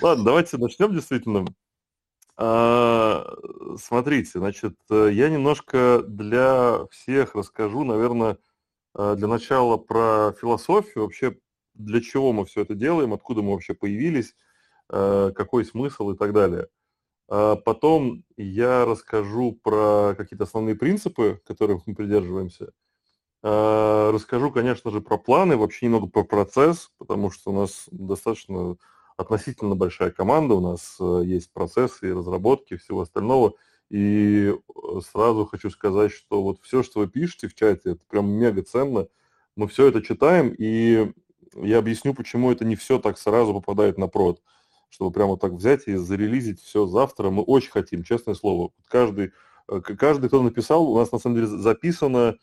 Ладно, давайте начнем действительно. А, смотрите, значит, я немножко для всех расскажу, наверное, а, для начала про философию, вообще для чего мы все это делаем, откуда мы вообще появились, а, какой смысл и так далее. Потом я расскажу про какие-то основные принципы, которых мы придерживаемся. Расскажу, конечно же, про планы, вообще немного про процесс, потому что у нас достаточно относительно большая команда, у нас э, есть процессы и разработки, всего остального. И э, сразу хочу сказать, что вот все, что вы пишете в чате, это прям мега ценно. Мы все это читаем, и я объясню, почему это не все так сразу попадает на прод. Чтобы прямо так взять и зарелизить все завтра. Мы очень хотим, честное слово. Каждый, э, каждый, кто написал, у нас на самом деле записано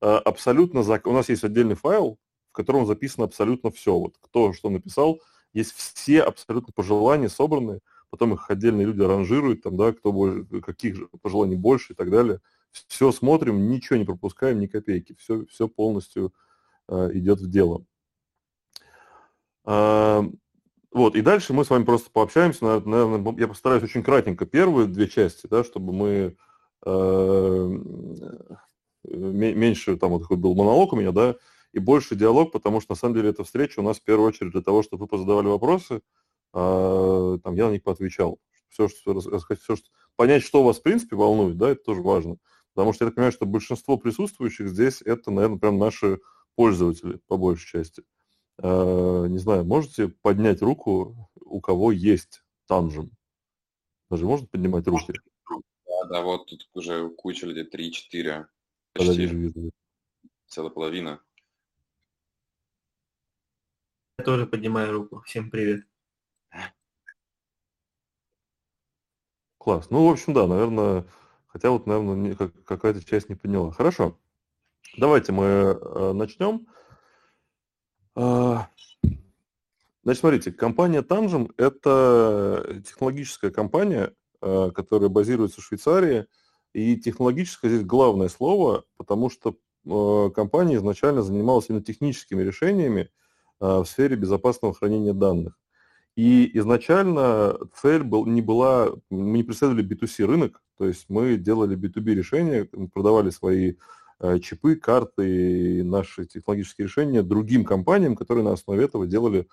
абсолютно... У нас есть отдельный файл, в котором записано абсолютно все. Вот кто что написал – есть все абсолютно пожелания собраны, потом их отдельные люди ранжируют, там, да, кто больше, каких пожеланий больше и так далее. Все смотрим, ничего не пропускаем, ни копейки, все, все полностью э, идет в дело. Э, вот, и дальше мы с вами просто пообщаемся, наверное, я постараюсь очень кратенько первые две части, да, чтобы мы э, меньше, там вот такой был монолог у меня, да, и больше диалог, потому что на самом деле эта встреча у нас в первую очередь для того, чтобы вы позадавали вопросы, а, там я на них поотвечал. Все, что, все, что, понять, что вас в принципе волнует, да, это тоже важно. Потому что я так понимаю, что большинство присутствующих здесь это, наверное, прям наши пользователи, по большей части. А, не знаю, можете поднять руку, у кого есть танжем? Даже можно поднимать руки? Да, да, вот тут уже куча людей, 3-4. Почти. Целая половина. Я тоже поднимаю руку. Всем привет. Класс. Ну, в общем, да, наверное, хотя вот, наверное, какая-то часть не поняла. Хорошо. Давайте мы э, начнем. Э, значит, смотрите, компания Tangem – это технологическая компания, э, которая базируется в Швейцарии. И технологическое здесь главное слово, потому что э, компания изначально занималась именно техническими решениями, в сфере безопасного хранения данных. И изначально цель был, не была, мы не преследовали B2C рынок, то есть мы делали B2B решения, продавали свои э, чипы, карты и наши технологические решения другим компаниям, которые на основе этого делали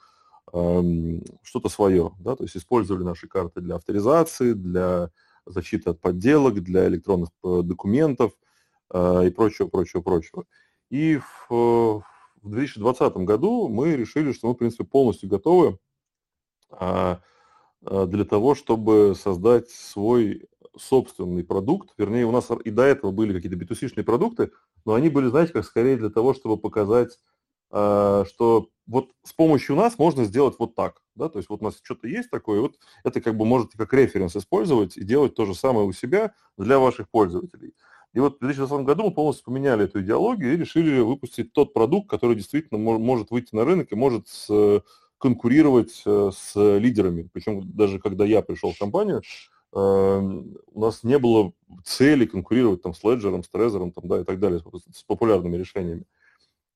что-то свое, да, то есть использовали наши карты для авторизации, для защиты от подделок, для электронных э, документов э, и прочего, прочего, прочего. И в, в 2020 году мы решили, что мы, в принципе, полностью готовы а, а, для того, чтобы создать свой собственный продукт. Вернее, у нас и до этого были какие-то B2C-шные продукты, но они были, знаете, как скорее для того, чтобы показать, а, что вот с помощью нас можно сделать вот так. Да? То есть вот у нас что-то есть такое, вот это как бы можете как референс использовать и делать то же самое у себя для ваших пользователей. И вот в 2020 году мы полностью поменяли эту идеологию и решили выпустить тот продукт, который действительно может выйти на рынок и может конкурировать э, с лидерами. Причем даже когда я пришел в компанию, эм, у нас не было цели конкурировать там, с Ledger, с Trezor там, да, и так далее, с популярными решениями.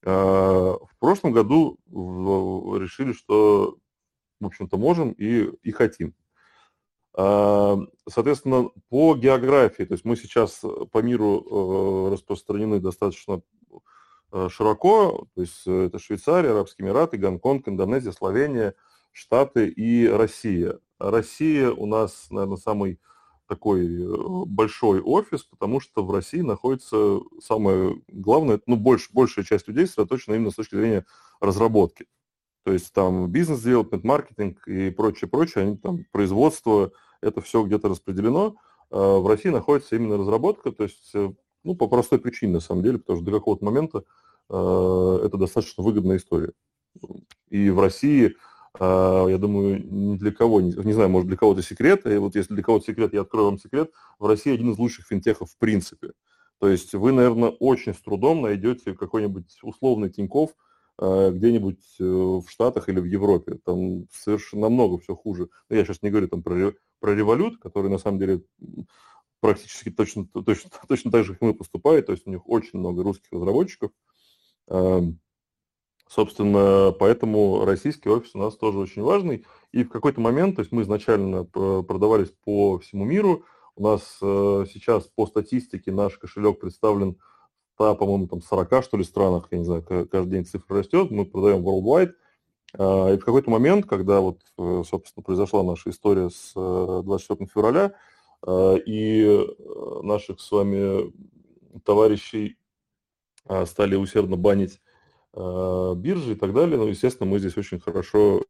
Э, в прошлом году решили, что, в общем-то, можем и, и хотим. А, соответственно, по географии, то есть мы сейчас по миру э, распространены достаточно э, широко, то есть это Швейцария, Арабские Эмираты, Гонконг, Индонезия, Словения, Штаты и Россия. Россия у нас, наверное, самый такой э, большой офис, потому что в России находится самое главное, ну, больше, большая часть людей сосредоточена именно с точки зрения разработки. То есть там бизнес-девелопмент, маркетинг и прочее, прочее, они там производство, это все где-то распределено. А в России находится именно разработка, то есть, э, ну, по простой причине, на самом деле, потому что до какого-то момента э, это достаточно выгодная история. И в России, э, я думаю, ни для кого, не, знаю, может, для кого-то секрет, и вот если для кого-то секрет, я открою вам секрет, в России один из лучших финтехов в принципе. То есть вы, наверное, очень с трудом найдете какой-нибудь условный Тиньков, а, где-нибудь э, в Штатах или в Европе. Там совершенно намного все хуже. Но я сейчас не говорю там про, про револют, который на самом деле практически точно, точно, точно так же, как мы поступают, то есть у них очень много русских разработчиков. Собственно, поэтому российский офис у нас тоже очень важный. И в какой-то момент, то есть мы изначально продавались по всему миру, у нас э, сейчас по статистике наш кошелек представлен в, по-моему, там 40, что ли, странах, я не знаю, каждый день цифра растет, мы продаем worldwide. Э, и в какой-то момент, когда вот, э, собственно, произошла наша история с 24 февраля, и наших с вами товарищей стали усердно банить биржи и так далее, ну, естественно, мы здесь очень хорошо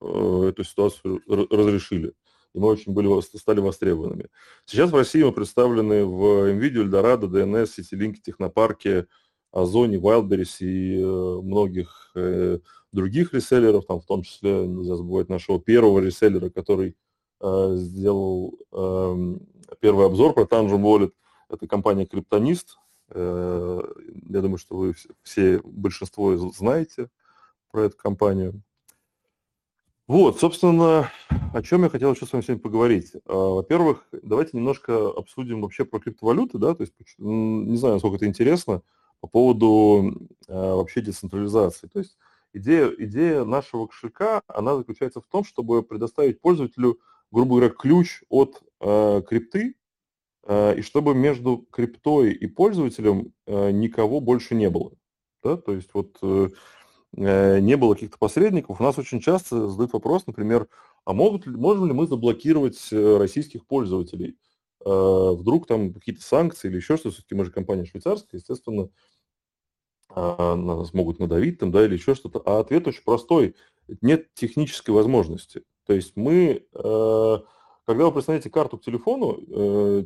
эту ситуацию разрешили и мы очень были, стали востребованными. Сейчас в России мы представлены в NVIDIA, Eldorado, DNS, CityLink, Технопарке, Озоне, Wildberries и э, многих э, других реселлеров, там в том числе, нельзя забывать, нашего первого реселлера, который э, сделал э, первый обзор про Tangent Wallet, это компания Криптонист. Э, я думаю, что вы все, большинство знаете про эту компанию. Вот, собственно, о чем я хотел еще с вами сегодня поговорить. А, во-первых, давайте немножко обсудим вообще про криптовалюты, да, то есть не знаю, насколько это интересно, по поводу а, вообще децентрализации. То есть идея, идея нашего кошелька, она заключается в том, чтобы предоставить пользователю, грубо говоря, ключ от э, крипты, э, и чтобы между криптой и пользователем э, никого больше не было. Да? То есть вот э, Э, не было каких-то посредников, у нас очень часто задают вопрос, например, а могут, можем ли мы заблокировать э, российских пользователей? Э, вдруг там какие-то санкции или еще что-то, все-таки мы же компания швейцарская, естественно, на нас надавить там, да, или еще что-то. А ответ очень простой. Нет технической возможности. То есть мы, когда вы присоединяете карту к телефону,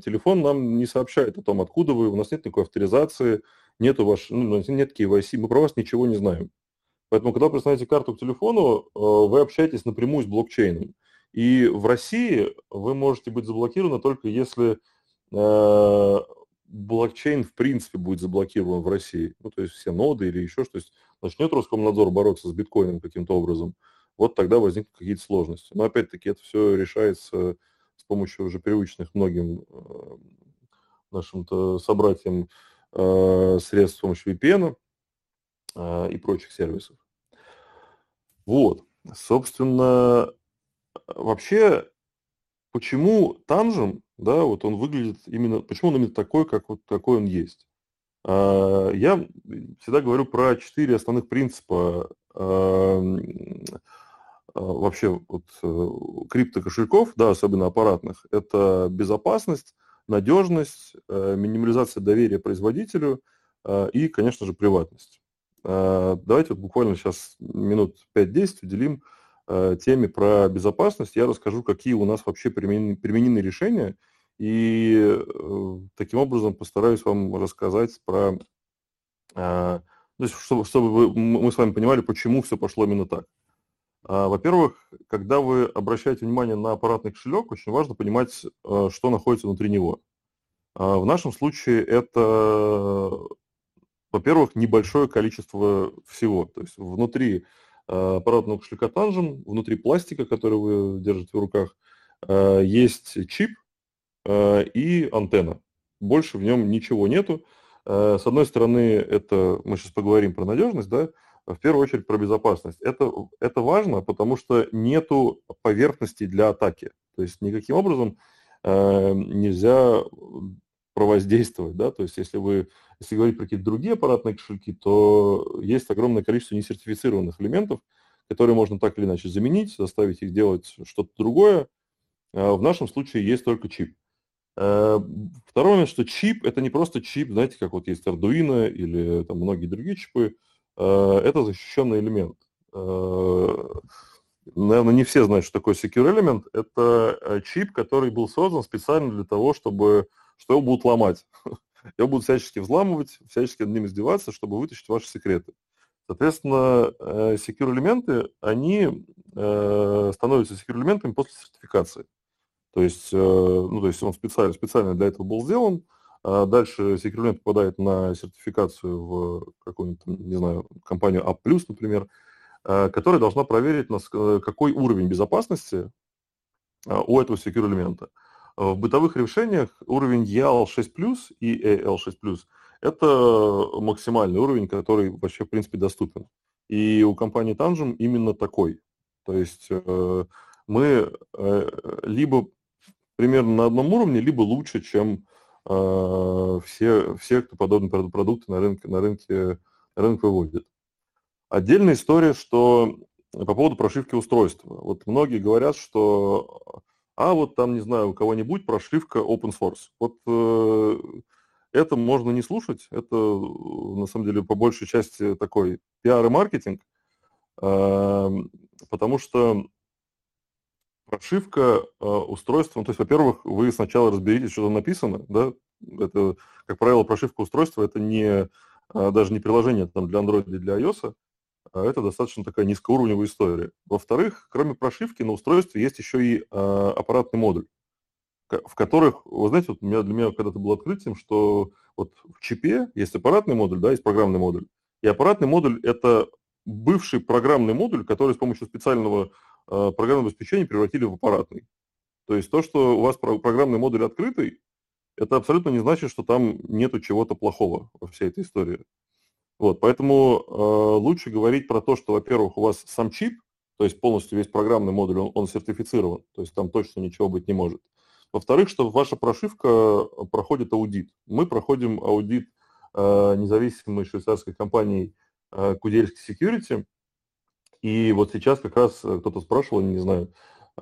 телефон нам не сообщает о том, откуда вы, у нас нет никакой авторизации, нету ваш, ну, нет KYC, мы про вас ничего не знаем. Поэтому, когда вы присылаете карту к телефону, э, вы общаетесь напрямую с блокчейном. И в России вы можете быть заблокированы только если э, блокчейн в принципе будет заблокирован в России. Ну, то есть все ноды или еще что. то есть начнет Роскомнадзор бороться с биткоином каким-то образом, вот тогда возникнут какие-то сложности. Но опять-таки это все решается с помощью уже привычных многим э, нашим-то собратьям средств с помощью VPN. А, и прочих сервисов. Вот, собственно, вообще, почему Танжем, да, вот он выглядит именно, почему он именно такой, как вот такой он есть? А, я всегда говорю про четыре основных принципа а, вообще вот э, криптокошельков, да, особенно аппаратных. Это безопасность, надежность, э, минимализация доверия производителю и, конечно же, приватность. Давайте вот буквально сейчас минут 5-10 уделим теме про безопасность. Я расскажу, какие у нас вообще применены, решения, и э, таким образом постараюсь вам рассказать про, то есть, чтобы, чтобы мы с вами понимали, почему все пошло именно так. Во-первых, когда вы обращаете внимание на аппаратный кошелек, очень важно понимать, что находится внутри него. В нашем случае это во-первых, небольшое количество всего. То есть внутри э, аппаратного кошелька Tangent, внутри пластика, который вы держите в руках, э, есть чип э, и антенна. Больше в нем ничего нету. С одной стороны, это мы сейчас поговорим про надежность, да, в первую очередь про безопасность. Это, это важно, потому что нету поверхности для атаки. То есть никаким образом нельзя провоздействовать, да, то есть если вы если говорить про какие-то другие аппаратные кошельки, то есть огромное количество несертифицированных элементов, которые можно так или иначе заменить, заставить их делать что-то другое. А в нашем случае есть только чип. Э, второй момент, что чип – это не просто чип, знаете, как вот есть Arduino или там многие другие чипы, э, это защищенный элемент. Э, наверное, не все знают, что такое Secure Element. Это чип, который был создан специально для того, чтобы что его будут ломать. Его будут всячески взламывать, всячески над ним издеваться, чтобы вытащить ваши секреты. Соответственно, э, secure элементы, они э, становятся secure элементами после сертификации. То есть, э, ну, то есть он специально, специально для этого был сделан. А дальше secure элемент попадает на сертификацию в какую-нибудь, не знаю, компанию A+, например, которая должна проверить, какой уровень безопасности у этого secure элемента. В бытовых решениях уровень EAL6+, и EAL6+, это максимальный уровень, который вообще, в принципе, доступен. и у компании Tangent именно такой. То есть мы либо примерно на одном уровне, либо лучше, чем все, все, кто подобные продукты на рынке, на рынке, на рынок выводит. Отдельная история, что по поводу прошивки устройства. Вот многие говорят, что а вот там, не знаю, у кого-нибудь прошивка open source. Вот э, это можно не слушать, это на самом деле по большей части такой пиар и маркетинг, э, потому что прошивка э, устройства, ну, то есть, во-первых, вы сначала разберитесь, что там написано, да, это, как правило, прошивка устройства, это не, э, даже не приложение там, для Android или для iOS, это достаточно такая низкоуровневая история. Во-вторых, кроме прошивки на устройстве есть еще и э, аппаратный модуль, в которых, вы знаете, вот для меня когда-то было открытием, что вот в чипе есть аппаратный модуль, да, есть программный модуль. И аппаратный модуль – это бывший программный модуль, который с помощью специального э, программного обеспечения превратили в аппаратный. То есть то, что у вас программный модуль открытый, это абсолютно не значит, что там нету чего-то плохого во всей этой истории. Вот, поэтому э, лучше говорить про то, что, во-первых, у вас сам чип, то есть полностью весь программный модуль, он, он сертифицирован, то есть там точно ничего быть не может. Во-вторых, что ваша прошивка проходит аудит. Мы проходим аудит э, независимой швейцарской компании э, Security, и вот сейчас как раз э, кто-то спрашивал, не знаю,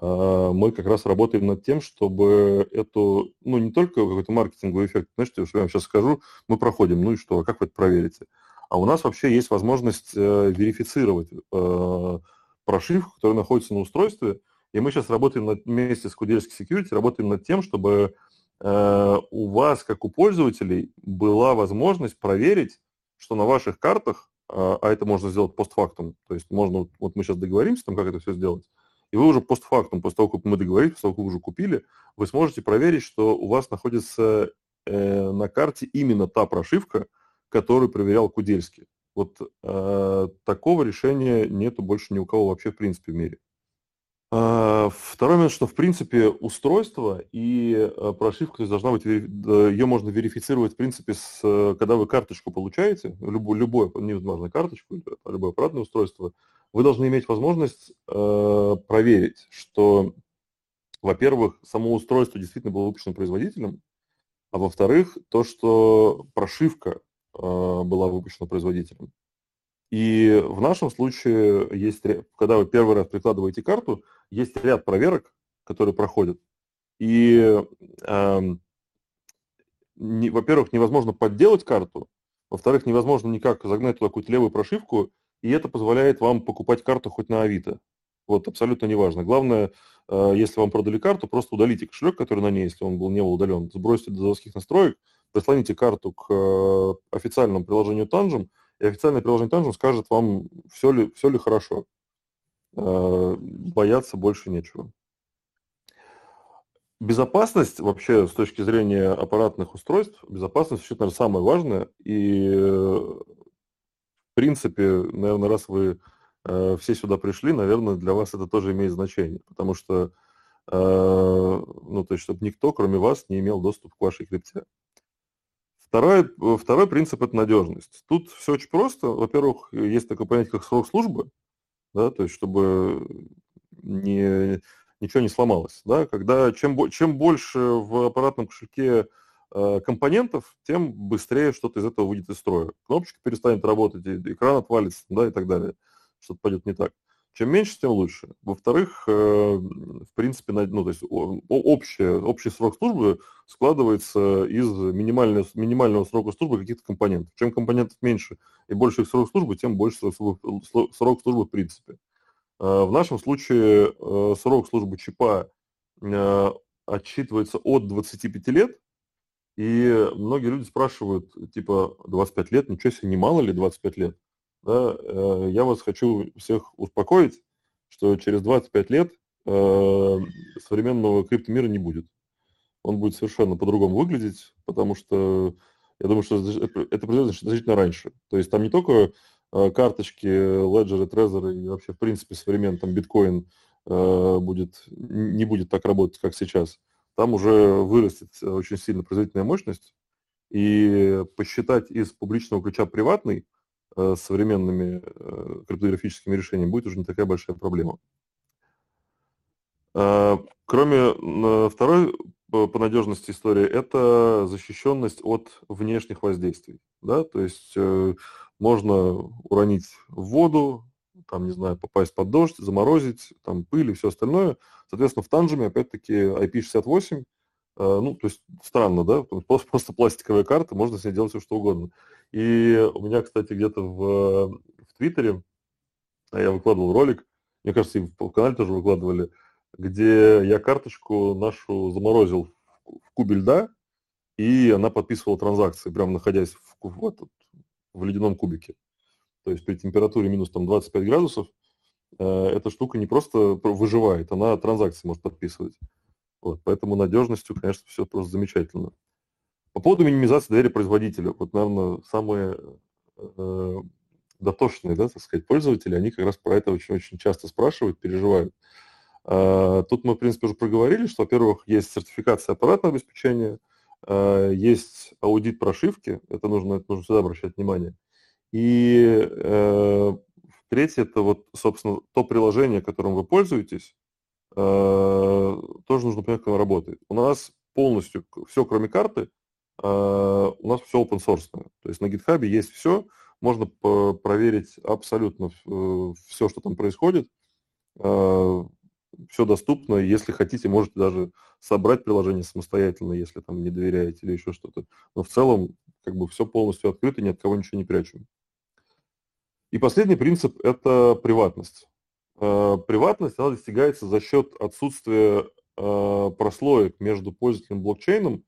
э, мы как раз работаем над тем, чтобы эту, ну, не только какой-то маркетинговый эффект, знаете, что я вам сейчас скажу, мы проходим, ну и что, а как вы это проверите? А у нас вообще есть возможность э, верифицировать э, прошивку, которая находится на устройстве. И мы сейчас работаем над, вместе с Кудельский Security, работаем над тем, чтобы э, у вас, как у пользователей, была возможность проверить, что на ваших картах, а это можно сделать постфактум, то есть можно, вот мы сейчас договоримся, там, как это все сделать, и вы уже постфактум, после того, как мы договорились, после того, как вы уже купили, вы сможете проверить, что у вас находится э, на карте именно та прошивка, который проверял Кудельский. Вот э, такого решения нету больше ни у кого вообще в принципе в мире. Э, второй момент, что в принципе устройство и э, прошивка то есть, должна быть, ее можно верифицировать в принципе, с, когда вы карточку получаете, любую, любое, невозможно карточку, любое аппаратное устройство, вы должны иметь возможность э, проверить, что, во-первых, само устройство действительно было выпущено производителем, а во-вторых, то, что прошивка была выпущена производителем. И в нашем случае есть, когда вы первый раз прикладываете карту, есть ряд проверок, которые проходят. И, э, не, во-первых, невозможно подделать карту, во-вторых, невозможно никак загнать туда какую-то левую прошивку, и это позволяет вам покупать карту хоть на Авито. Вот, абсолютно неважно. Главное, э, если вам продали карту, просто удалите кошелек, который на ней, если он был не был удален, сбросьте до заводских настроек, прислоните карту к э, официальному приложению Tangent, и официальное приложение Tangent скажет вам, все ли, все ли хорошо. Э, бояться больше нечего. Безопасность вообще с точки зрения аппаратных устройств, безопасность вообще, наверное, самое важное. И в принципе, наверное, раз вы э, все сюда пришли, наверное, для вас это тоже имеет значение. Потому что, ну, то есть, чтобы никто, кроме вас, не имел доступ к вашей крипте. Второй, второй принцип – это надежность. Тут все очень просто. Во-первых, есть такое понятие, как срок службы, да, то есть чтобы не, ничего не сломалось. Да, когда чем, чем больше в аппаратном кошельке э, компонентов, тем быстрее что-то из этого выйдет из строя. Кнопочка перестанет работать, экран отвалится да, и так далее. Что-то пойдет не так. Чем меньше, тем лучше. Во-вторых, э, в принципе, ну, то есть общий, общий срок службы складывается из минимального, минимального срока службы каких-то компонентов. Чем компонентов меньше и больше их срок службы, тем больше срок службы, срок службы в принципе. Э, в нашем случае э, срок службы чипа отсчитывается от 25 лет, и многие люди спрашивают, типа, 25 лет, ничего себе, не мало ли 25 лет? Да, э, я вас хочу всех успокоить, что через 25 лет э, современного криптомира не будет. Он будет совершенно по-другому выглядеть, потому что я думаю, что это произойдет значительно раньше. То есть там не только э, карточки, леджеры, трезоры и вообще, в принципе, современный там биткоин будет, не будет так работать, как сейчас. Там уже вырастет очень сильно производительная мощность, и посчитать из публичного ключа приватный с современными криптографическими решениями будет уже не такая большая проблема. Кроме второй по надежности истории, это защищенность от внешних воздействий. Да? То есть можно уронить в воду, там, не знаю, попасть под дождь, заморозить, там, пыль и все остальное. Соответственно, в танжеме, опять-таки, IP68, э, ну, то есть странно, да, просто, просто пластиковая карта, можно с ней делать все, что угодно. И у меня, кстати, где-то в, в Твиттере, а я выкладывал ролик, мне кажется, и в канале тоже выкладывали, где я карточку нашу заморозил в кубе льда, и она подписывала транзакции, прямо находясь в, в, этот, в ледяном кубике. То есть при температуре минус там, 25 градусов э, эта штука не просто выживает, она транзакции может подписывать. Вот, поэтому надежностью, конечно, все просто замечательно. По поводу минимизации доверия производителя, вот, наверное, самые э, дотошные, да, так сказать, пользователи, они как раз про это очень-очень часто спрашивают, переживают. Э, тут мы, в принципе, уже проговорили, что, во-первых, есть сертификация аппаратного обеспечения, э, есть аудит прошивки, это нужно, это нужно всегда обращать внимание – и э, третье, это вот, собственно, то приложение, которым вы пользуетесь, тоже нужно понять, как оно работает. У нас полностью все, кроме карты, э, у нас все open source. То есть на GitHub есть все, можно проверить абсолютно э, все, что там происходит. Э, все доступно. Если хотите, можете даже собрать приложение самостоятельно, если там не доверяете или еще что-то. Но в целом, как бы все полностью открыто, ни от кого ничего не прячем. И последний принцип – это приватность. Э, приватность она достигается за счет отсутствия э, прослоек между пользователем и блокчейном.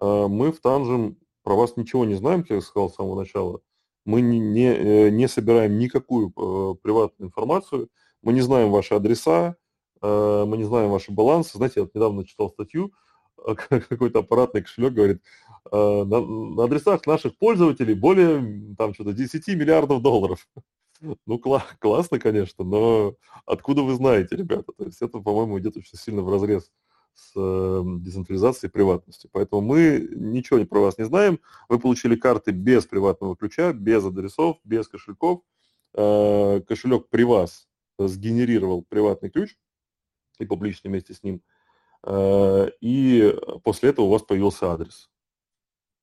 Э, мы в Tangem про вас ничего не знаем, как я сказал с самого начала. Мы не, не, не собираем никакую приватную информацию, мы не знаем ваши адреса, мы не знаем ваши балансы. Знаете, я недавно читал статью, какой-то аппаратный кошелек говорит, на, на адресах наших пользователей более там что-то 10 миллиардов долларов. Ну, кла- классно, конечно, но откуда вы знаете, ребята? То есть это, по-моему, идет очень сильно в разрез с э, децентрализацией приватности. Поэтому мы ничего про вас не знаем. Вы получили карты без приватного ключа, без адресов, без кошельков. Э, кошелек при вас сгенерировал приватный ключ и публичный вместе с ним. Э, и после этого у вас появился адрес.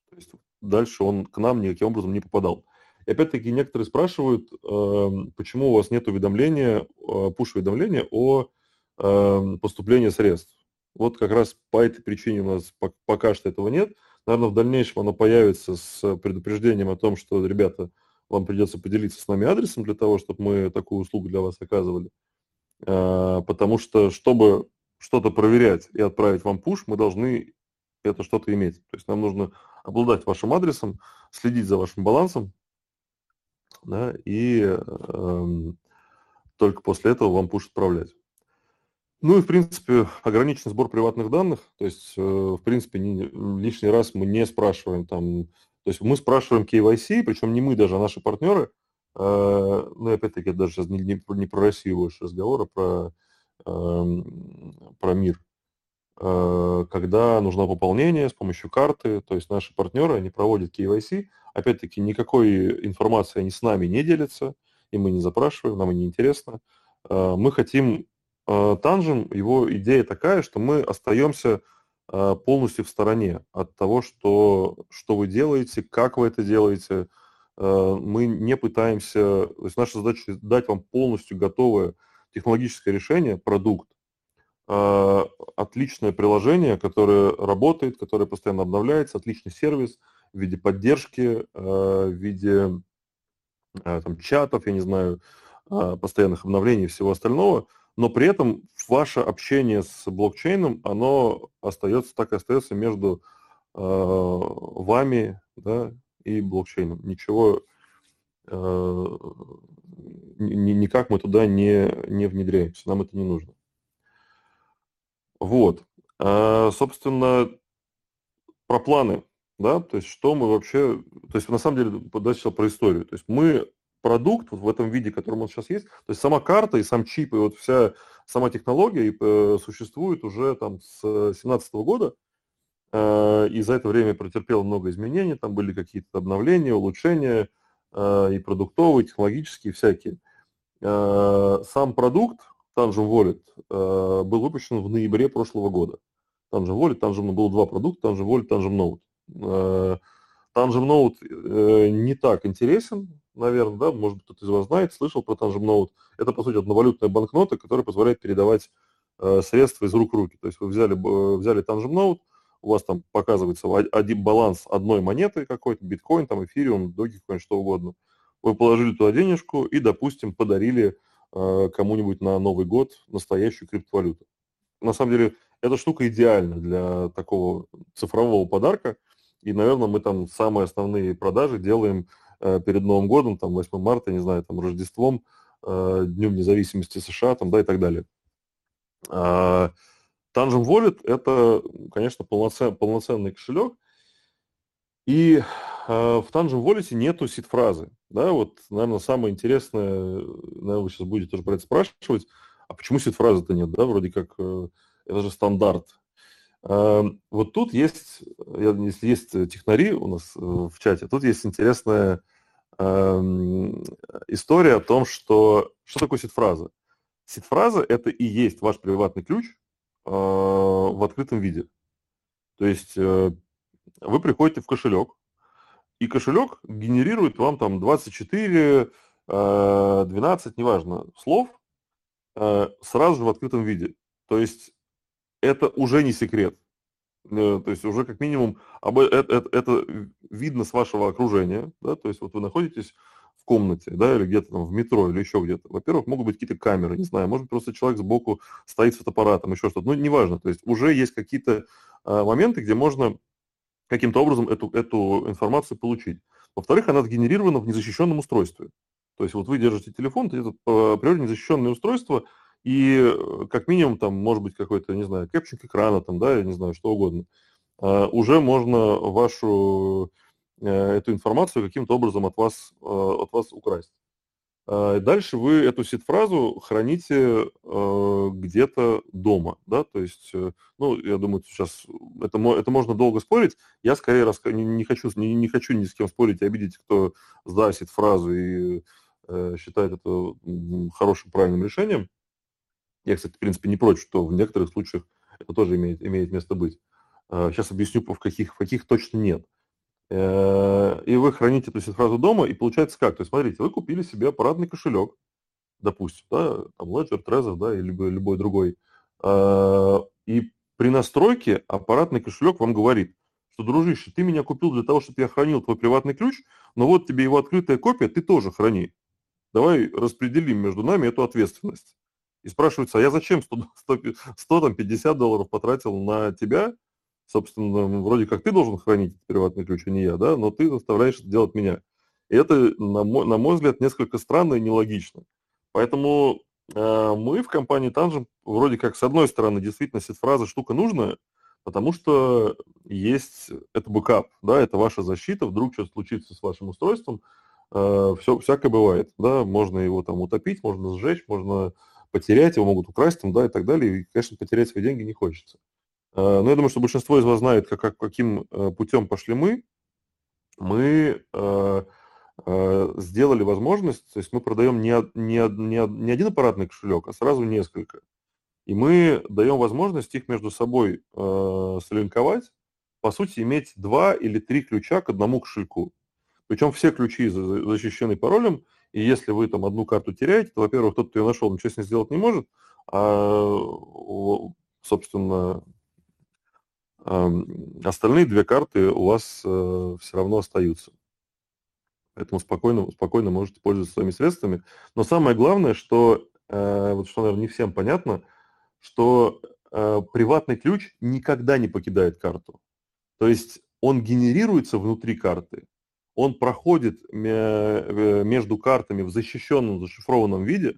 То есть дальше он к нам никаким образом не попадал. И опять-таки некоторые спрашивают, эм, почему у вас нет уведомления, пуш-уведомления э, о эм, поступлении средств. Вот как раз по этой причине у нас пока что этого нет. Наверное, в дальнейшем оно появится с предупреждением о том, что, ребята, вам придется поделиться с нами адресом для того, чтобы мы такую услугу для вас оказывали. Э, потому что, чтобы что-то проверять и отправить вам пуш, мы должны это что-то иметь. То есть нам нужно обладать вашим адресом, следить за вашим балансом, да, и э, только после этого вам пуш отправлять. Ну и, в принципе, ограниченный сбор приватных данных, то есть, э, в принципе, не, лишний раз мы не спрашиваем там, то есть мы спрашиваем KYC, причем не мы даже, а наши партнеры, э, ну и опять-таки даже не, не, не про Россию больше разговора, про, э, про мир, когда нужно пополнение с помощью карты, то есть наши партнеры, они проводят KYC, опять-таки никакой информации они с нами не делятся, и мы не запрашиваем, нам и не интересно. Э, мы хотим э, Танжем, его идея такая, что мы остаемся полностью в стороне от того, что, что вы делаете, как вы это делаете. Мы не пытаемся, то есть наша задача дать вам полностью готовое технологическое решение, продукт, отличное приложение, которое работает, которое постоянно обновляется, отличный сервис в виде поддержки, а, в виде а, там, чатов, я не знаю, постоянных обновлений и всего остального, но при этом ваше общение с блокчейном, оно остается, так и остается между вами да, и блокчейном. Ничего, никак мы туда не, не внедряемся, нам это не нужно. Вот. А, собственно, про планы, да, то есть что мы вообще, то есть на самом деле, дальше про историю. То есть мы продукт вот в этом виде, которым он сейчас есть, то есть сама карта и сам чип, и вот вся сама технология э, существует уже там с 2017 года, э, и за это время претерпел много изменений, там были какие-то обновления, улучшения, и продуктовые, технологические, всякие. Сам продукт Tangent Wallet был выпущен в ноябре прошлого года. Tangent Wallet, Tangent было два продукта, Tangent Wallet, Tangent Note. Tangent Note не так интересен, наверное, да, может быть, кто-то из вас знает, слышал про Tangent Note. Это, по сути, одновалютная банкнота, которая позволяет передавать средства из рук в руки. То есть вы взяли, взяли Tangent Note, у вас там показывается один баланс одной монеты какой-то, биткоин, там, эфириум, догикоин, что угодно. Вы положили туда денежку и, допустим, подарили э, кому-нибудь на Новый год настоящую криптовалюту. На самом деле, эта штука идеальна для такого цифрового подарка. И, наверное, мы там самые основные продажи делаем э, перед Новым годом, там, 8 марта, не знаю, там, Рождеством, э, Днем независимости США, там, да, и так далее. А, Tangent Wallet – это, конечно, полноцен, полноценный кошелек, и э, в Tangent Wallet нету сид-фразы. Да, вот, наверное, самое интересное, наверное, вы сейчас будете тоже про это спрашивать, а почему сид-фразы-то нет, да, вроде как э, это же стандарт. Э, вот тут есть, если есть технари у нас э, в чате, тут есть интересная история о том, что, что такое сид-фраза. Сид-фраза – это и есть ваш приватный ключ – Э, в открытом виде. То есть э, вы приходите в кошелек, и кошелек генерирует вам там 24, 12, э, неважно, слов сразу же в открытом виде. То есть это уже не секрет. То есть уже как минимум это, это, видно с вашего окружения. Да? То есть вот вы находитесь в комнате, да, или где-то там в метро, или еще где-то. Во-первых, могут быть какие-то камеры, не знаю, может просто человек сбоку стоит с фотоаппаратом, еще что-то. Ну, неважно. То есть уже есть какие-то э, моменты, где можно каким-то образом эту, эту информацию получить. Во-вторых, она сгенерирована в незащищенном устройстве. То есть вот вы держите телефон, это по природе незащищенное устройство, и э, как минимум там может быть какой-то, не знаю, кэпчинг экрана, там, да, я не знаю, что угодно. Uh, уже можно вашу Э, эту информацию каким-то образом от вас, э, от вас украсть. А, дальше вы эту сид-фразу храните э, где-то дома, да, то есть, ну, я думаю, сейчас это, это можно долго спорить, я скорее раска... не, не, хочу, не, не хочу ни с кем спорить и обидеть, кто сдаст сид-фразу и э, считает это хорошим, правильным решением. Я, кстати, в принципе, не против, что в некоторых случаях это тоже имеет, имеет место быть. Сейчас а, объясню, в каких, в каких точно нет. Э, и вы храните эту сразу дома, и получается как? То есть, смотрите, вы купили себе аппаратный кошелек, допустим, да, там Ledger, Trezor, да, или любой, любой другой, э, и при настройке аппаратный кошелек вам говорит, что, дружище, ты меня купил для того, чтобы я хранил твой приватный ключ, но вот тебе его открытая копия, ты тоже храни. Давай распределим между нами эту ответственность. И спрашивается, а я зачем 100, 100, 100 там, 50 долларов потратил на тебя, собственно, вроде как ты должен хранить приватный ключ, а не я, да, но ты заставляешь это делать меня. И это, на мой, на мой взгляд, несколько странно и нелогично. Поэтому э, мы в компании Tangem вроде как, с одной стороны, действительно, seed-фраза штука нужная, потому что есть это backup, да, это ваша защита, вдруг что-то случится с вашим устройством, э, все, всякое бывает, да, можно его там утопить, можно сжечь, можно потерять, его могут украсть, там, да, и так далее, и, конечно, потерять свои деньги не хочется. Но я думаю, что большинство из вас знает, как, как, каким э, путем пошли мы. Мы э, э, сделали возможность, то есть мы продаем не, не, не, не один аппаратный кошелек, а сразу несколько. И мы даем возможность их между собой э, слинковать, по сути, иметь два или три ключа к одному кошельку. Причем все ключи защищены паролем, и если вы там одну карту теряете, то, во-первых, тот, кто ее нашел, ничего с ней сделать не может, а, собственно, остальные две карты у вас э, все равно остаются. Поэтому спокойно, спокойно можете пользоваться своими средствами. Но самое главное, что, э, вот что, наверное, не всем понятно, что э, приватный ключ никогда не покидает карту. То есть он генерируется внутри карты, он проходит между картами в защищенном, зашифрованном виде,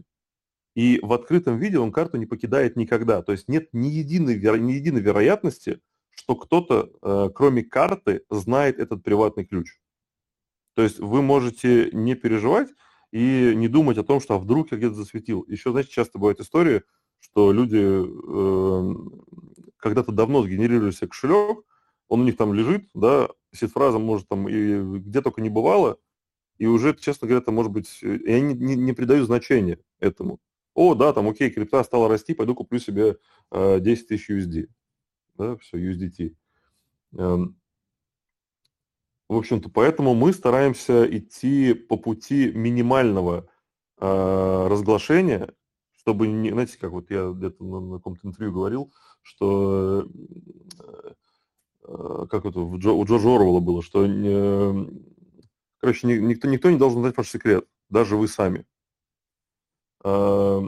и в открытом виде он карту не покидает никогда. То есть нет ни единой, ни единой вероятности, что кто-то, э, кроме карты, знает этот приватный ключ. То есть вы можете не переживать и не думать о том, что а вдруг я где-то засветил. Еще, знаете, часто бывает история, что люди э, когда-то давно сгенерировали себе кошелек, он у них там лежит, да, сид-фраза может там и где только не бывало, и уже, честно говоря, это может быть, э, я не, не, не придаю значения этому. О, да, там, окей, крипта стала расти, пойду куплю себе э, 10 тысяч USD. Да, все, USDT. Эм, в общем-то, поэтому мы стараемся идти по пути минимального э, разглашения, чтобы, не, знаете, как вот я где-то на, на каком-то интервью говорил, что э, э, как это у, Джо, у Джорджа Орвелла было, что не, короче, никто, никто не должен знать ваш секрет, даже вы сами. Э,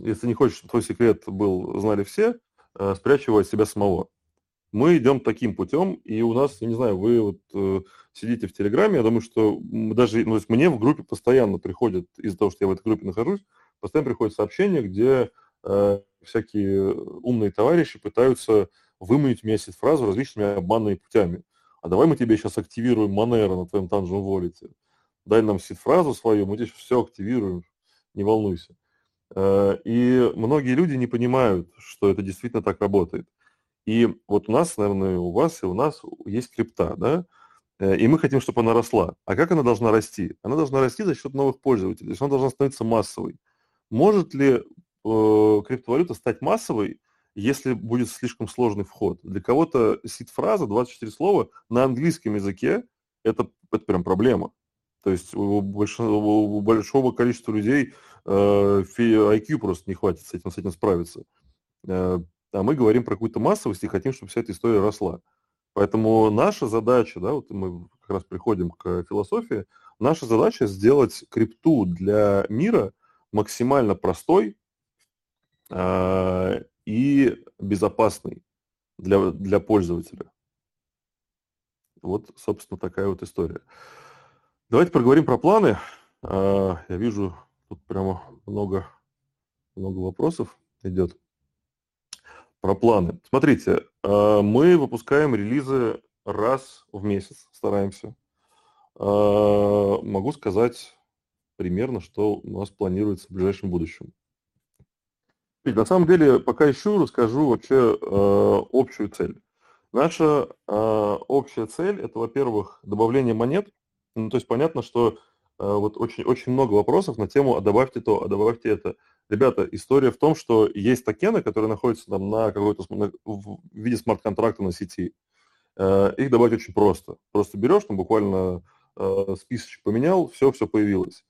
если не хочешь, чтобы твой секрет был, знали все, э, от себя самого мы идем таким путем, и у нас, я не знаю, вы вот э, сидите в Телеграме, я думаю, что даже, ну, то есть мне в группе постоянно приходят, из-за того, что я в этой группе нахожусь, постоянно приходят сообщения, где э, всякие умные товарищи пытаются выманить меня фразу различными обманными путями. А давай мы тебе сейчас активируем Monero на твоем танжем волите. Дай нам сид-фразу свою, мы тебе все активируем, не волнуйся. Э, и многие люди не понимают, что это действительно так работает. И вот у нас, наверное, у вас и у нас есть крипта, да, э, и мы хотим, чтобы она росла. А как она должна расти? Она должна расти за счет новых пользователей, то есть она должна становиться массовой. Может ли э, криптовалюта стать массовой, если будет слишком сложный вход? Для кого-то сид-фраза, 24 слова на английском языке, это, это прям проблема. То есть у большого, у большого количества людей э, IQ просто не хватит с этим, с этим справиться. Э, а мы говорим про какую-то массовость и хотим, чтобы вся эта история росла. Поэтому наша задача, да, вот мы как раз приходим к философии, наша задача сделать крипту для мира максимально простой э, и безопасной для, для пользователя. Вот, собственно, такая вот история. Давайте поговорим про планы. Э, я вижу, тут прямо много, много вопросов идет. Про планы. Смотрите, э, мы выпускаем релизы раз в месяц, стараемся. Э, могу сказать примерно, что у нас планируется в ближайшем будущем. На самом деле, пока ищу, расскажу вообще общую цель. Наша общая цель – это, во-первых, добавление монет. Ну, то есть понятно, что вот очень, очень много вопросов на тему «а добавьте то, а добавьте это». Ребята, история в том, что есть токены, которые находятся там на какой-то в виде смарт-контракта на сети. Э, их добавить очень просто. Просто берешь, там буквально э, списочек поменял, все, все появилось.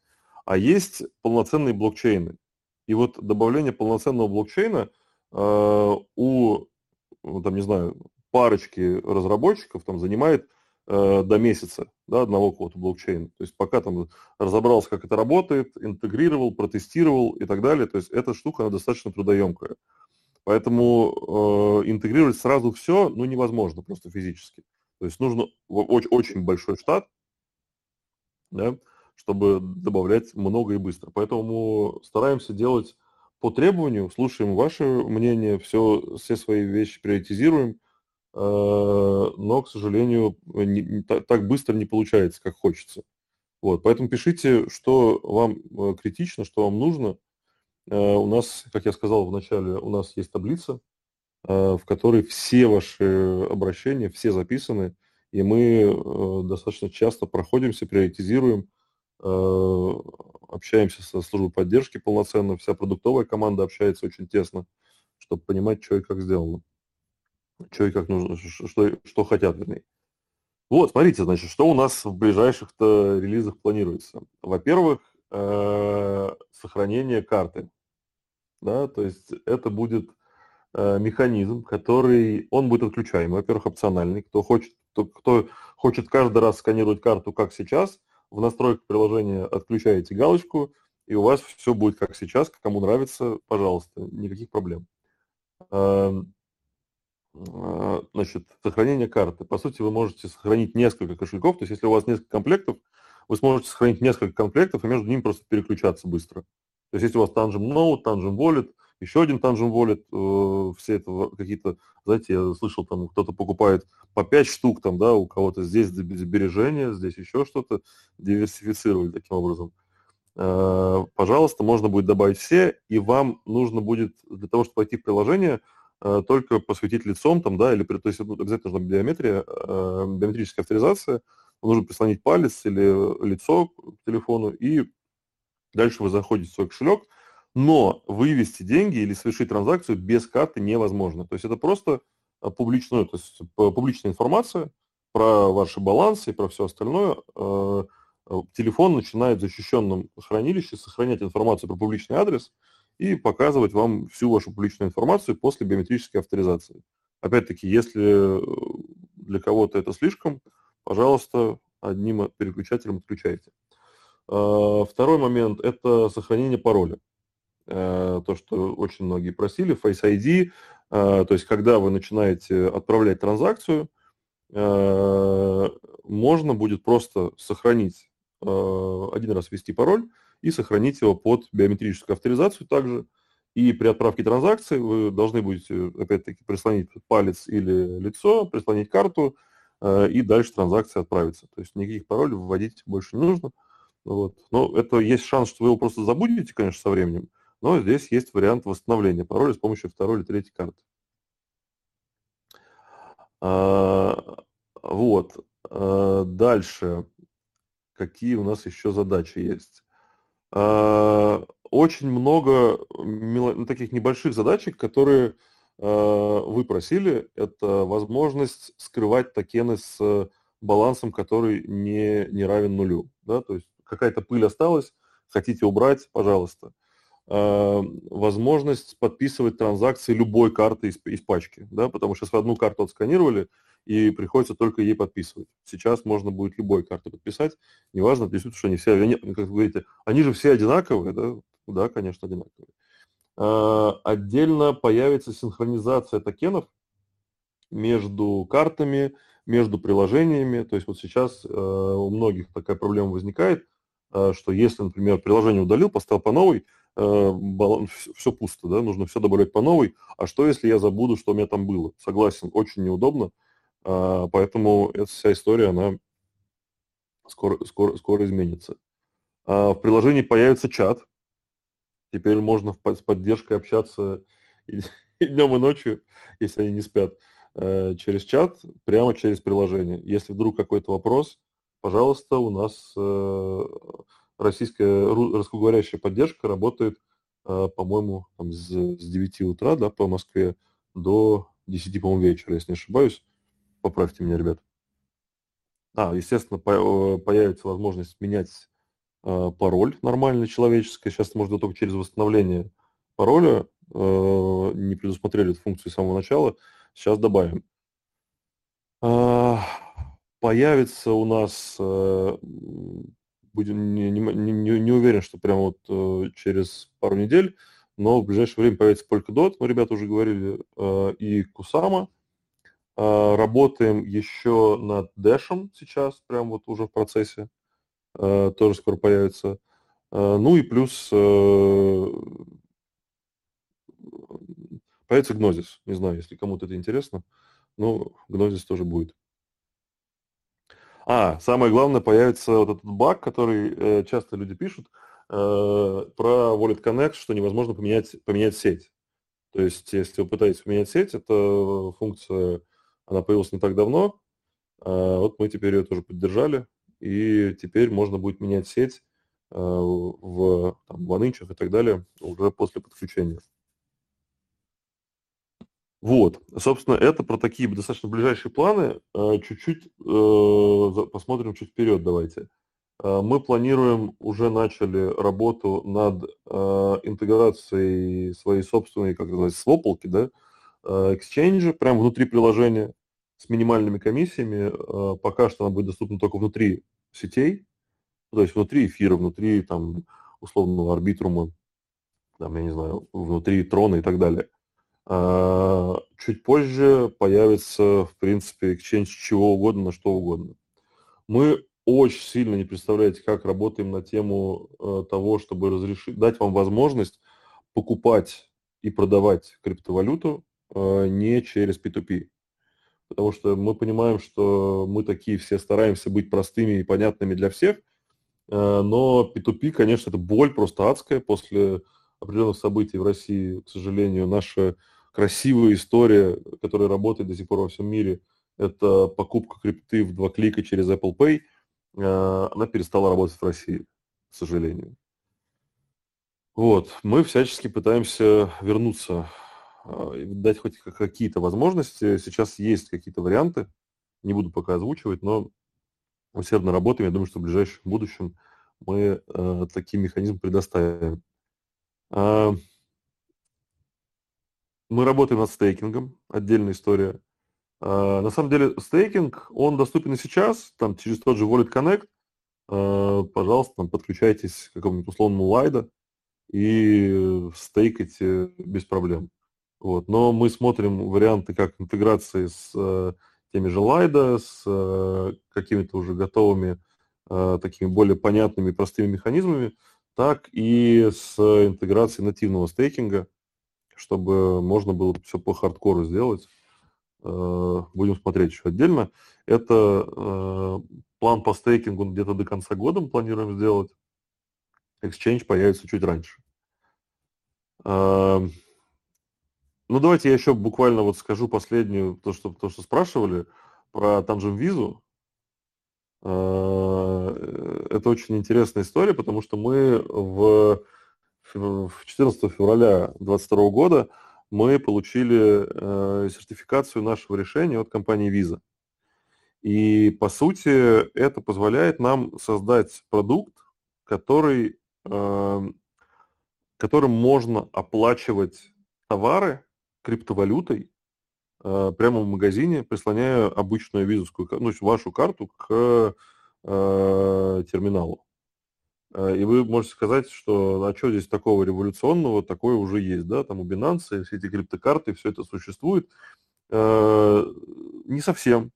А есть полноценные блокчейны. И вот добавление полноценного блокчейна э, у, там, не знаю, парочки разработчиков там занимает э, до месяца, да, одного какого-то блокчейна. То есть пока там разобрался, как это работает, интегрировал, протестировал и так далее, то есть эта штука, она достаточно трудоемкая. Поэтому э, интегрировать сразу все, ну, невозможно просто физически. То есть нужно очень, очень большой штат, да, чтобы добавлять много и быстро. Поэтому стараемся делать по требованию, слушаем ваше мнение, все, все свои вещи приоритизируем, но, к сожалению, не, так быстро не получается, как хочется. Вот, поэтому пишите, что вам э, критично, что вам нужно. Э, у нас, как я сказал в начале, у нас есть таблица, в которой все ваши обращения, все записаны, и мы достаточно часто проходимся, приоритизируем, общаемся со службой поддержки полноценно, вся продуктовая команда общается очень тесно, чтобы понимать, что и как сделано что и как нужно, что, что хотят, вернее. Вот, смотрите, значит, что у нас в ближайших-то релизах планируется. Во-первых, э, сохранение карты. Да, то есть это будет э, механизм, который, он будет отключаемый, во-первых, опциональный. Кто хочет, кто, кто хочет каждый раз сканировать карту, как сейчас, в настройках приложения отключаете галочку, и у вас все будет как сейчас, кому нравится, пожалуйста, никаких проблем. А, значит, сохранение карты. По сути, вы можете сохранить несколько кошельков, то есть если у вас несколько комплектов, вы сможете сохранить несколько комплектов и между ними просто переключаться быстро. То есть если у вас Tangent Note, Tangent Wallet, еще один Tangent Wallet, э, все это какие-то, знаете, я слышал, там кто-то покупает по 5 штук, там, да, у кого-то здесь сбережения, здесь еще что-то, диверсифицировали таким образом. Э, пожалуйста, можно будет добавить все, и вам нужно будет для того, чтобы войти в приложение, только посветить лицом, там, да, или то есть обязательно нужна биометрия, э, биометрическая авторизация, нужно прислонить палец или лицо к телефону, и дальше вы заходите в свой кошелек, но вывести деньги или совершить транзакцию без карты невозможно. То есть это просто а, публичная, то есть публичная информация про ваши балансы и про все остальное. Телефон начинает в защищенном хранилище сохранять информацию про публичный адрес и показывать вам всю вашу публичную информацию после биометрической авторизации. Опять-таки, если э, для кого-то это слишком, пожалуйста, одним переключателем отключайте. Второй момент – это сохранение пароля. Э, то, что очень многие просили, Face ID, э, то есть когда вы начинаете отправлять транзакцию, можно будет просто сохранить, один раз ввести пароль и сохранить его под биометрическую авторизацию также. И при отправке транзакции вы должны будете, опять-таки, прислонить палец или лицо, прислонить карту, и дальше транзакция отправится. То есть никаких паролей вводить больше не нужно. Вот. Но это есть шанс, что вы его просто забудете, конечно, со временем, но здесь есть вариант восстановления пароля с помощью второй или третьей карты. А, вот. А, дальше. Какие у нас еще задачи есть? А, очень много ну, таких небольших задачек, которые вы просили. Это возможность скрывать токены с балансом, который не, не равен нулю. Да? То есть какая-то пыль осталась, хотите убрать, пожалуйста. Э, возможность подписывать транзакции любой карты из, из пачки, да, потому что сейчас вы одну карту отсканировали, и приходится только ей подписывать. Сейчас можно будет любой карты подписать, неважно, действительно, что они все, они, как вы говорите, они же все одинаковые, да? Да, конечно, одинаковые. Э, отдельно появится синхронизация токенов между картами, между приложениями. То есть вот сейчас э, у многих такая проблема возникает, что если, например, приложение удалил, поставил по новой, Э, все пусто, да, нужно все добавлять по новой. А что, если я забуду, что у меня там было? Согласен, очень неудобно, а, поэтому эта вся история, она скоро, скоро, скоро изменится. А, в приложении появится чат. Теперь можно с поддержкой общаться и, и днем, и ночью, если они не спят, э, через чат, прямо через приложение. Если вдруг какой-то вопрос, пожалуйста, у нас э, российская русскоговорящая поддержка работает, а, по-моему, с 9 утра да, по Москве до 10, по-моему, вечера, если не ошибаюсь. Поправьте меня, ребят. А, естественно, по появится возможность менять э, пароль нормальный, человеческий. Сейчас можно только через восстановление пароля. Э, не предусмотрели эту функцию с самого начала. Сейчас добавим. Э, появится у нас э, будем не, не, не, уверен, что прямо вот э, через пару недель, но в ближайшее время появится Polkadot, мы ребята уже говорили, э, и Kusama. Э, работаем еще над Dash сейчас, прям вот уже в процессе, э, тоже скоро появится. Э, ну и плюс э, появится Gnosis, не знаю, если кому-то это интересно, но Gnosis тоже будет. А, самое главное, появится вот этот баг, который э, часто люди пишут, э, про Wallet Connect, что невозможно поменять, поменять сеть. То есть, если вы пытаетесь поменять сеть, эта функция, она появилась не так давно, э, вот мы теперь ее тоже поддержали, и теперь можно будет менять сеть э, в, там, и так далее уже после подключения. Вот, собственно, это про такие достаточно ближайшие планы. Э, чуть-чуть э, посмотрим чуть вперед давайте. Э, мы планируем, уже начали работу над интеграцией своей собственной, как называется, свополки, да, Exchange, прямо внутри приложения с минимальными комиссиями. Пока что она будет доступна только внутри сетей, то есть внутри эфира, внутри там условного арбитрума, там, я не знаю, внутри трона и так далее. А, чуть позже появится, в принципе, exchange чего угодно на что угодно. Мы очень сильно не представляете, как работаем на тему э, того, чтобы разрешить, дать вам возможность покупать и продавать криптовалюту не через P2P. Потому что мы понимаем, что мы такие все стараемся быть простыми и понятными для всех, э, но P2P, конечно, это боль просто адская после определенных событий в России, к сожалению, наша красивая история, которая работает до сих пор во всем мире, это покупка крипты в два клика через Apple Pay, она перестала работать в России, к сожалению. Вот, мы всячески пытаемся вернуться, дать хоть какие-то возможности. Сейчас есть какие-то варианты, не буду пока озвучивать, но усердно работаем. Я думаю, что в ближайшем будущем мы э, такие механизмы предоставим. Э, мы работаем над стейкингом, отдельная история. Э, на самом деле стейкинг, он доступен и сейчас, там через тот же Wallet Connect. Э, пожалуйста, там, подключайтесь к какому-нибудь условному лайда и стейкайте без проблем. Вот. Но мы смотрим варианты как интеграции с э, теми же Лайда, с э, какими-то уже готовыми, э, такими более понятными, простыми механизмами, так и с интеграцией нативного стейкинга, чтобы можно было все по хардкору сделать. Э, будем смотреть еще отдельно. Это план по стейкингу где-то до конца года мы планируем сделать. Exchange появится чуть раньше. Ну, давайте я еще буквально вот скажу последнюю, то, что, то, что спрашивали про Tangent визу. А, это очень интересная история, потому что мы в, в 14 февраля 2022 года мы получили э, сертификацию нашего решения от компании Visa. И, по сути, это позволяет нам создать продукт, который, э, которым можно оплачивать товары криптовалютой э, прямо в магазине, прислоняя обычную визовскую, ну, вашу карту к э, терминалу. Э, и вы можете сказать, что а что здесь такого революционного, такое уже есть, да, там у Binance все эти криптокарты, все это существует. Не совсем,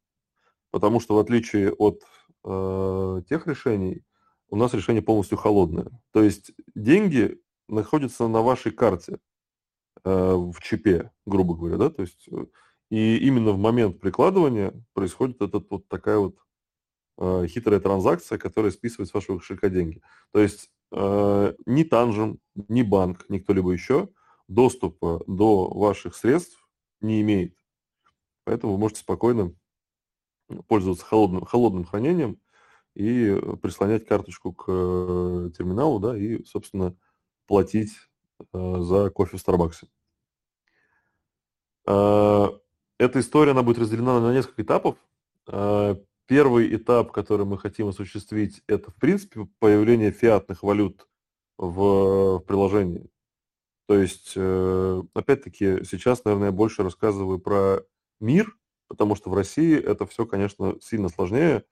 потому что в отличие от тех решений, у нас решение полностью холодное. То есть деньги находятся на вашей карте, в чипе, грубо говоря, да, то есть э, и именно в момент прикладывания происходит этот вот такая вот э, хитрая транзакция, которая списывает с вашего кошелька деньги. То есть э, ни Танжем, ни банк, ни кто-либо еще доступа до ваших средств не имеет. Поэтому вы можете спокойно пользоваться холодным, холодным хранением и прислонять карточку к терминалу, да, и, собственно, платить Э, за кофе в Старбаксе. Э, эта история, она будет разделена на несколько этапов. Э, первый этап, который мы хотим осуществить, это, в принципе, появление фиатных валют в приложении. То есть, опять-таки, сейчас, наверное, я больше рассказываю про мир, потому что в России это все, конечно, сильно сложнее.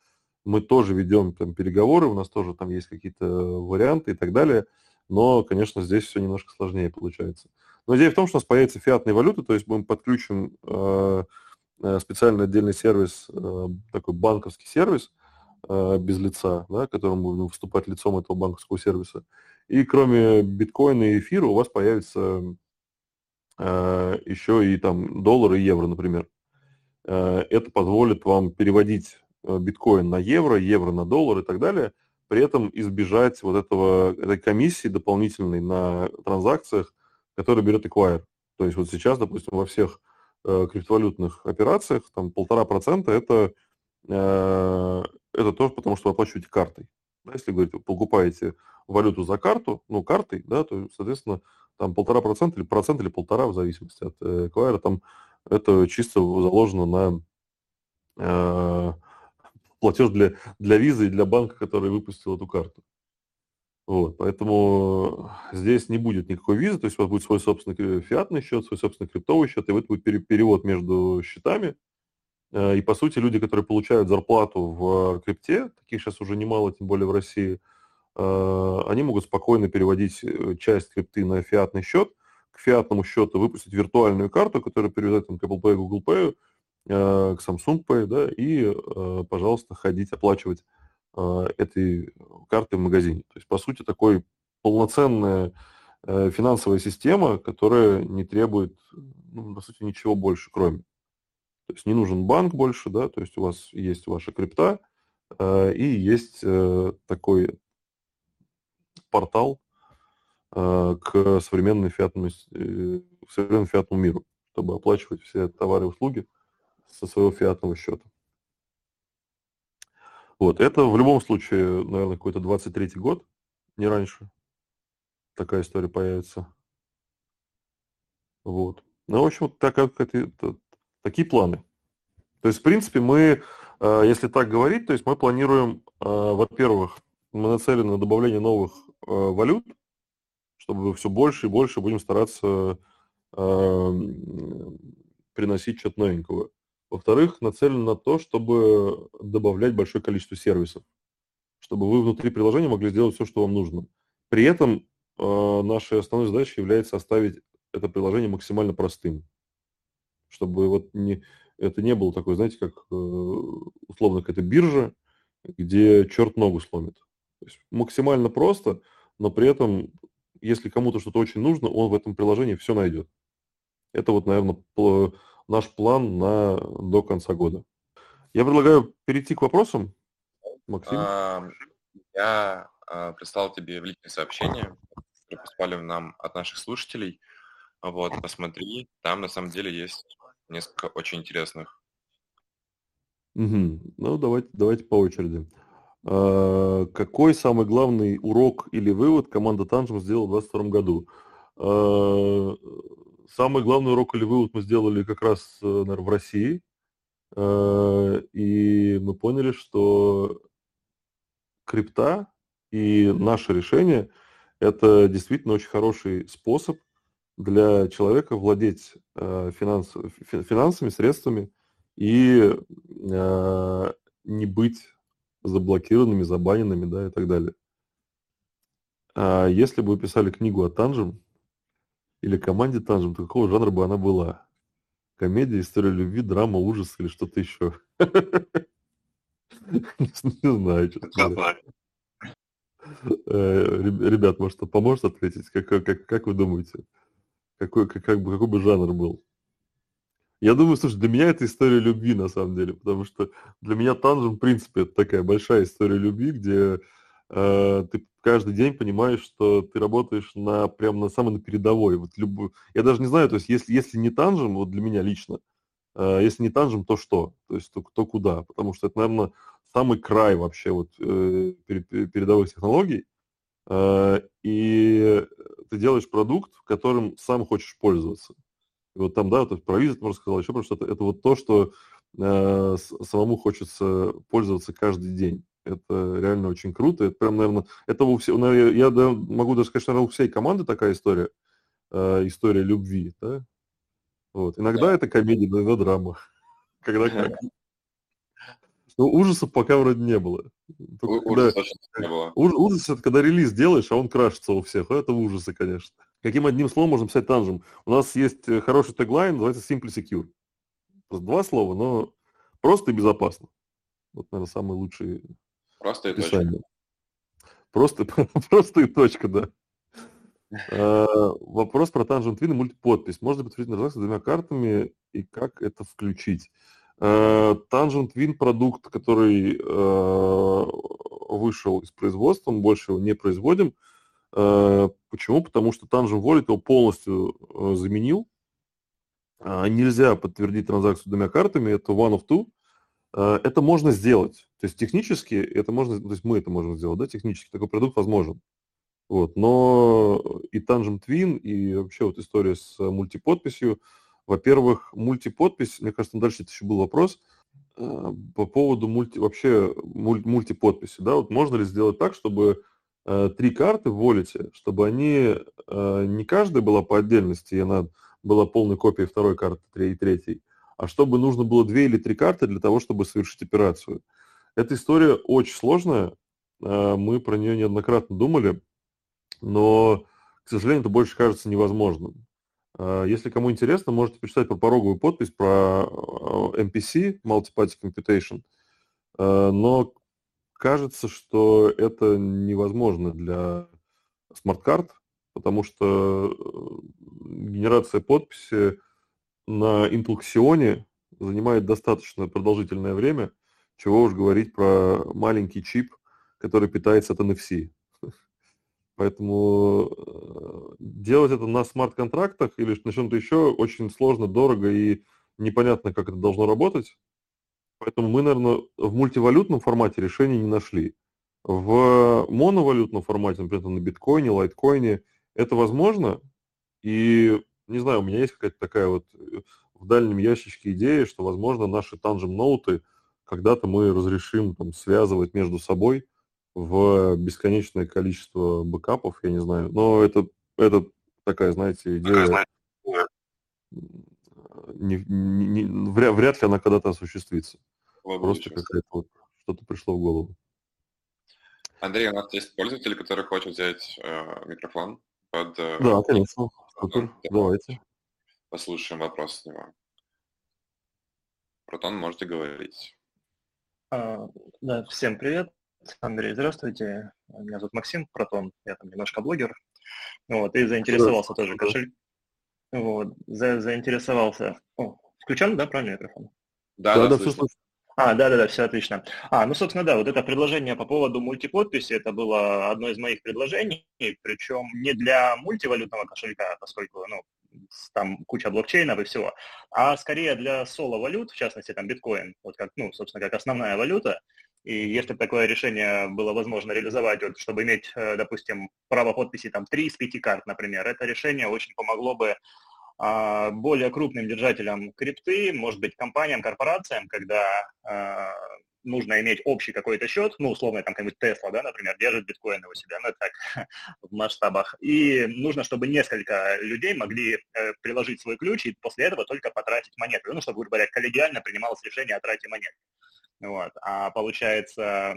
Мы тоже ведем там переговоры, у нас тоже там есть какие-то варианты и так далее – но, конечно, здесь все немножко сложнее получается. Но идея в том, что у нас появится фиатные валюты, то есть мы подключим э, э, специальный отдельный сервис, э, такой банковский сервис без лица, да, которым будем выступать лицом этого банковского сервиса. И кроме биткоина и эфира у вас появится еще и там доллары и евро, например. Это позволит вам переводить биткоин на евро, евро на доллар и так далее – при этом избежать вот этого, этой комиссии дополнительной на транзакциях, которую берет Acquire. То есть вот сейчас, допустим, во всех э, криптовалютных операциях там полтора процента это, э, это тоже потому, что вы оплачиваете картой. Да, если говорить, вы покупаете валюту за карту, ну, картой, да, то, соответственно, там полтора процента или процент или полтора, в зависимости от э, Acquire, там это чисто заложено на э, платеж для, для визы и для банка, который выпустил эту карту. Вот, поэтому здесь не будет никакой визы, то есть у вас будет свой собственный фиатный счет, свой собственный криптовый счет, и это будет перевод между счетами. Э, и, по сути, люди, которые получают зарплату в крипте, таких сейчас уже немало, тем более в России, э, они могут спокойно переводить э, часть крипты на фиатный счет, к фиатному счету выпустить виртуальную карту, которую привязать там, к Apple Pay, Google Pay, Э, к Samsung Pay, да, и, э, пожалуйста, ходить оплачивать э, этой картой в магазине. То есть, по сути, такой полноценная финансовая система, которая не требует, ну, по сути, ничего больше, кроме. То есть не нужен банк больше, да, то есть у вас есть ваша крипта и есть такой портал к современному фиатному, современному фиатному миру, чтобы оплачивать все товары и услуги со своего фиатного счета. Вот, это в любом случае, наверное, какой-то 23-й год, не раньше. Такая история появится. Вот. Ну, в общем, так, это, такие планы. То есть, в принципе, мы, э, если так говорить, то есть мы планируем, э, во-первых, мы нацелены на добавление новых э, валют, чтобы все больше и больше будем стараться приносить что-то новенького. Во-вторых, нацелен на то, чтобы добавлять большое количество сервисов, чтобы вы внутри приложения могли сделать все, что вам нужно. При этом э, нашей основной задачей является оставить это приложение максимально простым, чтобы вот не, это не было такое, знаете, как э, условно какая-то биржа, где черт ногу сломит. То есть максимально просто, но при этом, если кому-то что-то очень нужно, он в этом приложении все найдет. Это вот, наверное, наш план на, до конца года. Я предлагаю перейти к вопросам. Максим? А, я а, прислал тебе в личное сообщение, которое послали нам от наших слушателей. Вот, посмотри, там на самом деле есть несколько очень интересных. Угу. Ну, давайте, давайте по очереди. А, какой самый главный урок или вывод команда Танжем сделала в 2022 году? Самый главный урок или вывод мы сделали как раз, э, наверное, в России. Э, и мы поняли, что крипта и наше решение – это действительно очень хороший способ для человека владеть э, финанс, финансами, средствами и не быть заблокированными, забаненными, да, и так далее. А если бы вы писали книгу о Танжем, или команде Танжем, то какого жанра бы она была? Комедия, история любви, драма, ужас или что-то еще? Не знаю, честно э, Ребят, может, поможет ответить? Как, как, как вы думаете? Какой, как, как, бы, какой бы жанр был? Я думаю, слушай, для меня это история любви, на самом деле, потому что для меня Танжем, в принципе, это такая большая история любви, где ты каждый день понимаешь, что ты работаешь на прям на самой на передовой. Вот любую... Я даже не знаю, то есть если, если не танжем, вот для меня лично, э, если не танжем, то что? То есть то, то куда? Потому что это, наверное, самый край вообще вот э, передовых технологий. Э, и ты делаешь продукт, которым сам хочешь пользоваться. И вот там, да, вот про визит можно сказать, еще просто это, это вот то, что э, самому хочется пользоваться каждый день. Это реально очень круто. Это прям, наверное, это у всех, я, могу даже сказать, что наверное, у всей команды такая история, э, история любви, да. Вот. Иногда да. это комедия, иногда драма. Когда как. Ну, ужасов пока вроде не было. Ужас когда... не было. Ужас это когда релиз делаешь, а он крашится у всех. Это ужасы, конечно. Каким одним словом можно писать танжем? У нас есть э, хороший теглайн, называется Simply Secure. Просто два слова, но просто и безопасно. Вот, наверное, самые лучшие Просто и точка. Просто, просто и точка, да. А, вопрос про Tangent Win и мультиподпись. Можно подтвердить транзакции с двумя картами и как это включить? А, Tangent Win продукт, который а, вышел из производства, мы больше его не производим. Почему? Потому что Tangent Wallet его полностью заменил. Нельзя подтвердить транзакцию двумя картами, это one of two. Э, это можно сделать. То есть технически это можно, то есть мы это можем сделать, да, технически такой продукт возможен. Вот, но и Tangent Twin, и вообще вот история с мультиподписью, во-первых, мультиподпись, мне кажется, дальше это еще был вопрос, э, по поводу мульти, вообще муль, мультиподписи, да, вот можно ли сделать так, чтобы э, три карты в волете, чтобы они, не каждая была по отдельности, и она была полной копией второй карты и третьей, а чтобы нужно было две или три карты для того, чтобы совершить операцию. Эта история очень сложная, а, мы про нее неоднократно думали, но, к сожалению, это больше кажется невозможным. А, если кому интересно, можете почитать про пороговую подпись, про MPC, а, Multiparty Computation, но кажется, что это невозможно для smart-карт, потому что э, генерация подписи на Xeon занимает достаточно продолжительное время, чего уж говорить про маленький чип, который питается от NFC. Поэтому э, делать это на smart-контрактах или на чем-то еще очень сложно, дорого и непонятно, как это должно работать. Поэтому мы, наверное, в мультивалютном формате решения не нашли. В моновалютном формате, например, на биткоине, лайткоине, это возможно. И, не знаю, у меня есть какая-то такая вот э, в дальнем ящичке идея, что, возможно, наши танжем ноуты когда-то мы разрешим там, связывать между собой в бесконечное количество бэкапов, я не знаю. Но это, это такая, знаете, идея... Не, не, не, вряд, вряд ли она когда-то осуществится. Просто какая-то вот что-то пришло в голову. Андрей, у нас есть пользователь, который хочет взять э, микрофон под... Э, да, конечно. Супер. Давайте. Послушаем вопрос с него. Протон, можете говорить. А, да, всем привет. Андрей, здравствуйте. Меня зовут Максим Протон, я там немножко блогер. Вот, и заинтересовался тоже кошель. Вот, за, заинтересовался. О, включен, да, правильно микрофон? Да, да, да, все слышно. А, да-да-да, все отлично. А, ну, собственно, да, вот это предложение по поводу мультиподписи, это было одно из моих предложений, причем не для мультивалютного кошелька, поскольку, ну, там куча блокчейнов и всего, а скорее для соло-валют, в частности, там биткоин, вот как, ну, собственно, как основная валюта, и если такое решение было возможно реализовать, вот, чтобы иметь, э, допустим, право подписи там 3 из 5 карт, например, это решение очень помогло бы более крупным держателям крипты, может быть, компаниям, корпорациям, когда а, нужно иметь общий какой-то счет, ну, условно, там, какой-нибудь Тесла, да, например, держит биткоины у себя, ну, так, в масштабах. И нужно, чтобы несколько людей могли э, приложить свой ключ и после этого только потратить монеты. Ну, чтобы, грубо говоря, коллегиально принималось решение о трате монет. Вот. А получается,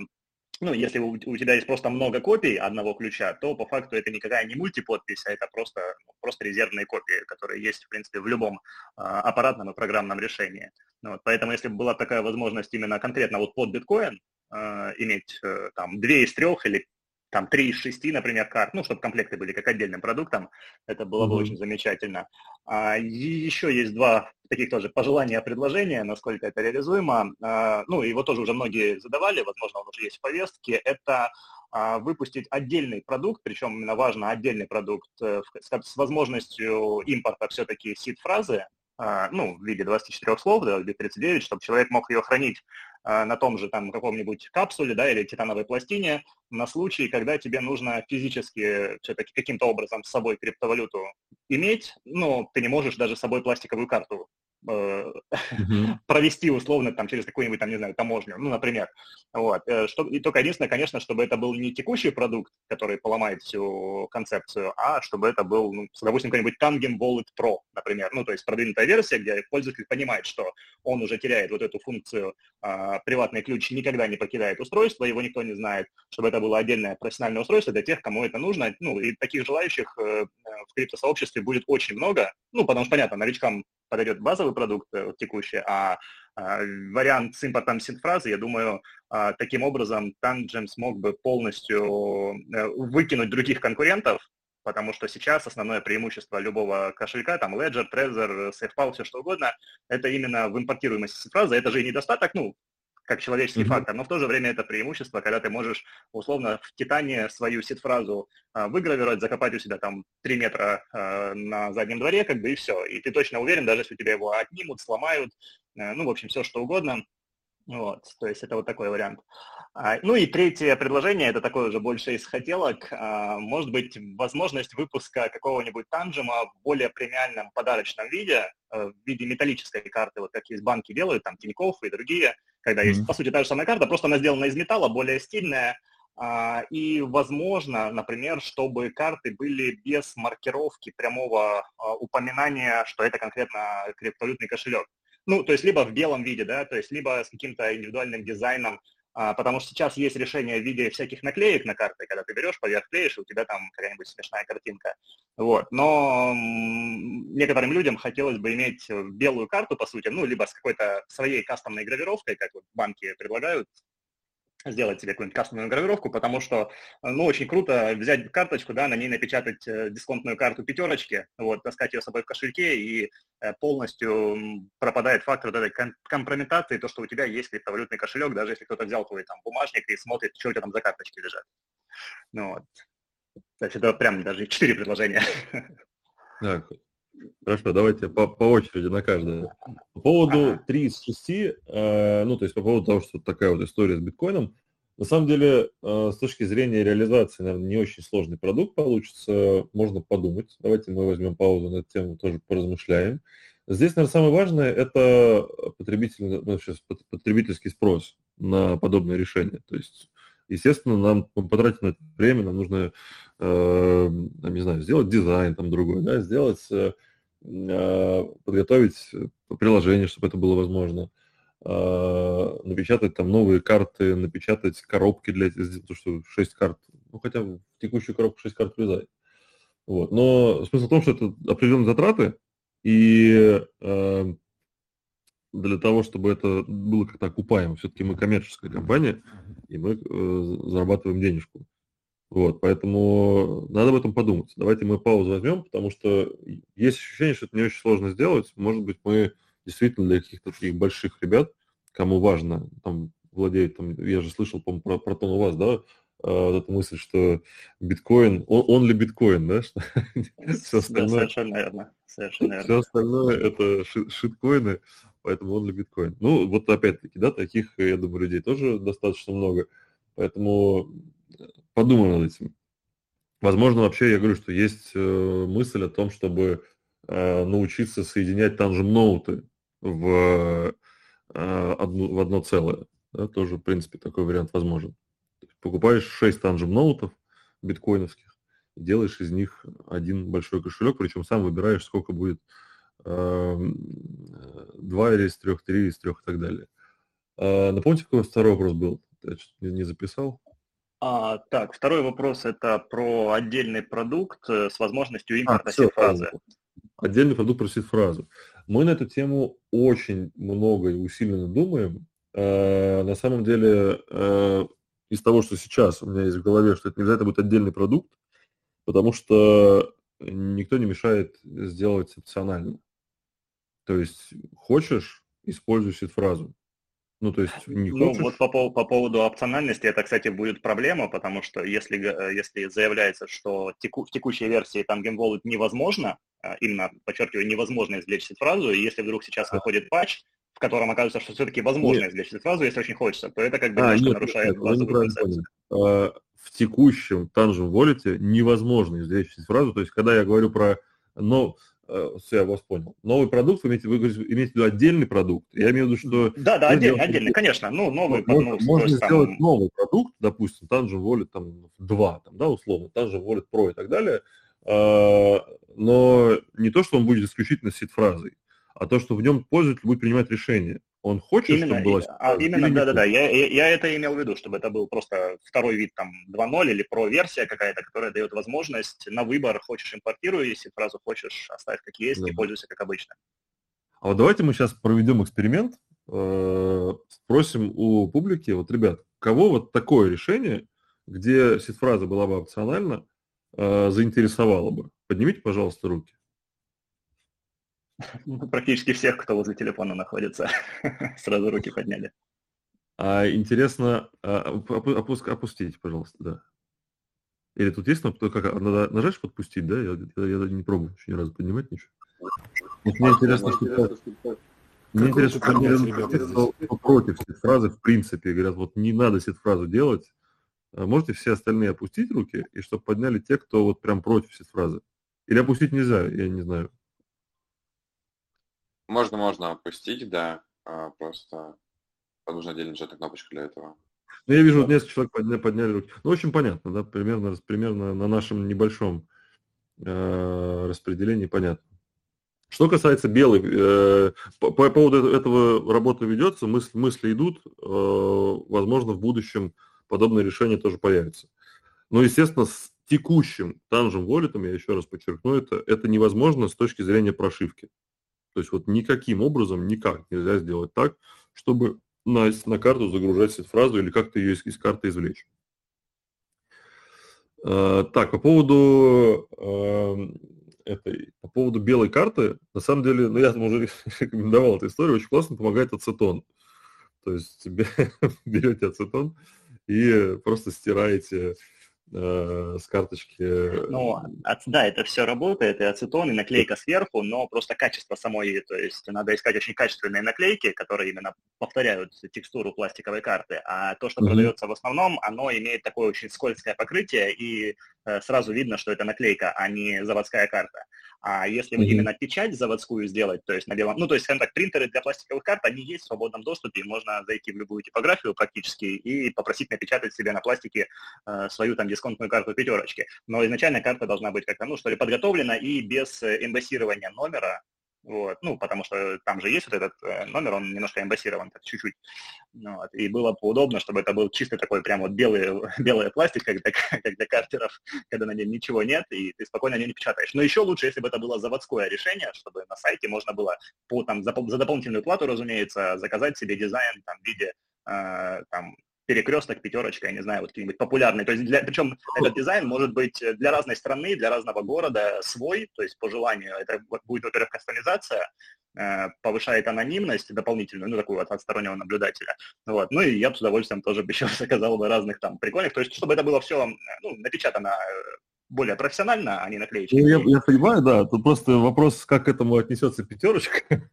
ну, если у, у тебя есть просто много копий одного ключа, то по факту это никакая не мультиподпись, а это просто, просто резервные копии, которые есть, в принципе, в любом а, аппаратном и программном решении. Ну вот, поэтому если бы была такая возможность именно конкретно вот под биткоин, э, иметь э, там две из трех или там три из шести, например, карт, ну, чтобы комплекты были как отдельным продуктом, это было mm-hmm. бы очень замечательно. А, и еще есть два таких тоже пожелания, предложения, насколько это реализуемо. А, ну, его тоже уже многие задавали, возможно, он уже есть в повестке. Это а, выпустить отдельный продукт, причем именно важно отдельный продукт э, с возможностью импорта все-таки сид-фразы, а, ну, в виде 24 слов, да, в 39, чтобы человек мог ее хранить на том же там каком-нибудь капсуле, да, или титановой пластине на случай, когда тебе нужно физически все-таки каким-то образом с собой криптовалюту иметь, но ты не можешь даже с собой пластиковую карту э, провести условно там через какую-нибудь там, не знаю, таможню, ну, например. Вот. Э, что, и только единственное, конечно, чтобы это был не текущий продукт, который поломает всю концепцию, а чтобы это был, ну, допустим, какой-нибудь Tangent Wallet Pro, например. Ну, то есть продвинутая версия, где пользователь понимает, что он уже теряет вот эту функцию, а, приватный ключ никогда не покидает устройство, его никто не знает, чтобы это было отдельное профессиональное устройство для тех, кому это нужно. Ну, и таких желающих э, в криптосообществе будет очень много. Ну, потому что, понятно, новичкам подойдет базовый продукт текущий, а, а вариант с импортом синтфразы, я думаю, а, таким образом Tangent смог бы полностью э, выкинуть других конкурентов, потому что сейчас основное преимущество любого кошелька, там Ledger, Trezor, SafePal, все что угодно, это именно в импортируемости синтфразы. Это же и недостаток, ну, как человеческий mm-hmm. фактор, но в то же время это преимущество, когда ты можешь условно в Титане свою сид-фразу а, выгравировать, закопать у себя там 3 метра а, на заднем дворе, как бы и все. И ты точно уверен, даже если у тебя его отнимут, сломают, а, ну, в общем, все что угодно. Вот, то есть это вот такой вариант. А, ну и третье предложение, это такое уже больше из хотелок, а, может быть, возможность выпуска какого-нибудь танжема в более премиальном подарочном виде, э, в виде металлической карты, вот как есть банки делают, там Тинькофф и другие, когда mm-hmm. есть, по сути, та же самая карта, просто она сделана из металла, более стильная, а, и, возможно, например, чтобы карты были без маркировки прямого упоминания, что это конкретно криптовалютный кошелек. Ну, то есть либо в белом виде, да, то есть либо с каким-то индивидуальным дизайном, а, потому что сейчас есть решение в виде всяких наклеек на карты, когда ты берешь, поверх клеишь, и у тебя там какая-нибудь смешная картинка. Вот. Но некоторым людям хотелось бы иметь белую карту, по сути, ну, либо с какой-то своей кастомной гравировкой, как вот банки предлагают, сделать себе какую-нибудь кастомную гравировку, потому что, ну, очень круто взять карточку, да, на ней напечатать э, дисконтную карту пятерочки, вот, таскать ее с собой в кошельке, и э, полностью пропадает фактор вот этой компрометации, то, что у тебя есть криптовалютный кошелек, даже если кто-то взял твой там бумажник и смотрит, что у тебя там за карточки лежат. Ну, вот. То это прям даже четыре предложения. Да, Хорошо, давайте по, по очереди на каждое. По поводу 3 из 6, э, ну, то есть по поводу того, что такая вот история с биткоином, на самом деле, э, с точки зрения реализации, наверное, не очень сложный продукт получится, можно подумать. Давайте мы возьмем паузу на эту тему, тоже поразмышляем. Здесь, наверное, самое важное – это потребитель, ну, сейчас, потребительский спрос на подобное решение. То есть, естественно, нам потратить на это время, нам нужно, э, не знаю, сделать дизайн там другой, да, сделать, э, э подготовить приложение, чтобы это было возможно, э, напечатать там новые карты, напечатать коробки для потому что 6 карт, ну, хотя в текущую коробку 6 карт влезает. Вот. Но смысл в том, что это определенные затраты, и э, для того, чтобы это было как-то окупаемо, все-таки мы коммерческая компания, и мы э, зарабатываем денежку. Вот, поэтому надо об этом подумать. Давайте мы паузу возьмем, потому что есть ощущение, что это не очень сложно сделать. Может быть, мы действительно для каких-то таких больших ребят, кому важно, там, владеют, там, я же слышал, по про, про то у вас, да, а, вот эта мысль, что биткоин, он, он ли биткоин, да? Что все остальное, да, совершенно верно. Совершенно верно. Все остальное это шиткоины, поэтому он ли биткоин. Ну, вот опять-таки, да, таких, я думаю, людей тоже достаточно много, поэтому э, подумаем над этим. Возможно, вообще, я говорю, что есть э, мысль о том, чтобы э, научиться соединять танжем-ноуты в, в одно целое. Да, тоже, в принципе, такой вариант возможен покупаешь 6 танжем ноутов биткоиновских, делаешь из них один большой кошелек, причем сам выбираешь, сколько будет э, 2 или из 3, 3 из 3 и так далее. А, напомните, какой второй вопрос был? Я не, записал. А, так, второй вопрос это про отдельный продукт э, с возможностью а, импорта а, сид-фразы. Отдельный продукт про сид-фразу. Мы на эту тему очень много и усиленно думаем. Э, на самом деле э, из того, что сейчас у меня есть в голове, что это не обязательно будет отдельный продукт, потому что никто не мешает сделать опционально. То есть хочешь, используй фразу. Ну, то есть не ну, хочешь... Ну, вот по, по поводу опциональности, это, кстати, будет проблема, потому что если, если заявляется, что теку, в текущей версии там GameWallet невозможно, а, именно, подчеркиваю, невозможно извлечь фразу, и если вдруг сейчас выходит патч, в котором оказывается, что все-таки возможно нет. извлечь сразу, если очень хочется, то это как бы а, нет, нарушает базовую концепцию. А, в текущем Tangent Wallet невозможно извлечь фразу, то есть когда я говорю про, но, э, все, я вас понял, новый продукт, вы имеете, вы имеете в виду отдельный продукт, я имею в виду, что... Да, да, отдельный, отдельный, конечно, ну, новый. Можно, ну, можно сделать там... новый продукт, допустим, Tangent Wallet там 2, там, да, условно, Tangent Wallet Pro и так далее, а, но не то, что он будет исключительно сид-фразой, а то, что в нем пользователь будет принимать решение. Он хочет, именно, чтобы было... А, именно, да-да-да, я, я, это имел в виду, чтобы это был просто второй вид, там, 2.0 или про-версия какая-то, которая дает возможность на выбор, хочешь импортируй, если фразу хочешь оставь как есть да. и пользуйся как обычно. А вот давайте мы сейчас проведем эксперимент, э, спросим у публики, вот, ребят, кого вот такое решение, где сид-фраза была бы опциональна, э, заинтересовало бы? Поднимите, пожалуйста, руки. Практически всех, кто возле телефона находится, сразу руки подняли. А интересно, а, опуск, опустите, пожалуйста, да. Или тут есть кнопка, как, надо нажать, подпустить, да? Я, я, я не пробовал еще ни разу поднимать ничего. Вот мне интересно, что... Мне интересно, что мне против фразы в принципе. Говорят, вот не надо фразу делать. А можете все остальные опустить руки, и чтобы подняли те, кто вот прям против фразы. Или опустить нельзя, я не знаю. Можно, можно опустить, да. А, просто нужно отдельно нажать на кнопочку для этого. Ну, я вижу, вот несколько человек подняли, подняли руки. Ну, очень понятно, да, примерно, примерно на нашем небольшом э, распределении понятно. Что касается белой, э, по, по поводу этого работа ведется, мысли, мысли идут, э, возможно, в будущем подобное решение тоже появится. Но, естественно, с текущим танжем волетом, я еще раз подчеркну это, это невозможно с точки зрения прошивки. То есть вот никаким образом, никак нельзя сделать так, чтобы на, на карту загружать эту фразу или как-то ее из, из карты извлечь. Uh, так, по поводу uh, этой, по поводу белой карты, на самом деле, ну я там уже рекомендовал эту историю, очень классно помогает ацетон. То есть берете ацетон и просто стираете э, с карточки. Ну, от, да, это все работает, и ацетон, и наклейка сверху, но просто качество самой, то есть надо искать очень качественные наклейки, которые именно повторяют текстуру пластиковой карты, а то, что mm-hmm. продается в основном, оно имеет такое очень скользкое покрытие, и э, сразу видно, что это наклейка, а не заводская карта. А если mm-hmm. именно печать заводскую сделать, то есть на белом, ну, то есть, скажем так, принтеры для пластиковых карт, они есть в свободном доступе, можно зайти в любую типографию практически и попросить напечатать себе на пластике э, свою там дисконтную карту пятерочки. Но изначально карта должна быть как-то, ну, что ли, подготовлена и без э, эмбассирования номера, вот, ну, потому что там же есть вот этот э, номер, он немножко эмбассирован, так чуть-чуть. Ну вот, и было бы удобно, чтобы это был чисто такой прям вот белый, белый пластик, как для, как для картеров, когда на нем ничего нет, и ты спокойно на нем не печатаешь. Но еще лучше, если бы это было заводское решение, чтобы на сайте можно было по, там, за, за дополнительную плату, разумеется, заказать себе дизайн там, в виде э, там, перекресток, пятерочка, я не знаю, вот какие-нибудь популярные. То есть, для, причем этот дизайн может быть для разной страны, для разного города свой, то есть по желанию. Это будет, во-первых, кастомизация, э, повышает анонимность дополнительную, ну, такую от, от стороннего наблюдателя. Вот. Ну, и я бы с удовольствием тоже бы еще заказал бы разных там прикольных. То есть, чтобы это было все ну, напечатано э, более профессионально, а не наклеечки. Ну, я, я понимаю, да. Тут просто вопрос, как к этому отнесется пятерочка.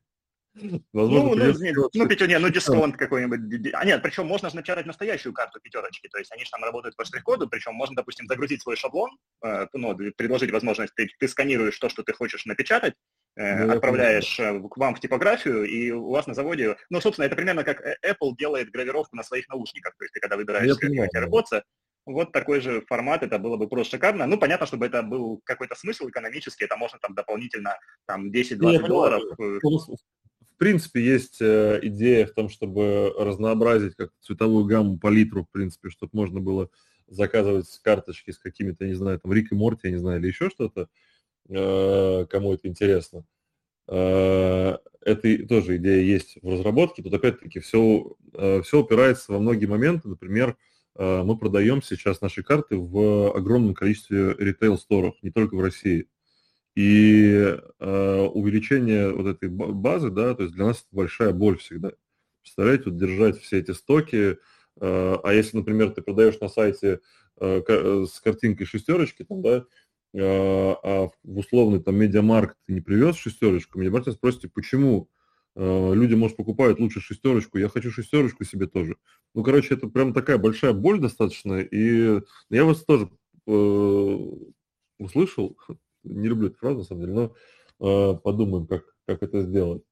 Возможно, ну, ну, ну, пятю, нет, ну, дисконт какой-нибудь. А нет, причем можно начать настоящую карту пятерочки, то есть они же там работают по штрих-коду, причем можно, допустим, загрузить свой шаблон, э, ну, предложить возможность, ты, ты сканируешь то, что ты хочешь напечатать, э, ну, отправляешь э, к вам в типографию, и у вас на заводе, ну, собственно, это примерно как э, Apple делает гравировку на своих наушниках, то есть ты когда выбираешь AirPods, вот такой же формат, это было бы просто шикарно. Ну, понятно, чтобы это был какой-то смысл экономический, это можно там дополнительно там 10-20 долларов принципе, есть э, идея в том, чтобы разнообразить как цветовую гамму, палитру, в принципе, чтобы можно было заказывать карточки с какими-то, не знаю, там, Рик и Морти, я не знаю, или еще что-то, э, кому это интересно. Э, это тоже идея есть в разработке. Тут, опять-таки, все, все упирается во многие моменты. Например, мы продаем сейчас наши карты в огромном количестве ритейл-сторов, не только в России. И э, увеличение вот этой базы, да, то есть для нас это большая боль всегда. Представляете, вот держать все эти стоки, э, а если, например, ты продаешь на сайте э, э, с картинкой шестерочки, там, да, э, а в условный там медиамаркт ты не привез шестерочку, братья спросите, почему э, люди, может, покупают лучше шестерочку, я хочу шестерочку себе тоже. Ну, короче, это прям такая большая боль достаточно, и я вас тоже э, услышал, не люблю эту фразу, на самом деле, но э, подумаем, как, как это сделать.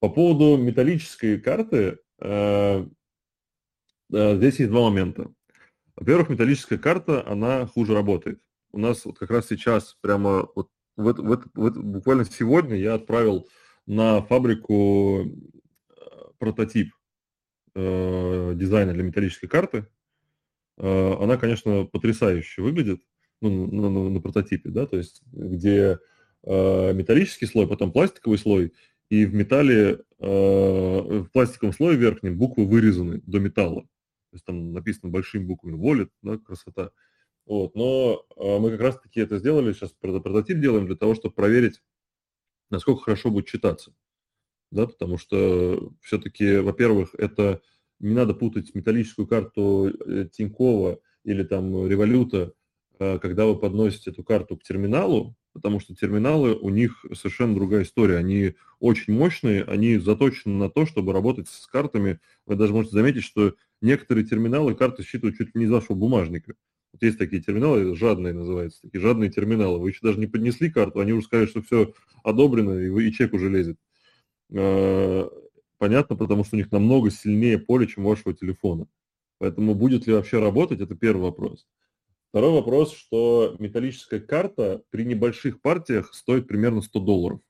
По поводу металлической карты, э, э, здесь есть два момента. Во-первых, металлическая карта, она хуже работает. У нас вот как раз сейчас, прямо вот в это, в это, в это, буквально сегодня я отправил на фабрику э, прототип э, дизайна для металлической карты. Э, она, конечно, потрясающе выглядит ну, на, на, на прототипе, да, то есть где э, металлический слой, потом пластиковый слой, и в металле, э, в пластиковом слое верхнем буквы вырезаны до металла. То есть там написано большими буквами «Wallet», да, красота. Вот, но э, мы как раз-таки это сделали, сейчас прототип делаем для того, чтобы проверить, насколько хорошо будет читаться. Да, потому что все-таки, во-первых, это не надо путать металлическую карту э, Тинькова или там Революта когда вы подносите эту карту к терминалу, потому что терминалы, у них совершенно другая история. Они очень мощные, они заточены на то, чтобы работать с картами. Вы даже можете заметить, что некоторые терминалы карты считывают чуть ли не из вашего бумажника. Вот есть такие терминалы, жадные называются, такие жадные терминалы. Вы еще даже не поднесли карту, они уже сказали, что все одобрено, и, вы, и чек уже лезет. Э, понятно, потому что у них намного сильнее поле, чем у вашего телефона. Поэтому будет ли вообще работать, это первый вопрос. Второй вопрос, что металлическая карта при небольших партиях стоит примерно 100 долларов.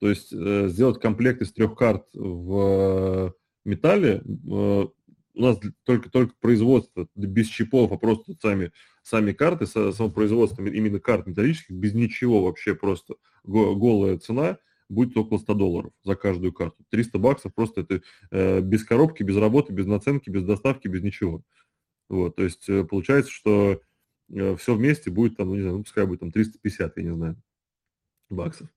То есть э, сделать комплект из трех карт в металле, э, у нас только, только производство без чипов, а просто сами, сами карты, само производство именно карт металлических, без ничего вообще просто голая цена будет около 100 долларов за каждую карту. 300 баксов просто это э, без коробки, без работы, без наценки, без доставки, без ничего. Вот, то есть э, получается, что э, все вместе будет там, ну не знаю, ну, пускай будет там 350, я не знаю, баксов.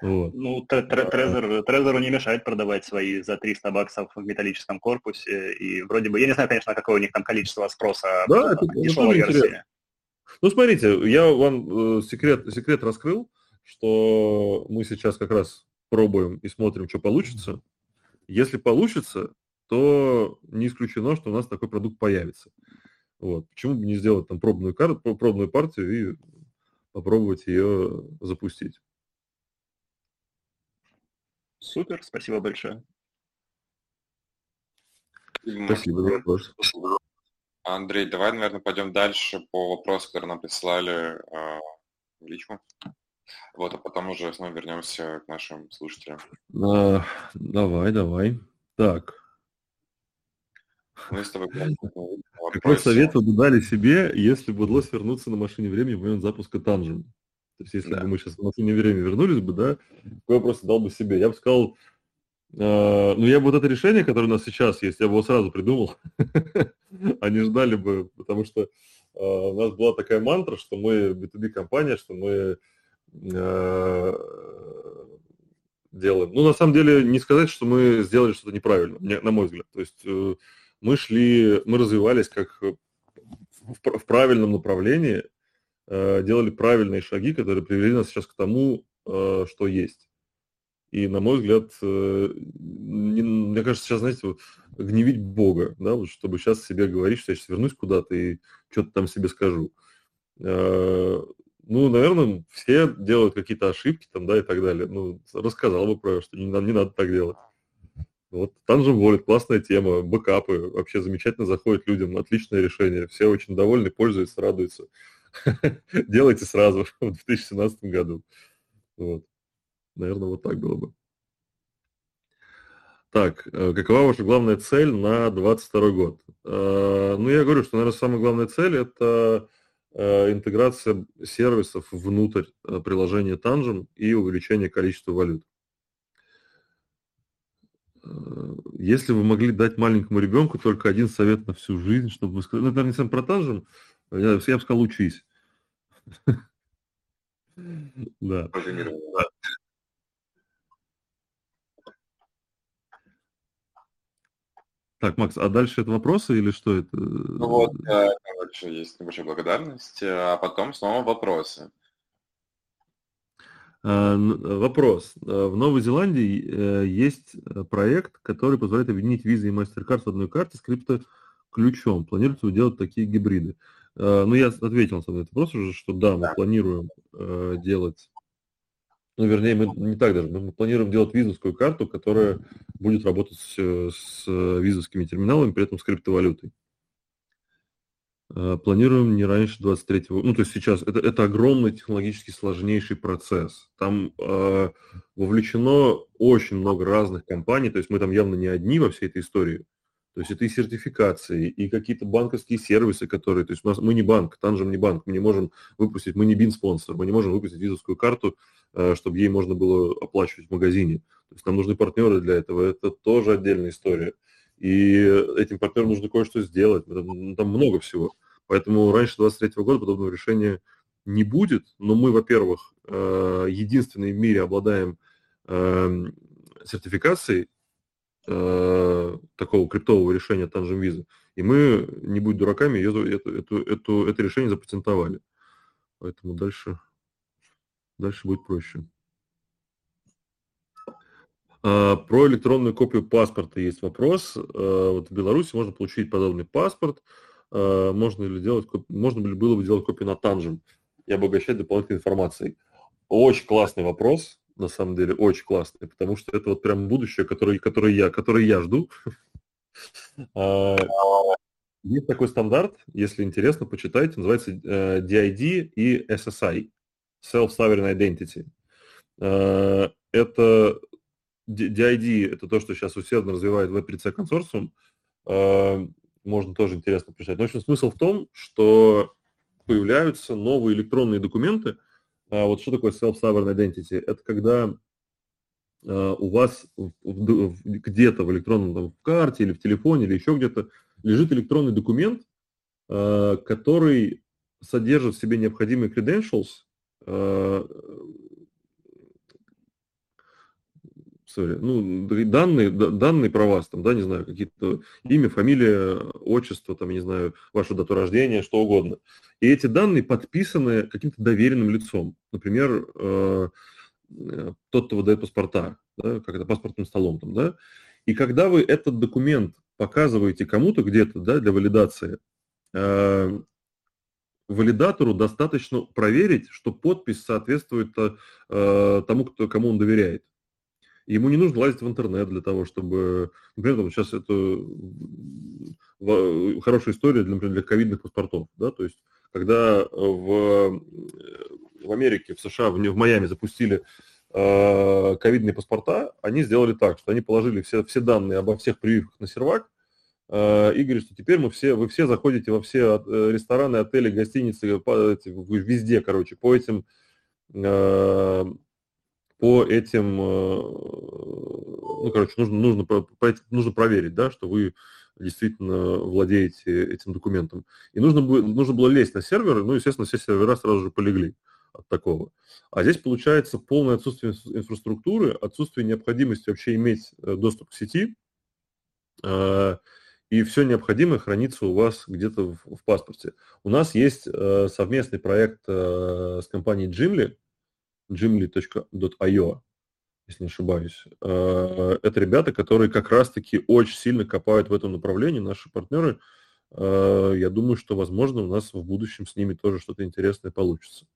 Вот. Ну, Трезор, Трезору не мешает продавать свои за 300 баксов в металлическом корпусе. И вроде бы, я не знаю, конечно, какое у них там количество спроса. Да, это, дешевой версии. Ну, смотрите, я вам э, секрет, секрет раскрыл, что мы сейчас как раз пробуем и смотрим, что получится. Если получится, то не исключено, что у нас такой продукт появится. Вот. Почему бы не сделать там пробную, карту, пробную партию и попробовать ее запустить. Супер, спасибо большое. Спасибо за вопрос. Андрей, давай, наверное, пойдем дальше по вопросу, который нам прислали э, в личку. Вот, а потом уже снова вернемся к нашим слушателям. А, давай, давай. Так. Мы с тобой Какой совет вы бы дали себе, если бы удалось вернуться на машине времени в момент запуска Танжем? То есть если да. бы мы сейчас на машине времени вернулись бы, да, какой просто дал бы себе? Я бы сказал, э, ну я бы вот это решение, которое у нас сейчас есть, я бы его сразу придумал. Они ждали бы, потому что э, у нас была такая мантра, что мы B2B компания, что мы э, делаем. Ну, на самом деле, не сказать, что мы сделали что-то неправильно, на мой взгляд. То есть э, мы шли, мы развивались как в правильном направлении, э, делали правильные шаги, которые привели нас сейчас к тому, э, что есть. И, на мой взгляд, не, мне кажется, сейчас, знаете, вот, гневить Бога, да, вот, чтобы сейчас себе говорить, что я сейчас вернусь куда-то и что-то там себе скажу. Ну, наверное, все делают какие-то ошибки там, да, и так далее. Ну, рассказал бы про, что не, не надо так делать. Вот, Tangent Wallet, классная тема, бэкапы, вообще замечательно заходит людям, отличное решение, все очень довольны, пользуются, радуются. Делайте сразу, в 2017 году. Вот. Наверное, вот так было бы. Так, э, какова ваша главная цель на 2022 год? Э, ну, я говорю, что, наверное, самая главная цель – это Э, интеграция сервисов внутрь приложения Tangent и увеличение количества валют. Э, если вы могли дать маленькому ребенку только один совет на всю жизнь, чтобы вы сказали, ну, это не сам про Tangent, я, я бы сказал, учись. Да. Так, Макс, а дальше это вопросы или что это? Ну вот, дальше есть небольшая благодарность, а потом снова вопросы. А, вопрос. А, в Новой Зеландии э, есть э, проект, который позволяет объединить визы и MasterCard в одной карте с крипто-ключом. Планируется делать такие гибриды? Ну, я ответил на этот вопрос уже, что да, мы планируем э, делать ну, вернее, мы не так даже, мы планируем делать визовскую карту, которая будет работать с, с визовскими терминалами, при этом с криптовалютой. Э, планируем не раньше 23-го, ну, то есть сейчас это, это огромный технологически сложнейший процесс. Там э, вовлечено очень много разных компаний, то есть мы там явно не одни во всей этой истории. То есть это и сертификации, и какие-то банковские сервисы, которые... То есть у нас, мы не банк, Танжем не банк, мы не можем выпустить, мы не бин-спонсор, мы не можем выпустить визовскую карту, э, чтобы ей можно было оплачивать в магазине. То есть нам нужны партнеры для этого, это тоже отдельная история. И этим партнерам нужно кое-что сделать, там, ну, там много всего. Поэтому раньше 2023 года подобного решения не будет, но мы, во-первых, э, единственные в мире обладаем эм, сертификацией э, такого криптового решения Tangent Visa. И мы, не будь дураками, эту, эту, эту, это решение запатентовали. Поэтому дальше, дальше будет проще. А, про электронную копию паспорта есть вопрос. А, вот в Беларуси можно получить подобный паспорт. А, можно ли делать, можно ли было бы делать копию на Tangent и обогащать дополнительной информацией? Очень классный вопрос на самом деле очень классный, потому что это вот прям будущее, которое, которое, я, которое я жду. Есть такой стандарт, если интересно, почитайте, называется э, DID и SSI, Self-Sovereign Identity. Это DID, это то, что сейчас усердно развивает Web3C консорциум, а, можно тоже интересно почитать. Но, в общем, смысл в том, что появляются новые электронные документы, а вот что такое self-sovereign identity? Это когда а, у вас где-то в электронном там, в карте или в телефоне или еще где-то лежит электронный документ, который содержит в себе необходимые credentials, Sorry, ну, данные, данные про вас, там, да, не знаю, какие-то имя, фамилия, отчество, там, не знаю, вашу дату рождения, что угодно. И эти данные подписаны каким-то доверенным лицом. Например, э, э, тот, кто выдает паспорта, да, как это паспортным столом, там, да. И когда вы этот документ показываете кому-то где-то, да, для валидации, э, валидатору достаточно проверить, что подпись соответствует э, тому, кто, кому он доверяет. Ему не нужно лазить в интернет для того, чтобы... Например, там, сейчас это хорошая история, для, например, для ковидных паспортов. Да? То есть, когда в, в Америке, в США, в, в Майами запустили э, ковидные паспорта, они сделали так, что они положили все, все данные обо всех прививках на сервак, Э, и говорит, что теперь мы все, вы все заходите во все э, рестораны, отели, гостиницы, везде, короче, по этим, э, по этим, ну, короче, нужно, нужно, нужно проверить, да, что вы действительно владеете этим документом. И нужно, было, нужно было лезть на сервер, ну, естественно, все сервера сразу же полегли от такого. А здесь получается полное отсутствие инфраструктуры, отсутствие необходимости вообще иметь доступ к сети, и все необходимое хранится у вас где-то в, в паспорте. У нас есть э, совместный проект э, с компанией Jimly, jimly.io, если не ошибаюсь. Э, это ребята, которые как раз-таки очень сильно копают в этом направлении, наши партнеры. Э, я думаю, что, возможно, у нас в будущем с ними тоже что-то интересное получится.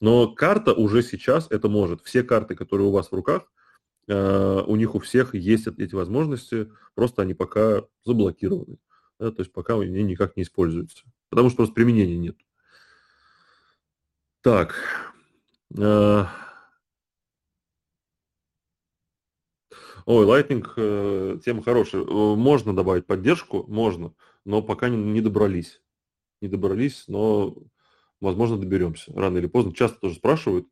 Но карта уже сейчас это может. Все карты, которые у вас в руках – Э, у них у всех есть эти возможности, просто они пока заблокированы. Да, то есть пока они никак не используются. Потому что просто применения нет. Так. Э, ой, Lightning, э, тема хорошая. Можно добавить поддержку? Можно, но пока не, добрались. Не добрались, но, возможно, доберемся. Рано или поздно. Часто тоже спрашивают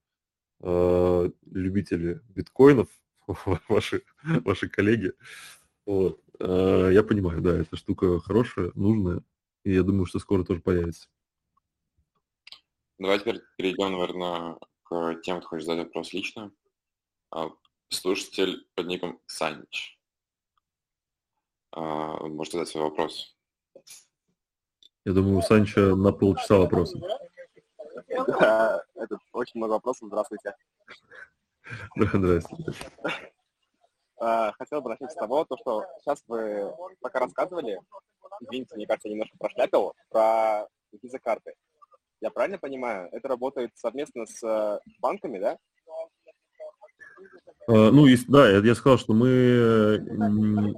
любители биткоинов, ваши, ваши коллеги. Вот. Я понимаю, да, эта штука хорошая, нужная, и я думаю, что скоро тоже появится. Давай теперь перейдем, наверное, к тем, кто хочет задать вопрос лично. А, слушатель под ником Санич. А, может задать свой вопрос. Я думаю, у Санча на полчаса вопросов. Это очень много вопросов. Здравствуйте. Здравствуйте. А, хотел бы начать с того, то, что сейчас вы пока рассказывали, извините, мне кажется, немножко прошляпил, про виза-карты. Я правильно понимаю, это работает совместно с э, банками, да? А, ну, есть, да, я сказал, что мы,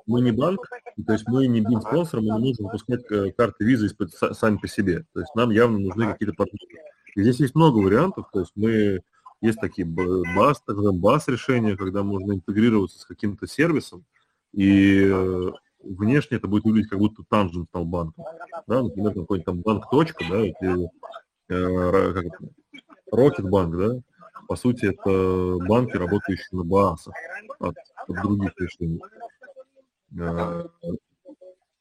мы не банк, то есть мы не бин спонсором, мы не можем выпускать э, карты визы сами по себе. То есть нам явно нужны какие-то партнеры. И здесь есть много вариантов, то есть мы есть такие бас, так бас решения, когда можно интегрироваться с каким-то сервисом, и э, внешне это будет выглядеть как будто Tangent стал банком. Да, например, какой-нибудь там банк точка, да, или э, Bank, да, по сути, это банки, работающие на БАСах от, от других решений. Э,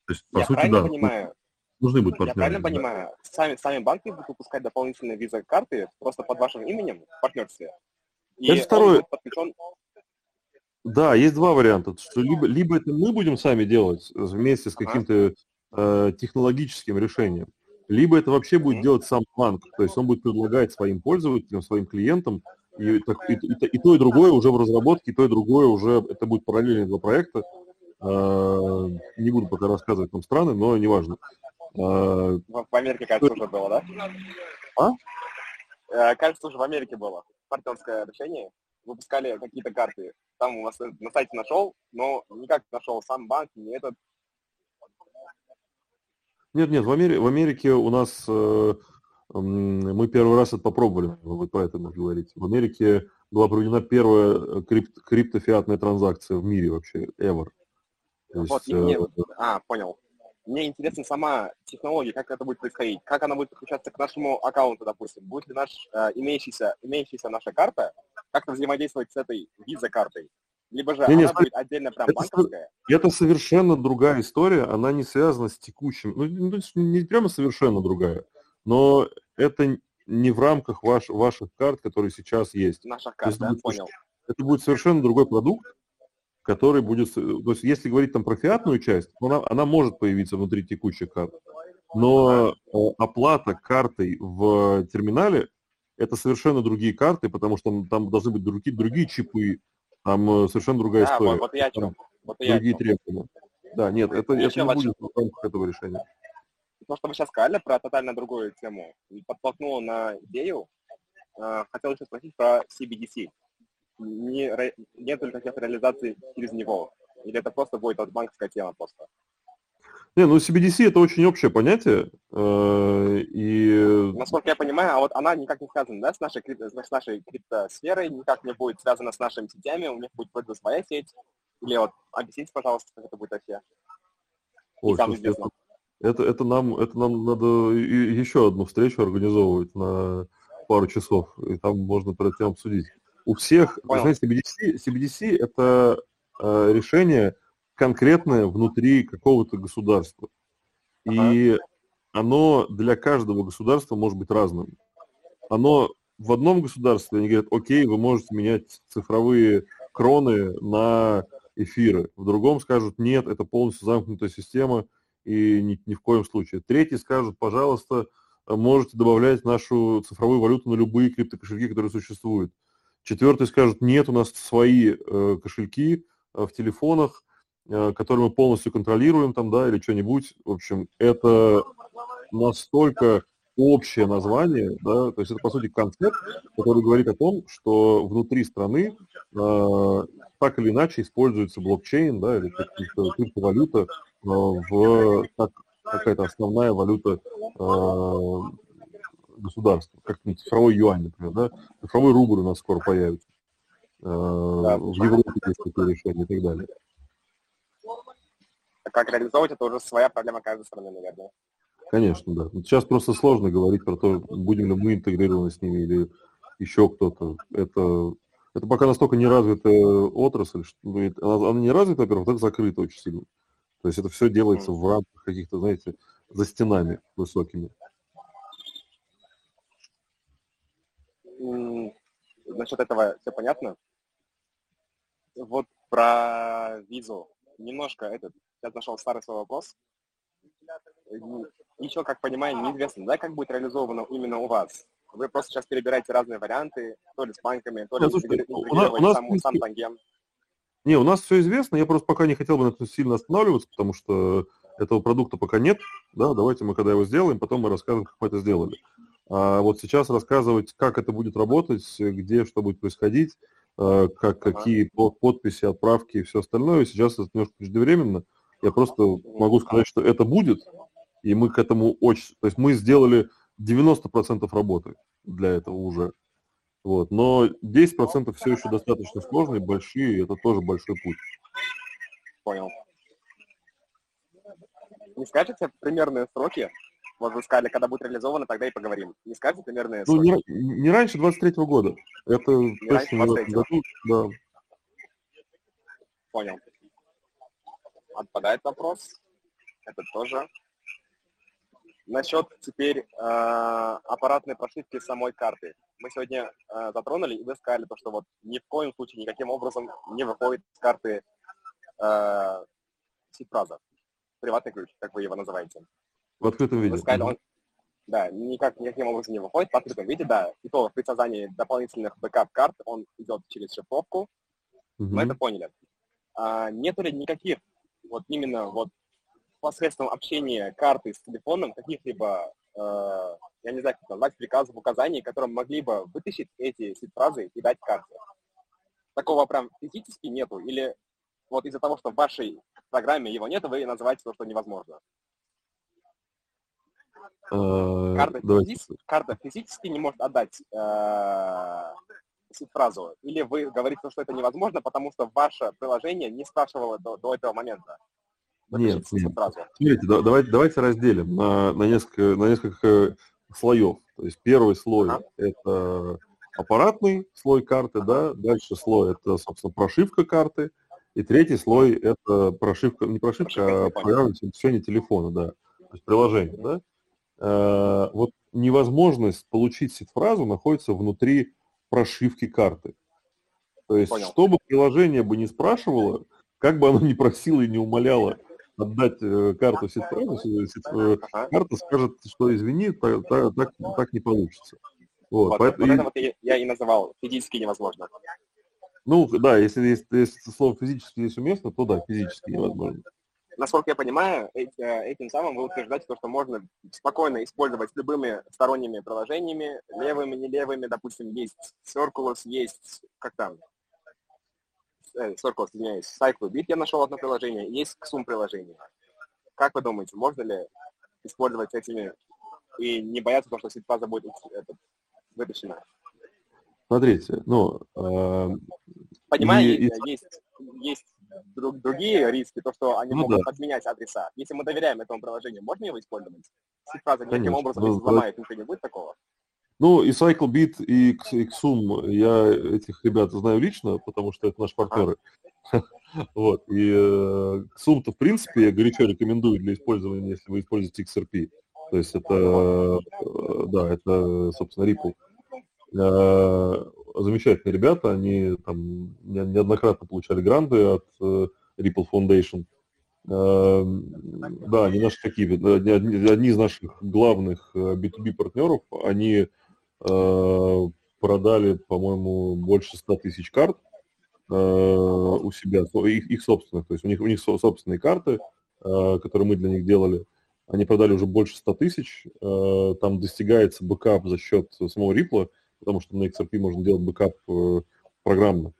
то есть, по Я сути, да. Понимаю, нужны будут партнеры. Я правильно да. понимаю, сами, сами банки будут выпускать дополнительные виза-карты просто под вашим именем в партнерстве? И это второй... подключен... Да, есть два варианта. Что либо, либо это мы будем сами делать вместе с каким-то э, технологическим решением, либо это вообще будет делать сам банк. То есть он будет предлагать своим пользователям, своим клиентам, и, так, и, и, и то, и другое уже в разработке, и то, и другое уже, это будет параллельные два проекта. Э, не буду пока рассказывать там страны, но неважно. А, в Америке, кажется, уже было, да? А? Э, кажется, уже в Америке было партнерское решение. Выпускали какие-то карты. Там у вас на сайте нашел, но никак нашел сам банк, не этот. Нет, нет, в Америке, в Америке у нас э, мы первый раз это попробовали, вот поэтому говорить. В Америке была проведена первая крипт, криптофиатная транзакция в мире вообще, ever. То вот, есть, не, э, а, понял. Мне интересна сама технология, как это будет происходить, как она будет подключаться к нашему аккаунту, допустим. Будет ли наш, э, имеющийся, имеющаяся наша карта как-то взаимодействовать с этой виза-картой? Либо же не, она не, будет отдельно прям это, банковская? Это совершенно другая история, она не связана с текущим, ну, не прямо совершенно другая, но это не в рамках ваш, ваших карт, которые сейчас есть. Наших карт, да, будет, понял. Это будет совершенно другой продукт, который будет... То есть если говорить там про фиатную часть, она, она может появиться внутри текущих карт. Но э, оплата картой в терминале это совершенно другие карты, потому что там, там должны быть другие, другие чипы, там э, совершенно другая Да, история. вот, вот я. Там Вот я другие требования. Да, нет, это, Еще это не будет в рамках этого решения. То, что вы сейчас сказали про тотально другую тему, подтолкнуло на идею. Э, Хотел еще спросить про CBDC. Не, нет ли каких реализаций через него? Или это просто будет вот банковская тема просто? Не, ну CBDC это очень общее понятие, э, и Насколько я понимаю, а вот она никак не связана да, с, нашей, крипто- с нашей криптосферой, никак не будет связана с нашими сетями, у них будет вроде своя сеть. Или вот объясните, пожалуйста, как это будет вообще. ой, известно. это, это, нам, это нам надо еще одну встречу организовывать на пару часов, и там можно про это обсудить. У всех, Понял. знаете, CBDC, CBDC это э, решение конкретное внутри какого-то государства. И оно для каждого государства может быть разным. Оно в одном государстве, они говорят, окей, вы можете менять цифровые кроны на эфиры. В другом скажут, нет, это полностью замкнутая система, и ни, ни в коем случае. Третий скажут, пожалуйста, можете добавлять нашу цифровую валюту на любые криптокошельки, которые существуют. Четвертый скажут, нет, у нас свои э, кошельки э, в телефонах, э, которые мы полностью контролируем там, да, или что-нибудь. В общем, это настолько общее название, да, то есть это, по сути, концепт, который говорит о том, что внутри страны э, так или иначе используется блокчейн, да, или криптовалюта э, в как какая-то основная валюта э, государства, как ну, цифровой юань, например, да, цифровой рубль у нас скоро появится. Э, В Европе есть такое решение и так далее. Как реализовывать, это уже своя проблема каждой страны, наверное. Конечно, да. Вот Сейчас просто сложно говорить про то, будем ли мы интегрированы с ними или еще кто-то. Это, это пока настолько неразвитая отрасль, что ну, она, она не развита, во-первых, это закрыта очень сильно. То есть это все делается в рамках каких-то, знаете, за стенами высокими. Насчет этого все понятно. Вот про визу. Немножко этот, сейчас нашел старый свой вопрос. Еще, как понимаю, неизвестно, да, как будет реализовано именно у вас. Вы просто сейчас перебираете разные варианты, то ли с банками, то ли слушайте, у нас- интегрировать у нас, сам, Танген. Не, у нас все известно, я просто пока не хотел бы на этом сильно останавливаться, потому что этого продукта пока нет, да, давайте мы когда его сделаем, потом мы расскажем, как мы это сделали. А вот сейчас рассказывать, как это будет работать, где что будет происходить, э, как, какие по- подписи, отправки и все остальное, сейчас это немножко преждевременно. Я просто могу сказать, что это будет, и мы к этому очень... То есть мы сделали 90% работы для этого уже. Вот. Но 10% все еще достаточно сложные, большие, и это тоже большой путь. Понял. Не скажете примерные сроки? Вот вы сказали, когда будет реализовано, тогда и поговорим. Не скажете примерные Ну, сроки? не, не раньше 23 года. Это раньше точно не в этом 23-го. году, да. Понял. Отпадает вопрос. Это тоже. Насчет теперь э, аппаратной прошивки самой карты. Мы сегодня э, затронули, и вы сказали, то, что вот ни в коем случае никаким образом не выходит с карты э, seed-фраза. Приватный ключ, как вы его называете. В открытом виде. Вы сказали, он, да, никак, никаким образом не выходит в открытом виде, да. И то при создании дополнительных backup-карт он идет через шифровку, Мгм. мы это поняли. А, нету ли никаких, вот именно вот посредством общения карты с телефоном, каких-либо, э, я не знаю, как назвать, приказов, указаний, которые могли бы вытащить эти сид-фразы и дать карте? Такого прям физически нету? Или вот из-за того, что в вашей программе его нет, вы называете то, что невозможно? Э, Карта, физис- карта физически не может отдать э, фразу? Или вы говорите, что это невозможно, потому что ваше приложение не спрашивало до, до этого момента? Нет, нет. фразу. Смотрите, да- давайте, давайте разделим на, на, несколько, на несколько слоев. То есть первый слой Ага. это аппаратный слой карты, да, дальше слой это, собственно, прошивка карты, и третий слой это прошивка, не прошивка, Прошивка а программное обеспечение телефона, да, то есть приложение, да. Э, вот невозможность получить сид-фразу находится внутри прошивки карты. То есть, Понял. чтобы приложение бы не спрашивало, как бы оно ни просило и не умоляло отдать э, карту сетфразу, сет- э, Ага. карта скажет, что извини, та- та- так, так не получится. Вот, Вот, поэтому- вот это вот я, я и называл физически невозможно. ну, да, если, есть- если слово физически здесь уместно, то да, физически невозможно. Насколько я понимаю, э, этим самым вы утверждаете то, что можно спокойно использовать любыми сторонними приложениями, левыми, не левыми, допустим, есть Circulus, есть, как там, э, Circulus, извиняюсь, CycloBit я нашел одно приложение, есть Xum приложение. Как вы думаете, можно ли использовать этими и не бояться того, что сетфаза будет этот, вытащена? Смотрите, ну, э, Понимаю, И- есть, есть друг- другие риски, то, что они Ну могут да. подменять адреса. Если мы доверяем этому приложению, можно его использовать? Сетфраза никаким образом Ну, не взломает, ничего не будет такого? Ну, и CycleBit, и Xum, я этих ребят знаю лично, потому что это наши партнеры. Вот. И э, Xum-то, в принципе, я горячо рекомендую для использования, если вы используете XRP. То есть это, э, да, это, собственно, Ripple. Э, Замечательные ребята, они там не- неоднократно получали гранты от э, Ripple Foundation. Э, Да, они наши такие, одни, из наших главных э, B2B партнеров, они э, продали, по-моему, больше 100 тысяч карт э, у себя, их, их собственных, то есть у них, у них со- собственные карты, э, которые мы для них делали, они продали уже больше 100 тысяч, э, там достигается backup за счет самого Ripple, потому что на XRP можно делать backup э, программно.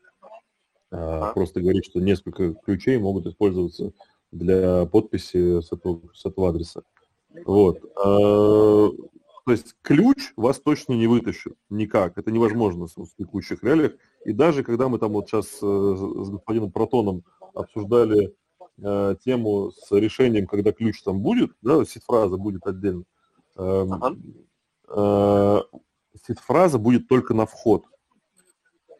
А, Просто говорить, что несколько ключей могут использоваться для подписи с этого, с этого адреса. Вот. А, То есть ключ вас точно не вытащит никак. Это невозможно в текущих реалиях. И даже когда мы там вот сейчас с с господином Протоном обсуждали э, тему с решением, когда ключ там будет, да, сид-фраза будет отдельно, эм, Ага. э, сид-фраза будет только на вход.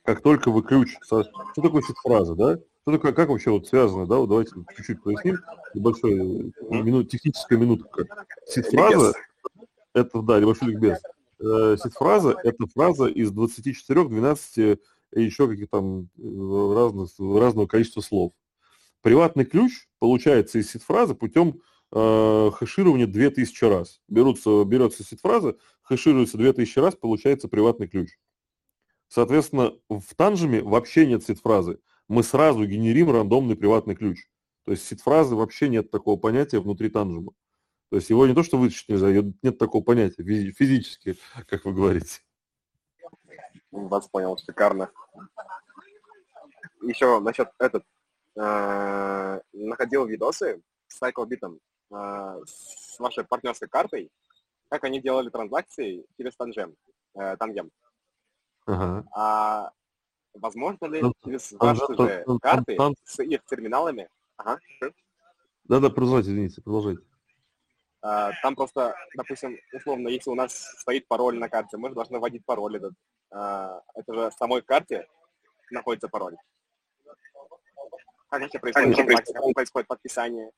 Как только вы ключ... Что такое сид-фраза, да? Что такое, как вообще вот связано, да? Вот давайте чуть-чуть поясним. Небольшой э, минут, техническая минутка. Сид-фраза – это, да, небольшой ликбез. Э, Сид-фраза – это фраза из 24, 12 и еще каких там э, разных, разного количества слов. Приватный ключ получается из сид-фразы путем э, хэширования 2000 раз. Берутся, берется сид-фраза, хэшируется 2000 раз, получается приватный ключ. Соответственно, в танжеме вообще нет сид-фразы. Мы сразу генерим рандомный приватный ключ. То есть сид-фразы вообще нет такого понятия внутри танжема. То есть его не то, что вытащить нельзя, нет такого понятия физи- физически, как вы говорите. Вас понял, шикарно. Еще насчет этот. э, находил видосы с CycleBit э, с вашей партнерской картой, как они делали транзакции через Тангем. э, Тангем. Ага. А возможно ли Тан- через ваши Тан- же карты с их терминалами, ага, Да-да, продолжайте, извините, продолжайте. а, там просто, допустим, условно, если у нас стоит пароль на карте, мы же должны вводить пароль этот. А, Это же в самой карте находится пароль. Как вообще происходит как происходит подписание?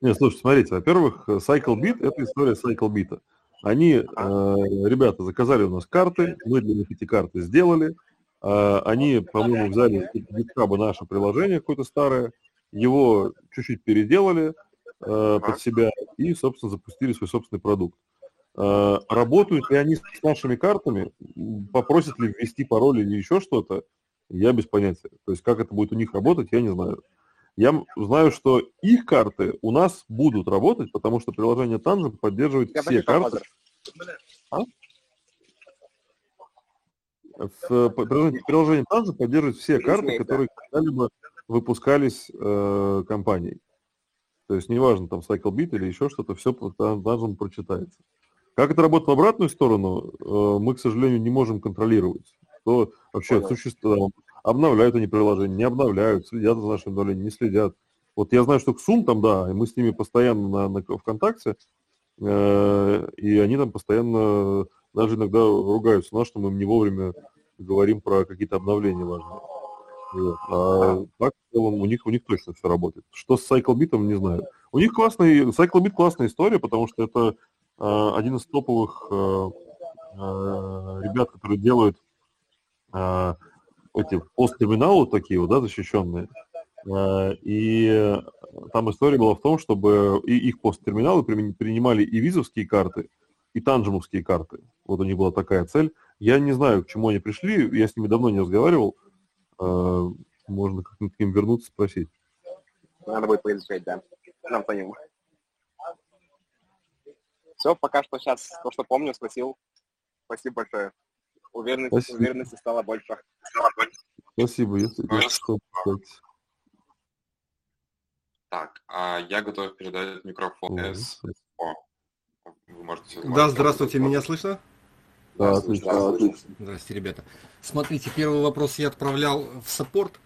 Нет, слушайте, смотрите, во-первых, CycleBit – это история CycleBit. Они, э, ребята, заказали у нас карты, мы для них эти карты сделали. Э, они, по-моему, взяли из GitHub наше приложение какое-то старое, его чуть-чуть переделали э, под себя и, собственно, запустили свой собственный продукт. Э, работают ли они с нашими картами, попросят ли ввести пароль или еще что-то, я без понятия. То есть как это будет у них работать, я не знаю. Я знаю, что их карты у нас будут работать, потому что приложение Tangent поддерживает Я все карты. Father. В э, приложении, приложение Tangem поддерживает все карты, которые когда-либо выпускались э, компанией. То есть неважно, там CycleBit или еще что-то, все по Tan- Tangem прочитается. Как это работает в обратную сторону, э, мы, к сожалению, не можем контролировать. Что вообще Понял. существует, обновляют они приложение, не обновляют, следят за нашим обновлением, не следят. Вот я знаю, что Xumm там, да, и мы с ними постоянно на, на контакте, э, и они там постоянно даже иногда ругаются на, что мы им не вовремя говорим про какие-то обновления важные. Вот. А так в целом у них, у них точно все работает. Что с CycleBit, не знаю. У них классный, CycleBit классная история, потому что это э, один из топовых э, э, ребят, которые делают э, эти посттерминалы такие вот, да, защищенные. Э, и там история была в том, чтобы и их посттерминалы принимали и визовские карты, и танжемовские карты. Вот у них была такая цель. Я не знаю, к чему они пришли, я с ними давно не разговаривал. Э, можно как-нибудь к ним вернуться, спросить. Надо будет поизучать, да. Нам по ним. Все, пока что сейчас то, что помню, спросил. Спасибо большое. Уверенности, Спасибо. уверенности стало больше. Спасибо, если что Так, а я готов передать микрофон СО. Вы можете да, здравствуйте, меня слышно? Да, отлично, отлично. Здравствуйте, ребята. Смотрите, первый вопрос я отправлял в саппорт.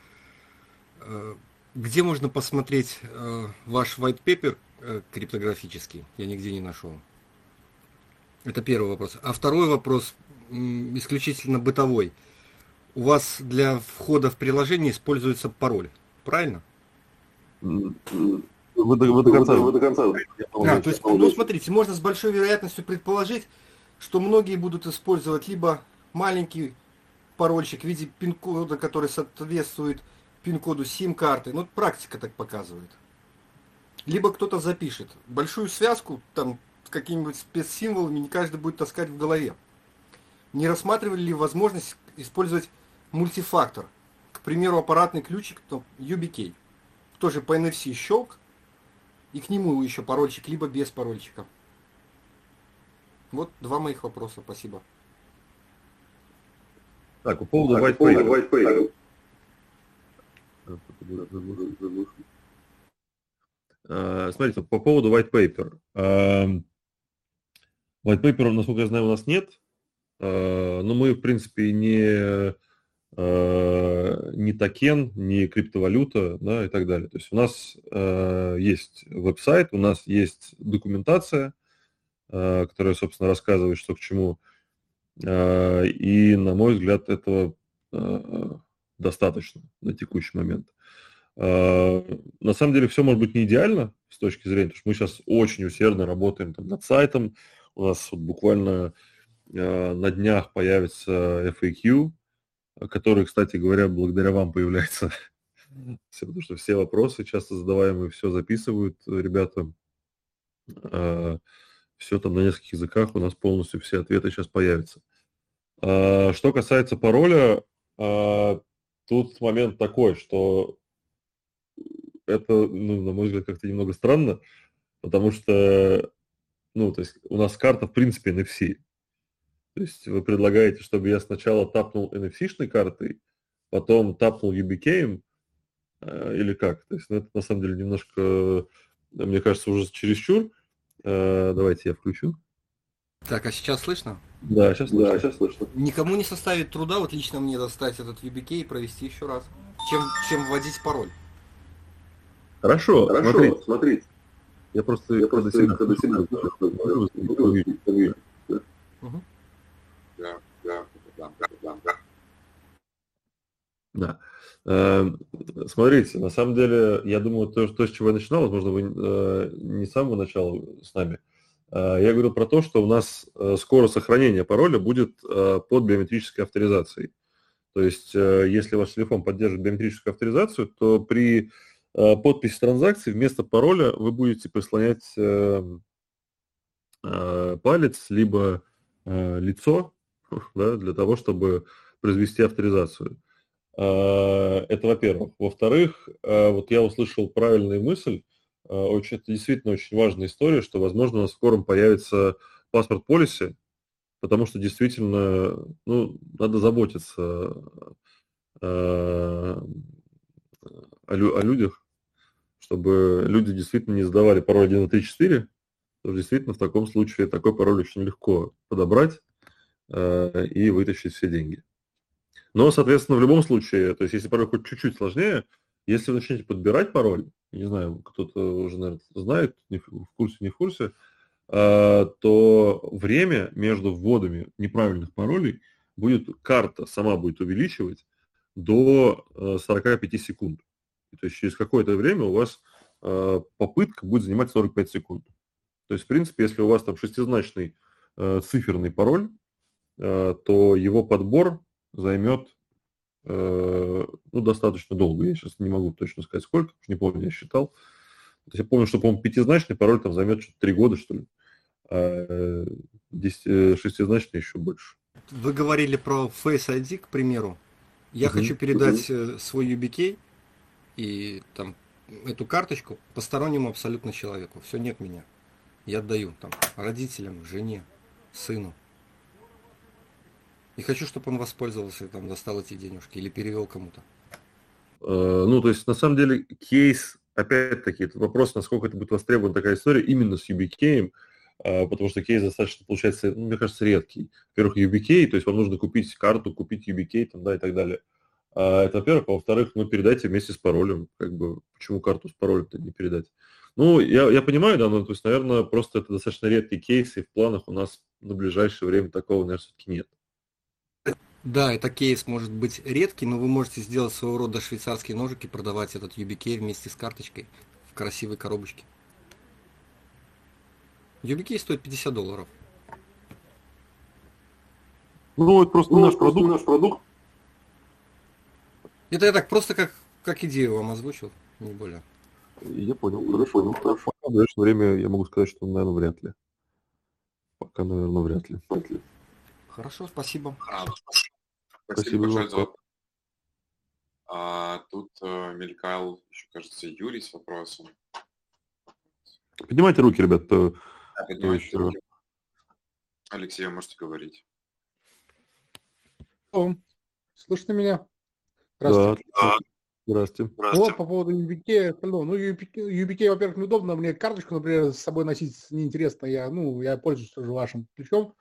Э, где можно посмотреть э, ваш white paper э, криптографический? Я нигде не нашел. Это первый вопрос. А второй вопрос исключительно бытовой. У вас для входа в приложение используется пароль, правильно? Вы до, вы до конца. Вы до конца. А, то есть, ну смотрите, можно с большой вероятностью предположить, что многие будут использовать либо маленький парольчик в виде пин-кода, который соответствует пин-коду сим-карты. Ну, практика так показывает. Либо кто-то запишет. Большую связку, там, с какими-нибудь спецсимволами не каждый будет таскать в голове. Не рассматривали ли возможность использовать мультифактор? К примеру, аппаратный ключик, то UBK. Тоже по NFC щелк, и к нему еще парольчик, либо без парольчика. Вот два моих вопроса, спасибо. Так, по поводу так, white paper. White paper. Uh, смотрите, по поводу white paper. Uh, white paper, насколько я знаю, у нас нет. Uh, но мы, в принципе, не, не токен, не криптовалюта да, и так далее. То есть у нас есть веб-сайт, у нас есть документация, Э, которая, собственно, рассказывает, что к чему. Э, и, на мой взгляд, этого э, достаточно на текущий момент. На самом деле все может быть не идеально с точки зрения, потому что мы сейчас очень усердно работаем там, над сайтом. У нас вот буквально на днях появится FAQ, который, кстати говоря, благодаря вам появляется. Потому что все вопросы часто задаваемые, все записывают ребята все там на нескольких языках, у нас полностью все ответы сейчас появятся. Что касается пароля, тут момент такой, что это, ну, на мой взгляд, как-то немного странно, потому что, ну, то есть у нас карта, в принципе, NFC. То есть вы предлагаете, чтобы я сначала тапнул NFC-шной картой, потом тапнул UBK, а, или как? То есть ну, это на самом деле немножко, мне кажется, уже чересчур. Э, давайте я включу. Так, а сейчас слышно? Да, сейчас слышно. Да, сейчас слышно. Никому не составит труда, вот лично мне достать этот UBK и провести еще раз, чем, чем вводить пароль. Хорошо, Хорошо смотрите. смотрите. Я просто, я просто когда себя да, да. Эм, смотрите, на самом деле, я думаю, то, то с чего я начинал, возможно, вы э, не с самого начала с нами. Э, я говорил про то, что у нас э, скоро сохранение пароля будет под биометрической авторизацией. То есть, если ваш телефон поддерживает биометрическую авторизацию, то при подписи транзакции вместо пароля вы будете прислонять эм, палец либо лицо да, для того, чтобы произвести авторизацию. Э, это во-первых. Во-вторых, э, вот я услышал правильную мысль, э, очень, это действительно очень важная история, что, возможно, у нас в скором появится паспорт полиси, потому что действительно, ну, надо заботиться о, о людях, чтобы люди действительно не задавали пароль 1, 2, 3, 4, то действительно в таком случае такой пароль очень легко подобрать и вытащить все деньги. Но, соответственно, в любом случае, то есть если пароль хоть чуть-чуть сложнее, если вы начнете подбирать пароль, не знаю, кто-то уже, наверное, знает, не в курсе, не в курсе, а, то время между вводами неправильных паролей будет, карта сама будет увеличивать до 45 э, секунд. То есть через какое-то время у вас э, попытка будет занимать 45 секунд. То есть, в принципе, если у вас там шестизначный э, циферный пароль, то его подбор займет э, ну, достаточно долго. Я сейчас не могу точно сказать сколько, не помню, я считал. Я помню, что, по-моему, пятизначный пароль там займет что-то три года, что ли. А шестизначный еще больше. Вы говорили про Face ID, к примеру. Я угу. хочу передать угу. свой UBK и там эту карточку постороннему абсолютно человеку. Все нет меня. Я отдаю там родителям, жене, сыну. И хочу, чтобы он воспользовался, там, достал эти денежки или перевел кому-то. Э, ну, то есть, на самом деле, кейс, опять-таки, это вопрос, насколько это будет востребована такая история именно с UBK, э, потому что кейс достаточно, получается, ну, мне кажется, редкий. Во-первых, UBK, то есть вам нужно купить карту, купить UBK, там, да, и так далее. А это, во-первых. Во-вторых, ну, передайте вместе с паролем. Как бы, почему карту с паролем-то не передать? Ну, я, я понимаю, да, но, то есть, наверное, просто это достаточно редкий кейс, и в планах у нас на ближайшее время такого, наверное, все-таки нет. Да, это кейс может быть редкий, но вы можете сделать своего рода швейцарский ножик и продавать этот UBK вместе с карточкой в красивой коробочке. UBK стоит 50 долларов. Ну, это просто ну, наш продукт. Наш продукт. Это я так просто как, как идею вам озвучил, не более. Я понял, хорошо, понял, хорошо. В ближайшее время я могу сказать, что, наверное, вряд ли. Пока, наверное, вряд ли. Вряд ли. Хорошо, спасибо. А, спасибо, спасибо большое за а, Тут э, мелькал, еще, кажется, Юрий с вопросом. Поднимайте руки, ребят. Да, поднимайте еще... руки. Алексей, вы можете говорить. О, слышно меня? Здравствуйте. Да. Здравствуйте. Вот по поводу UBK, ну, UBK, UBK, во-первых, неудобно, мне карточку, например, с собой носить неинтересно, я, ну, я пользуюсь тоже вашим ключом,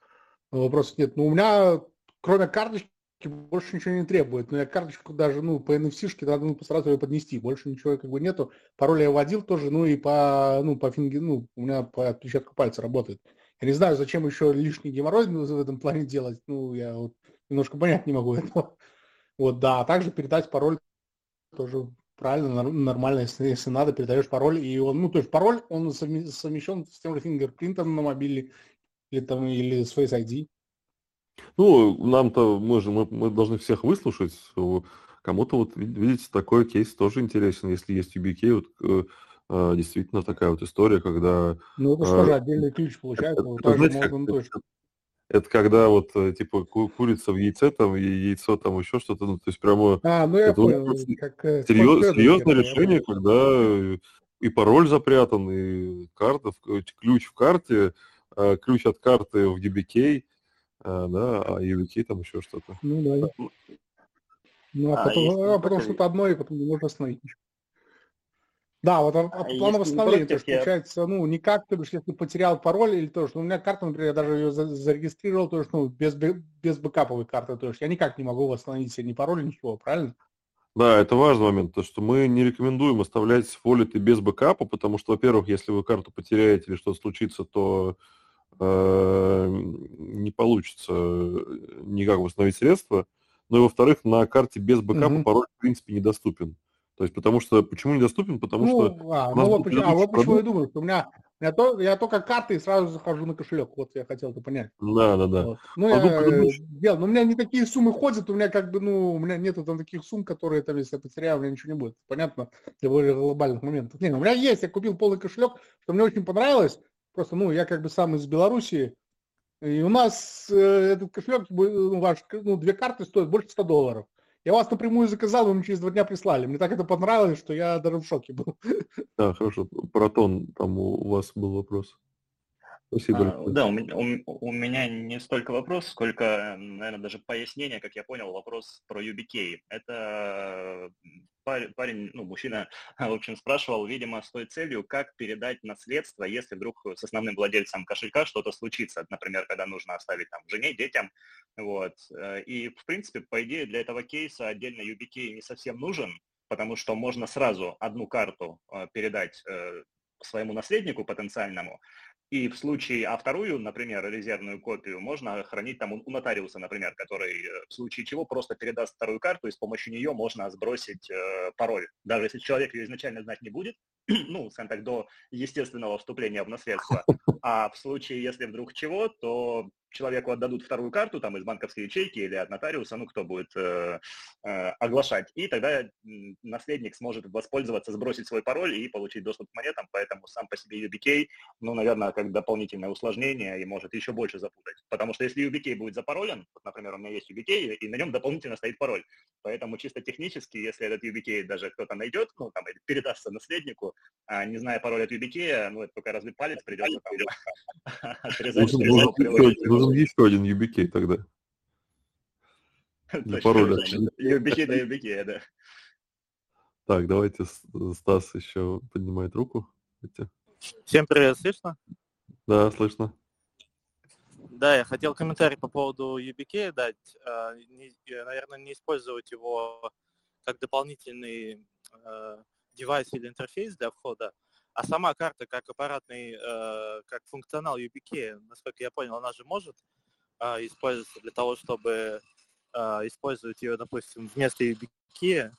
вопросов нет. Но у меня, кроме карточки, больше ничего не требует. Но я карточку даже, ну, по NFC-шке надо ну, сразу ее поднести. Больше ничего как бы нету. Пароль я вводил тоже, ну, и по, ну, по финге, ну, у меня по отпечатку пальца работает. Я не знаю, зачем еще лишний геморрой в этом плане делать. Ну, я вот немножко понять не могу этого. Вот, да, а также передать пароль тоже правильно, нормально, если, если надо, передаешь пароль, и он, ну, то есть пароль, он совмещен с тем же фингерпринтом на мобиле или там, или с Face ID. Ну, нам-то, мы же, мы, мы должны всех выслушать, кому-то вот, видите, такой кейс тоже интересен, если есть UBK, вот, э, э, действительно такая вот история, когда... Ну, это что же, отдельный ключ получается, это, вот это, знаете, как, точно. Это когда вот э, типа курица в яйце, там, и яйцо там еще что-то, ну, то есть прямо... А, ну я понял, как... Э, серьез, серьезное решение, когда и пароль запрятан, и карта, ключ в карте, а ключ от карты в UBK, а, да, а UBK там еще что-то. Ну да. Ну, а, а потом, а, потом что-то одно, и потом не можно остановить ничего. Да, вот а, а план восстановления, то есть, я... получается, ну, никак, то есть, если потерял пароль или то, что у меня карта, например, я даже ее зарегистрировал, то есть, ну, без, без бэкаповой карты, то есть, я никак не могу восстановить себе ни пароль, ничего, правильно? Да, это важный момент, то, что мы не рекомендуем оставлять воллеты без бэкапа, потому что, во-первых, если вы карту потеряете или что-то случится, то не получится никак восстановить средства. Ну и, во-вторых, на карте без бэкапа угу. пароль, в принципе, недоступен. То есть, потому что, почему недоступен? Потому ну, что... А, ну вот, почему, а вот почему я думаю, что у меня, меня то, я только карты и сразу захожу на кошелек. Вот я хотел это понять. Да, да, да. Вот. Ну, а я, э, дел, но у меня не такие суммы ходят, у меня как бы, ну, у меня нету там таких сумм, которые там, если я потеряю, у меня ничего не будет. Понятно? Для более глобальных моментов. Не, ну, у меня есть, я купил полный кошелек, что мне очень понравилось. Просто, ну, я как бы сам из Белоруссии, и у нас э, этот кошелек, ну, ваш, ну, две карты стоят больше 100 долларов. Я вас напрямую заказал, вы мне через два дня прислали. Мне так это понравилось, что я даже в шоке был. Да, хорошо. Протон, там у вас был вопрос. Спасибо. А, да, у меня, у, у меня не столько вопрос, сколько, наверное, даже пояснение, как я понял, вопрос про UBK. Это парень, ну, мужчина, в общем, спрашивал, видимо, с той целью, как передать наследство, если вдруг с основным владельцем кошелька что-то случится, например, когда нужно оставить там жене, детям, вот. И, в принципе, по идее, для этого кейса отдельно UBK не совсем нужен, потому что можно сразу одну карту э, передать э, своему наследнику потенциальному, и в случае, а вторую, например, резервную копию можно хранить там у нотариуса, например, который э, в случае чего просто передаст вторую карту, и с помощью нее можно сбросить э, пароль. Даже если человек ее изначально знать не будет, ну, скажем так, до естественного вступления в наследство. А в случае, если вдруг чего, то человеку отдадут вторую карту там из банковской ячейки или от нотариуса, ну, кто будет э, э, оглашать, и тогда наследник сможет воспользоваться, сбросить свой пароль и получить доступ к монетам, поэтому сам по себе UBK, ну, наверное, как дополнительное усложнение и может еще больше запутать. Потому что если UBK будет запаролен, вот, например, у меня есть UBK, и на нем дополнительно стоит пароль, поэтому чисто технически, если этот UBK даже кто-то найдет, ну, там, или передастся наследнику, а, не зная пароль от UBK, ну, это только разбить палец придется там отрезать, нужен еще один UBK тогда. Не пароль. UBK да UBK, да. Так, давайте Стас еще поднимает руку. Всем привет, слышно? Да, слышно. Да, я хотел комментарий по поводу UBK дать. А, наверное, не использовать его как дополнительный а, девайс или интерфейс для входа, а сама карта как аппаратный, э, как функционал YubiKey, насколько я понял, она же может э, использоваться для того, чтобы э, использовать ее, допустим, вместо YubiKey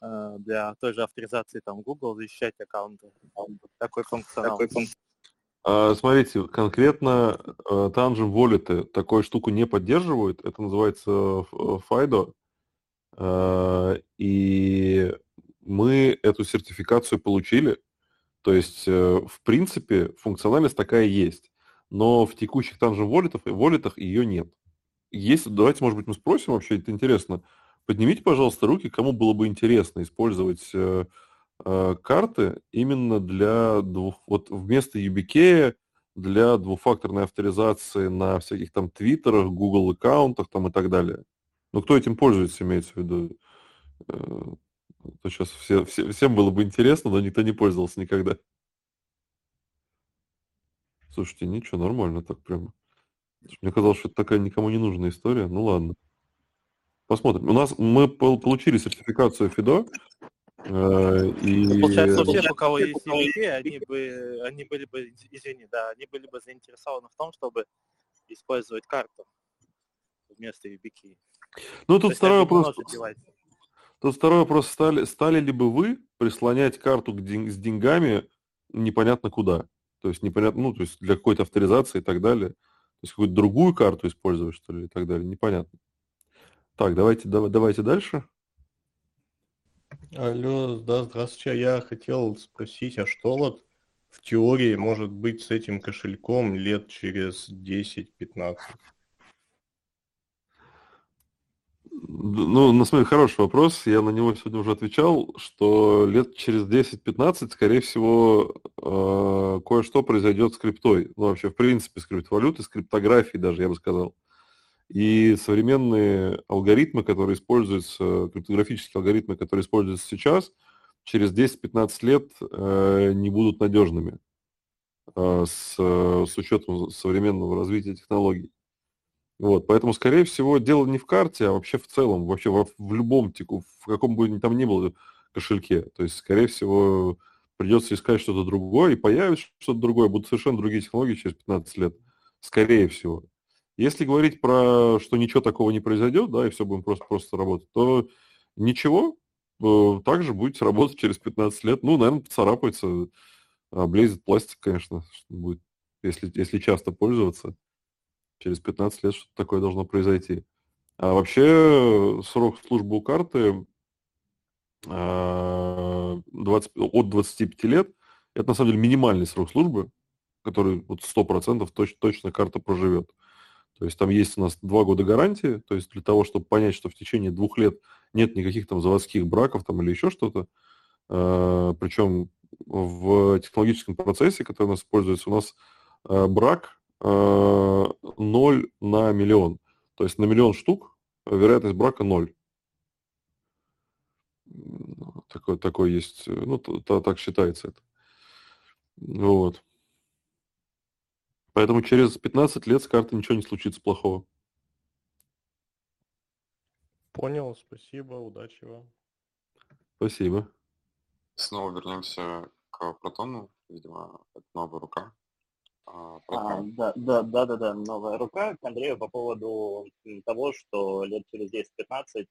э, для той же авторизации там Google, защищать аккаунты. Такой функционал. Такой функционал. Смотрите, конкретно uh, Tangent Wallet такую штуку не поддерживают. Это называется FIDO. И мы эту сертификацию получили. То есть, э, в принципе, функциональность такая есть. Но в текущих Tangent волетах, волетах ее нет. Есть, давайте, может быть, мы спросим вообще, это интересно. Поднимите, пожалуйста, руки, кому было бы интересно использовать э, э, карты именно для двух, вот вместо YubiKey для двухфакторной авторизации на всяких там твиттерах, Google аккаунтах там и так далее. Ну, кто этим пользуется, имеется в виду? То сейчас все, все, всем было бы интересно, но никто не пользовался никогда. Слушайте, ничего, нормально так прямо. Мне казалось, что это такая никому не нужная история. Ну ладно. Посмотрим. У нас мы получили сертификацию ФИДО. Э, и... Ну, получается, у всех, у кого есть EVP, они, бы, они были бы, извини, да, они были бы заинтересованы в том, чтобы использовать карту вместо UBK. Ну, тут второй вопрос. Тут второй вопрос, стали, стали ли бы вы прислонять карту к день, с деньгами непонятно куда? То есть непонятно, ну, то есть для какой-то авторизации и так далее. То есть какую-то другую карту использовать, что ли, и так далее. Непонятно. Так, давайте, давай, давайте дальше. Алло, да, здравствуйте. Я хотел спросить, а что вот в теории может быть с этим кошельком лет через 10-15? Ну, на самом деле, хороший вопрос. Я на него сегодня уже отвечал, что лет через 10-15, скорее всего, э, кое-что произойдет с криптой. Ну, вообще, в принципе, с криптовалютой, с криптографией даже, я бы сказал. И современные алгоритмы, которые используются, криптографические алгоритмы, которые используются сейчас, через 10-15 лет э, не будут надежными э, с, с учетом современного развития технологий. Вот, поэтому, скорее всего, дело не в карте, а вообще в целом, вообще в, в любом теку, в каком бы там ни было кошельке. То есть, скорее всего, придется искать что-то другое, и появится что-то другое, будут совершенно другие технологии через 15 лет. Скорее всего. Если говорить про, что ничего такого не произойдет, да, и все будем просто, просто работать, то ничего, э, также будете работать через 15 лет. Ну, наверное, поцарапается, облезет пластик, конечно, будет, если, если часто пользоваться через 15 лет что-то такое должно произойти. А вообще срок службы у карты 20, а, от 25 лет – это на самом деле минимальный срок службы, который вот 100% точно, точно карта проживет. То есть там есть у нас два года гарантии, то есть для того, чтобы понять, что в течение двух лет нет никаких там заводских браков там или еще что-то, а, причем в технологическом процессе, который у нас используется, у нас а, брак 0 э, на миллион. То есть на миллион штук вероятность брака 0. Такой, такой есть, ну, то, так считается это. Вот. Поэтому через 15 лет с карты ничего не случится плохого. Понял, спасибо, удачи вам. Спасибо. Снова вернемся к протону, видимо, это новая рука. А, а, да, да, да, да, да, новая рука к Андрею по поводу того, что лет через 10-15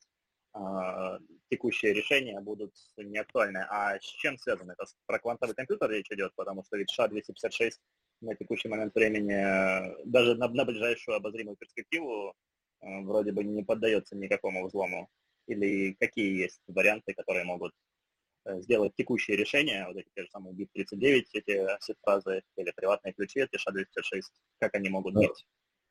а, текущие решения будут не актуальны. А с чем связано? Это про квантовый компьютер речь идет, потому что ведь ША-256 на текущий момент времени, э, даже на, на ближайшую обозримую перспективу, э, вроде бы не поддается никакому взлому? Или какие есть варианты, которые могут сделать текущие решения, вот эти те же самые BIP39, эти сет-фразы или приватные ключи, эти SHA-256, как они могут Да. быть?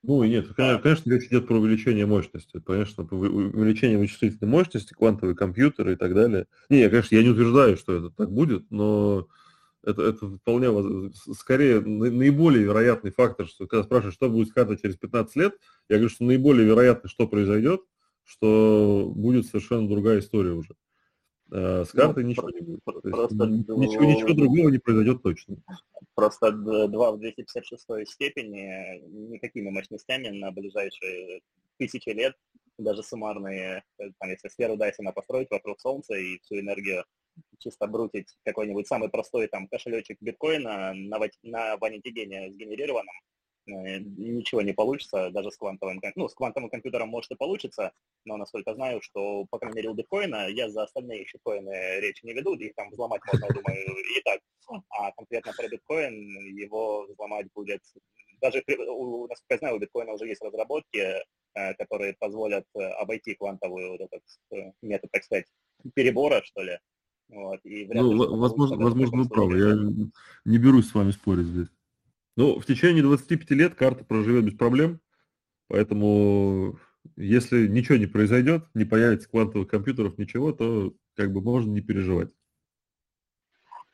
Ну, нет, конечно, конечно, речь идет про увеличение мощности. Конечно, увеличение вычислительной мощности, квантовые компьютеры и так далее. Не, я, конечно, я не утверждаю, что это так будет, но это, это вполне, скорее, на- наиболее вероятный фактор, что когда спрашивают, что будет с картой через 15 лет, я говорю, что наиболее вероятно, что произойдет, что будет совершенно другая история уже. А С Ну, картой ничего про- не будет. про- То есть ничего, ничего другого не произойдет точно. Просто д- 2 в 256 степени никакими мощностями на ближайшие тысячи лет, даже суммарные, э, там, если сферу Дайсона построить вокруг Солнца и всю энергию чисто брутить какой-нибудь самый простой там кошелечек биткоина на, на ванитигене сгенерированном, э, ничего не получится, даже с квантовым, ну, с квантовым компьютером может и получится, но насколько знаю, что, по крайней мере, у биткоина, я за остальные щиткоины речи не веду, их там взломать можно, думаю, и так, а конкретно про биткоин его взломать будет, даже, насколько я знаю, у биткоина уже есть разработки, э, которые позволят э, обойти квантовую вот этот э, метод, так сказать, перебора, что ли, вот, и Ну, возможно, возможно, вы правы. Я не берусь с вами спорить здесь. Ну, в течение 25 лет карта проживет без проблем, поэтому если ничего не произойдет, не появится квантовых компьютеров, ничего, то как бы можно не переживать.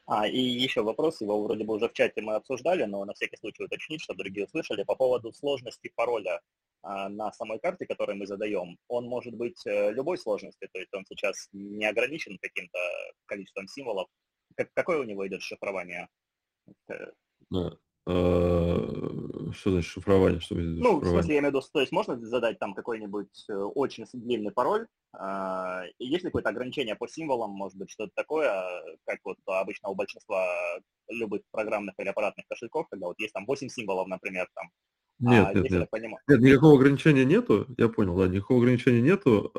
А, и еще вопрос, его вроде бы уже в чате мы обсуждали, но на всякий случай уточнить, чтобы другие услышали, по поводу сложности пароля а, на самой карте, которую мы задаем. Он может быть э, любой сложности, то есть он сейчас не ограничен каким-то количеством символов. Как- какое у него идет шифрование? Э, Да. А, Что значит шифрование? Что в виду Ну, в шифрование? смысле, я имею в виду, то есть можно задать там какой-нибудь э, очень длинный пароль, а, есть ли какое-то ограничение по символам, может быть, что-то такое, как вот обычно у большинства любых программных или аппаратных кошельков, когда вот есть там 8 символов, например, там, Нет, а нет, нет. Нет, никакого ограничения нету, я понял, да, никакого ограничения нету.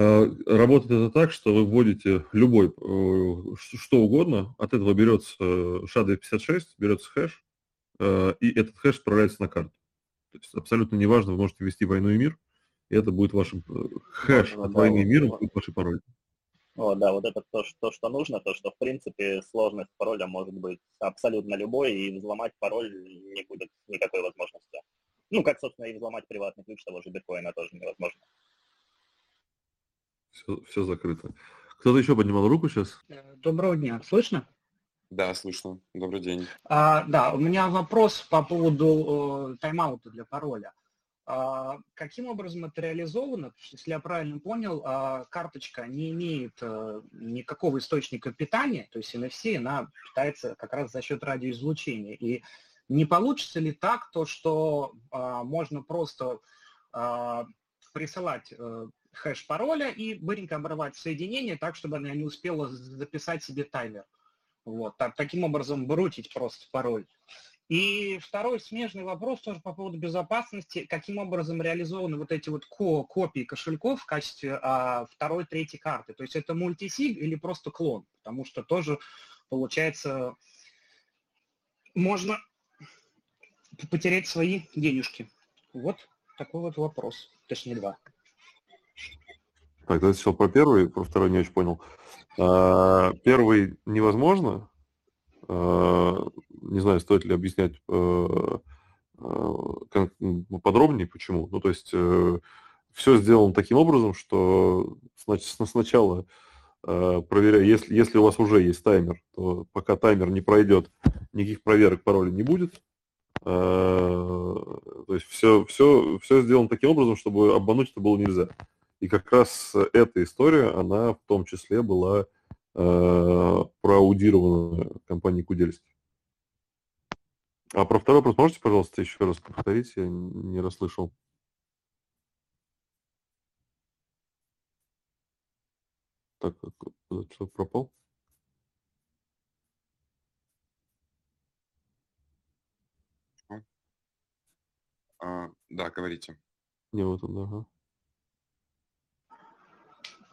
А, Работает это так, что вы вводите любой, э, что угодно, от этого берется э, SHA-256, берется хэш, э, и этот хэш отправляется на карту. То есть абсолютно неважно, вы можете ввести «Войну и мир», и это будет вашим э, хэш от да, «Войны и мира», будет вашей пароль. Вот, да, вот это то, что, что нужно, то, что, в принципе, сложность пароля может быть абсолютно любой, и взломать пароль не будет никакой возможности. Ну, как, собственно, и взломать приватный ключ того же биткоина тоже невозможно. Все, все закрыто. Кто-то еще поднимал руку сейчас? Э, Доброго дня. Слышно? Да, слышно. Добрый день. А, да, у меня вопрос по поводу э, тайм-аута для пароля. А, каким образом это реализовано? Если я правильно понял, а, карточка не имеет э, никакого источника питания, то есть NFC, она питается как раз за счет радиоизлучения. И не получится ли так, то, что а, можно просто а, присылать э, хэш пароля и быренько обрывать соединение так, чтобы она не успела записать себе таймер? Вот, так, таким образом брутить просто пароль. И второй смежный вопрос тоже по поводу безопасности. Каким образом реализованы вот эти вот ко копии кошельков в качестве а, второй, третьей карты? То есть это мультисиг или просто клон? Потому что тоже, получается, можно потерять свои денежки. Вот такой вот вопрос. Точнее, два. Так, давайте сначала про первый, про второй не очень понял. А, Первый невозможно. А, Не знаю, стоит ли объяснять э, э, кон- м, подробнее, почему. Ну, то есть все сделано таким образом, что сна- сначала э, проверяя, если, если у вас уже есть таймер, то пока таймер не пройдет, никаких проверок пароля не будет. Э, То есть все, все, все сделано таким образом, чтобы обмануть это было нельзя. И как раз эта история, она в том числе была э, проаудирована компанией Кудельский. А про второй вопрос можете, пожалуйста, еще раз повторить? Я не расслышал. Так, что пропал? А, да, говорите. Не, вот он, ага.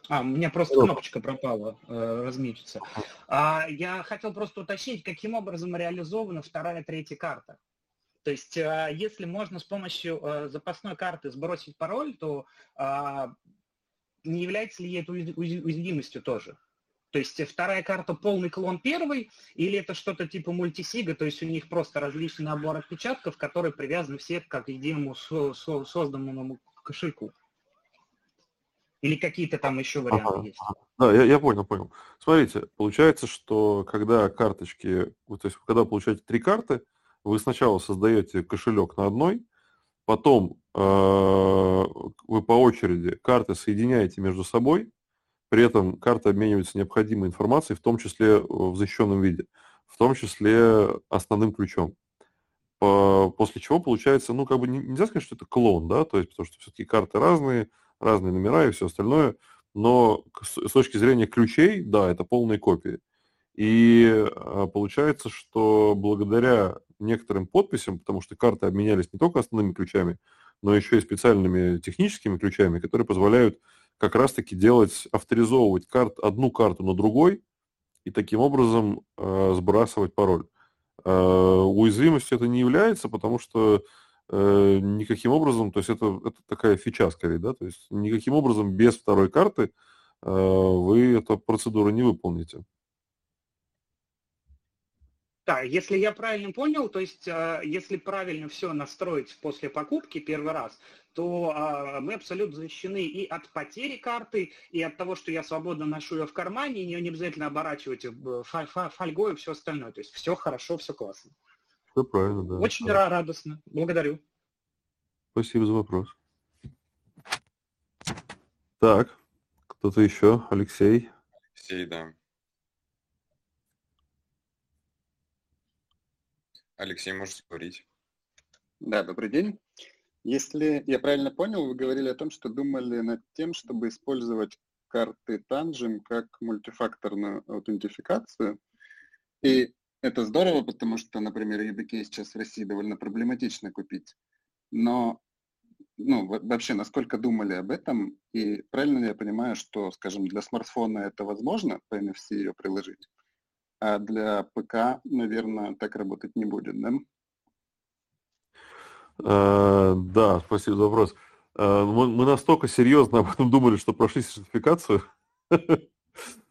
А, у меня просто кнопочка пропала, э, разметится. А, я хотел просто уточнить, каким образом реализована вторая, третья карта. То есть, э, если можно с помощью э, запасной карты сбросить пароль, то э, не является ли это уязвимостью тоже? То есть вторая карта полный клон первой, или это что-то типа мультисига, то есть у них просто различный набор отпечатков, которые привязаны все к единому созданному кошельку? Или какие-то там еще варианты ага, есть? Да, я, я понял, понял. Смотрите, получается, что когда карточки, то есть когда вы получаете три карты, вы сначала создаете кошелек на одной, потом э, вы по очереди карты соединяете между собой, при этом карты обмениваются необходимой информацией, в том числе в защищенном виде, в том числе основным ключом. По, после чего получается, ну, как бы нельзя сказать, что это клон, да, то есть, потому что все-таки карты разные, разные номера и все остальное, но с точки зрения ключей, да, это полные копии. И а, получается, что благодаря некоторым подписям, потому что карты обменялись не только основными ключами, но еще и специальными техническими ключами, которые позволяют как раз-таки делать, авторизовывать карт, одну карту на другой и таким образом э, сбрасывать пароль. Э, уязвимостью это не является, потому что э, никаким образом, то есть это, это такая фича скорее, да, то есть никаким образом без второй карты э, вы эту процедуру не выполните. Да, если я правильно понял, то есть э, если правильно все настроить после покупки первый раз, то а, мы абсолютно защищены и от потери карты, и от того, что я свободно ношу ее в кармане, и ее не обязательно оборачивать фольгой и все остальное. То есть все хорошо, все классно. Все правильно, да. Очень да. радостно. Благодарю. Спасибо за вопрос. Так, кто-то еще? Алексей? Алексей, да. Алексей, можете говорить. Да, добрый день. Если я правильно понял, вы говорили о том, что думали над тем, чтобы использовать карты Tangem как мультифакторную аутентификацию. И это здорово, потому что, например, EBK сейчас в России довольно проблематично купить. Но ну, вообще, насколько думали об этом, и правильно ли я понимаю, что, скажем, для смартфона это возможно, по NFC ее приложить, а для ПК, наверное, так работать не будет, да? Э, да, спасибо за вопрос. Э, мы настолько серьезно об этом думали, что прошли сертификацию.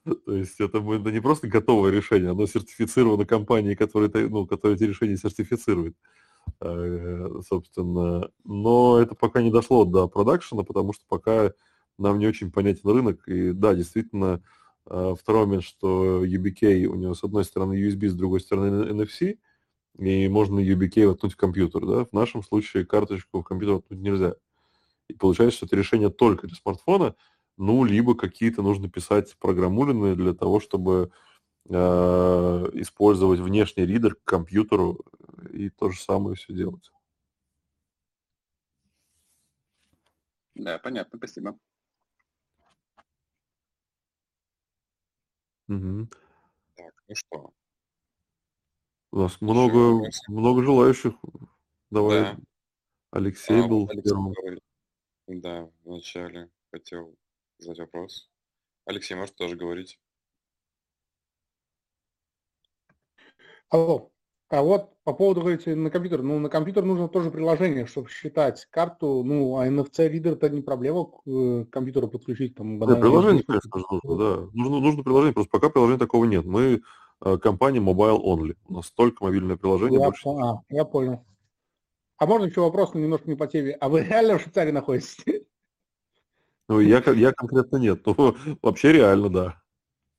То есть это, это не просто готовое решение, оно сертифицировано компанией, которая, ну, которая эти решения сертифицирует, э, собственно. Но это пока не дошло до продакшена, потому что пока нам не очень понятен рынок. И да, действительно, второй момент, что UBK, у него с одной стороны USB, с другой стороны NFC – и можно UBK воткнуть в компьютер. Да? В нашем случае карточку в компьютер воткнуть нельзя. И получается, что это решение только для смартфона, ну, либо какие-то нужно писать программулины для того, чтобы э, использовать внешний ридер к компьютеру и то же самое все делать. Да, понятно, спасибо. Угу. Так, ну что, у нас много, много желающих. Давай. Да. Алексей а, был Алексей первым. Да, вначале хотел задать вопрос. Алексей, может тоже говорить? Алло. А вот по поводу, говорите, на компьютер. Ну, на компьютер нужно тоже приложение, чтобы считать карту. Ну, а NFC-ридер это не проблема к э, компьютеру подключить. Там, нет, приложение, конечно, нужно, да. Нужно, нужно приложение, просто пока приложения такого нет. Мы Э, компании Mobile Only. У нас только мобильное приложение. Я, больше... а, я понял. А можно еще вопрос, но немножко не по теме. А вы реально в Швейцарии находитесь? Ну, я, я конкретно нет. Ну, вообще реально, да.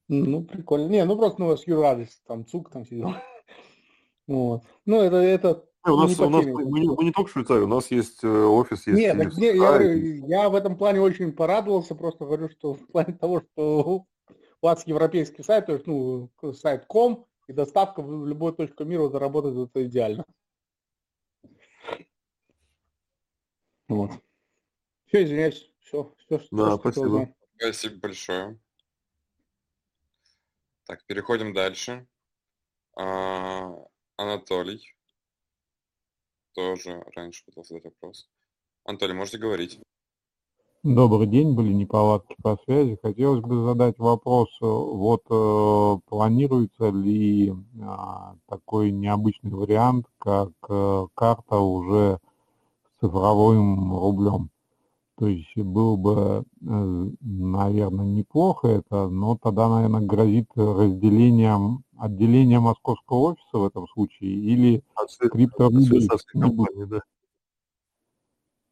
Ну, прикольно. Не, ну просто ну, у вас юрадрес, там ЦУК, там все дела. Вот. Ну, это, это у нас, у нас мы, не, мы не только в Швейцарии, у нас есть э, офис, есть. Нет, так, не, я, я в этом плане очень порадовался, просто говорю, что в плане того, что у вас европейский сайт, то есть, ну, сайт ком, и доставка в любую точку мира заработает это идеально. Вот. Все, извиняюсь. Все, все, что Да, спасибо. Спасибо большое. Так, переходим дальше. А, Анатолий. Тоже раньше хотел задать вопрос. Анатолий, можете говорить? Добрый день, были неполадки по связи. Хотелось бы задать вопрос, э, вот э, планируется ли э, такой необычный вариант, как э, карта уже с цифровым рублем? То есть было бы, э, наверное, неплохо это, но тогда, наверное, грозит разделением, отделение московского офиса в этом случае или не будет да.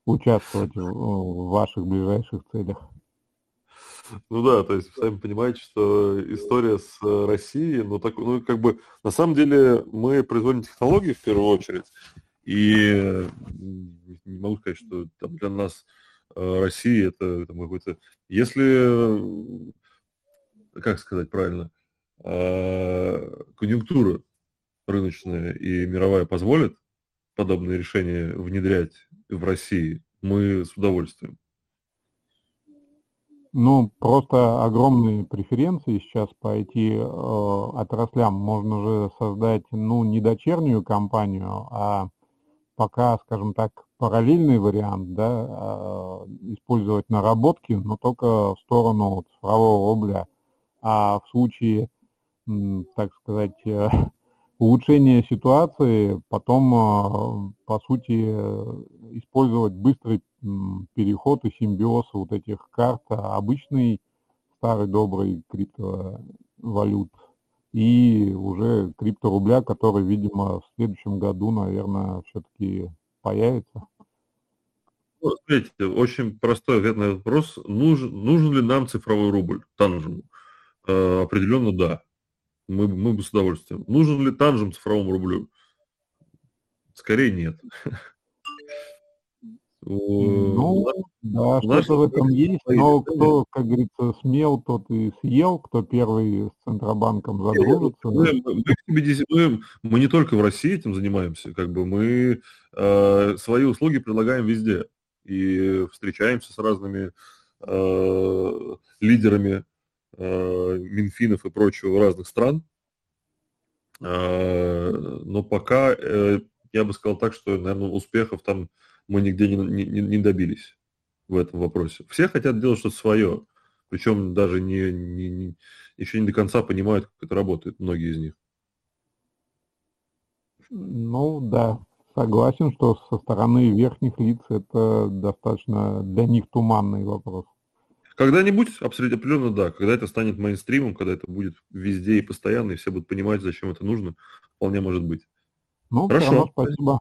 участвовать в, ваших ближайших целях. Ну да, то есть сами понимаете, что история с Россией, ну так, ну как бы на самом деле мы производим технологии в первую очередь, и не могу сказать, что там для нас э, Россия это там, какой-то, если, э, как сказать правильно, э, конъюнктура рыночная и мировая позволит подобные решения внедрять в России, мы с удовольствием. Ну, просто огромные преференции сейчас по IT-отраслям. Можно же создать, ну, не дочернюю компанию, а пока, скажем так, параллельный вариант, да, а, использовать наработки, но только в сторону цифрового рубля. А в случае, так сказать, э, улучшения ситуации, потом, а, по сути, использовать быстрый переход и симбиоз вот этих карт, а, обычный старый добрый криптовалют и уже крипторубля, который, видимо, в следующем году, наверное, все-таки появится. Ну, смотрите, очень простой ответ на этот вопрос. Нужен, нужен ли нам цифровой рубль, танжем? Э, определенно да. Мы, мы бы с удовольствием. Нужен ли танжем цифровому рублю? Скорее нет. Ну, да, что-то в этом есть, но кто, как говорится, смел, тот и съел, кто первый с Центробанком задружится. Мы, мы, мы, мы не только в России этим занимаемся, как бы мы свои услуги предлагаем везде и встречаемся с разными э, лидерами э, Минфинов и прочего разных стран. Э, но пока э, я бы сказал так, что, наверное, успехов там мы нигде не, не, не добились в этом вопросе. Все хотят делать что-то свое, причем даже не, не, не, еще не до конца понимают, как это работает, многие из них. Ну да, согласен, что со стороны верхних лиц это достаточно для них туманный вопрос. Когда-нибудь, абсолютно определенно, да. Когда это станет мейнстримом, когда это будет везде и постоянно, и все будут понимать, зачем это нужно, вполне может быть. Ну, Хорошо. спасибо.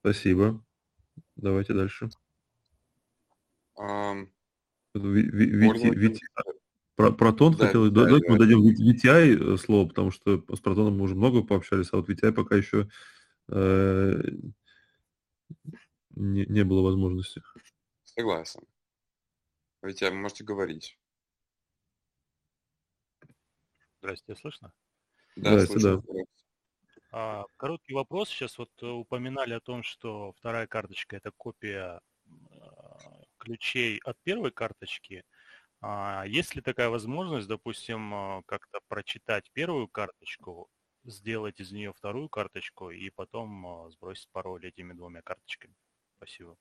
Спасибо. Давайте дальше. Вити- Вити- Про, Протон Да, хотел, да, давайте мы да. дадим Вит- Витяй э, слово, потому что с Протоном мы уже много пообщались, а вот Витяй пока еще не, не было возможности. Согласен. Витя, вы можете говорить. Здрасте, слышно? Да, Здрасте, слышно. да. А, короткий вопрос. Сейчас вот э, упоминали о том, что вторая карточка это копия а, ключей от первой карточки. А, есть ли такая возможность, допустим, а, как-то прочитать первую карточку, сделать из нее вторую карточку и потом а, сбросить пароль этими двумя карточками? Спасибо.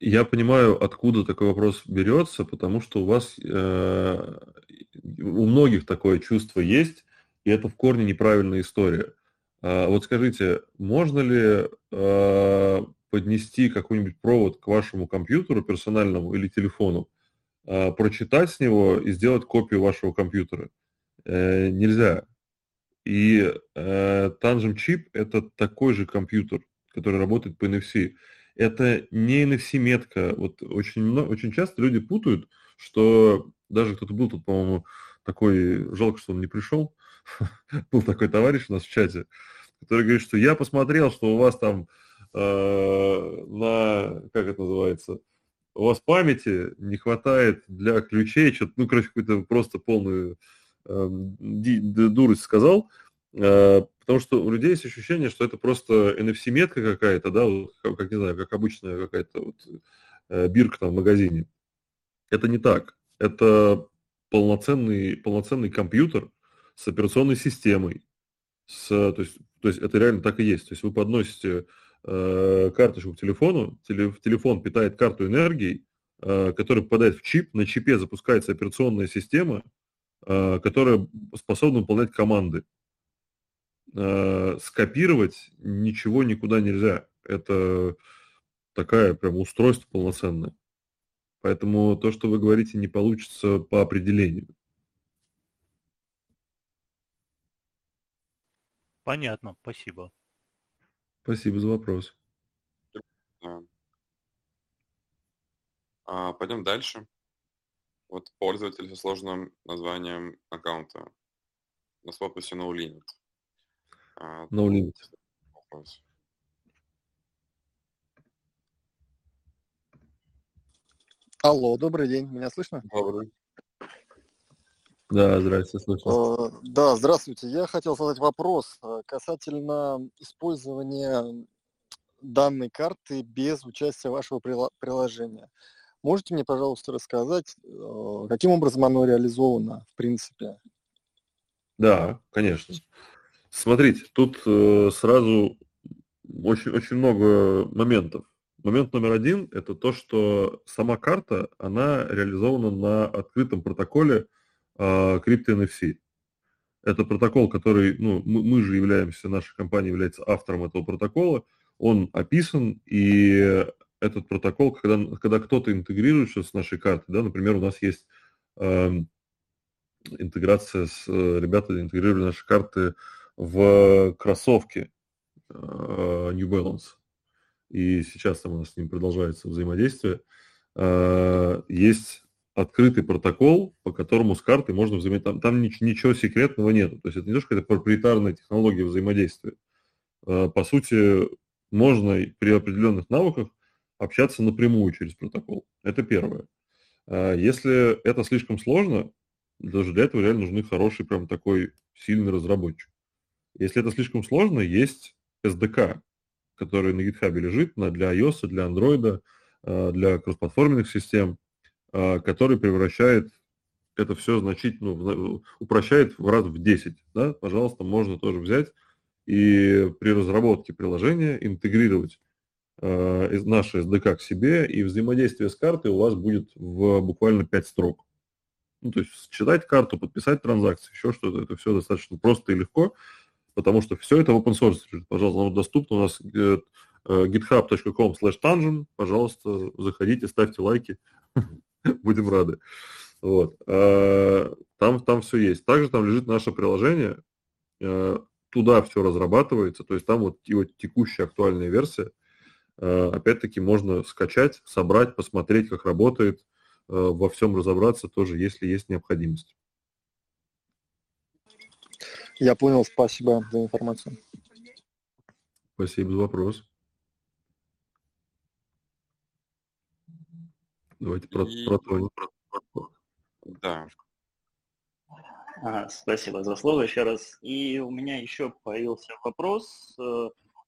Я понимаю, откуда такой вопрос берется, потому что у вас, э, у многих такое чувство есть, и это в корне неправильная история. А, вот скажите, можно ли э, поднести какой-нибудь провод к вашему компьютеру персональному или телефону, э, прочитать с него и сделать копию вашего компьютера? Э, нельзя. И э, Tangent чип это такой же компьютер, который работает по NFC это не NFC-метка. Вот очень, много, очень часто люди путают, что даже кто-то был тут, по-моему, такой, жалко, что он не пришел, был такой товарищ у нас в чате, который говорит, что я посмотрел, что у вас там э, на, как это называется, у вас памяти не хватает для ключей, что-то, ну, короче, какую-то просто полную э, дурость сказал, э, Потому что у людей есть ощущение, что это просто NFC-метка какая-то, да, как, не знаю, как обычная какая-то вот, э, бирка там в магазине. Это не так. Это полноценный, полноценный компьютер с операционной системой. С, то, есть, то есть это реально так и есть. То есть вы подносите э, карточку к телефону, телефон питает карту энергией, э, которая попадает в чип, на чипе запускается операционная система, которая способна выполнять команды. Скопировать ничего никуда нельзя. Это такая прям устройство полноценное. Поэтому то, что вы говорите, не получится по определению. Понятно, спасибо. Спасибо за вопрос. А, пойдем дальше. Вот пользователь со сложным названием аккаунта на с подписью No Limit. No Limit. Алло, добрый день, меня слышно? Добрый. Да, здравствуйте, слышно. Э, да, здравствуйте. Я хотел задать вопрос э, касательно использования данной карты без участия вашего приложения. Можете мне, пожалуйста, рассказать, э, каким образом оно реализовано, в принципе? Да, конечно. Смотрите, тут сразу очень, очень много моментов. Момент номер один – это то, что сама карта, она реализована на открытом протоколе а, CryptoNFC. Это протокол, который, ну, мы, мы же являемся, наша компания является автором этого протокола, он описан, и этот протокол, когда, когда кто-то интегрируется с нашей картой, да, например, у нас есть э, интеграция с, э, ребята интегрировали наши карты в кроссовки э, New Balance, и сейчас там у нас с ним продолжается взаимодействие, э, есть открытый протокол, по которому с картой можно взаимодействовать. Там, там ничего секретного нет. То есть это не то, что это проприетарная технология взаимодействия. А, по сути, можно при определенных навыках общаться напрямую через протокол. Это первое. А, если это слишком сложно, даже для этого реально нужны хороший прям такой сильный разработчик. Если это слишком сложно, есть SDK, который на GitHub лежит для iOS, для Android, а, для кроссплатформенных систем. А, который превращает это все значительно, ну, упрощает в раз в 10. Да? Пожалуйста, можно тоже взять и при разработке приложения интегрировать э, наше SDK к себе, и взаимодействие с картой у вас будет в буквально 5 строк. Ну, то есть читать карту, подписать транзакции, еще что-то, это все достаточно просто и легко, потому что все это в open source. Пожалуйста, оно доступно у нас э, github.com slash tangent. Пожалуйста, заходите, ставьте лайки. будем рады. Вот. А, там, там все есть. Также там лежит наше приложение, а, туда все разрабатывается, то есть там вот его текущая актуальная версия, опять-таки можно скачать, собрать, посмотреть, как работает, во всем разобраться тоже, если есть необходимость. Я понял, спасибо за информацию. Спасибо за вопрос. Давайте про, И... про, про, про, Да. А, спасибо за слово еще раз. И у меня еще появился вопрос.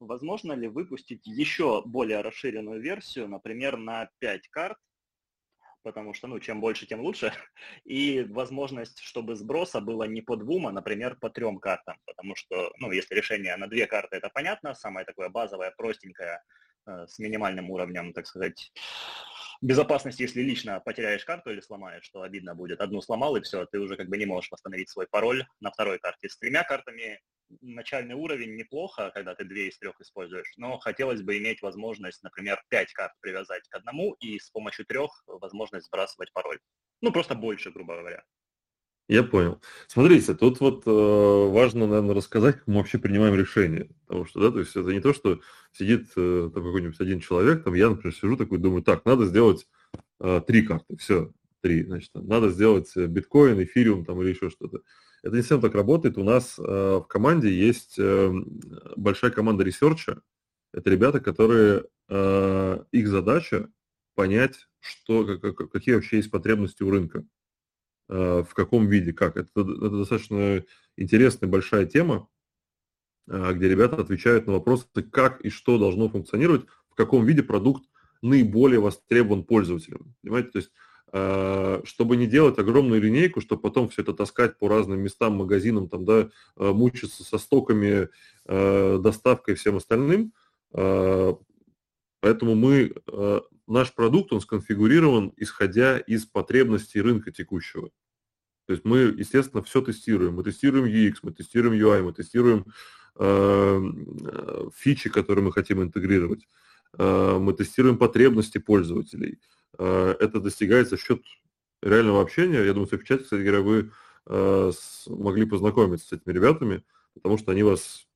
Возможно ли выпустить еще более расширенную версию, например, на 5 карт, потому что, ну, чем больше, тем лучше, и возможность, чтобы сброса было не по двум, а, например, по трем картам, потому что, ну, если решение на две карты, это понятно, самое такое базовое, простенькое, э, с минимальным уровнем, так сказать, безопасности, если лично потеряешь карту или сломаешь, что обидно будет. Одну сломал, и все, ты уже как бы не можешь восстановить свой пароль на второй карте. С тремя картами начальный уровень неплохо, когда ты две из трех используешь, но хотелось бы иметь возможность, например, пять карт привязать к одному и с помощью трех возможность сбрасывать пароль. Ну, просто больше, грубо говоря. Я понял. Смотрите, тут вот э, важно, наверное, рассказать, как мы вообще принимаем решение. Потому что, да, то есть это не то, что сидит э, там какой-нибудь один человек, там я, например, сижу такой, думаю, так, надо сделать э, три карты, все, три, значит, надо сделать э, биткоин, Ethereum там или еще что-то. Это не совсем так работает. У нас э, в команде есть э, большая команда research а. Это ребята, которые, э, их задача понять, что, как, какие вообще есть потребности у рынка. В каком виде, как. Это, это достаточно интересная большая тема, где ребята отвечают на вопросы, как и что должно функционировать, в каком виде продукт наиболее востребован пользователем. Понимаете, то есть чтобы не делать огромную линейку, чтобы потом все это таскать по разным местам, магазинам, там, да, мучиться со стоками, доставкой и всем остальным, поэтому мы, наш продукт, он сконфигурирован, исходя из потребностей рынка текущего. То есть мы, естественно, все тестируем. Мы тестируем UX, мы тестируем UI, мы тестируем э, фичи, которые мы хотим интегрировать. Э, мы тестируем потребности пользователей. Э, это достигается за счет реального общения. Я думаю, что в чате, кстати говоря, вы э, могли познакомиться с этими ребятами, потому что они вас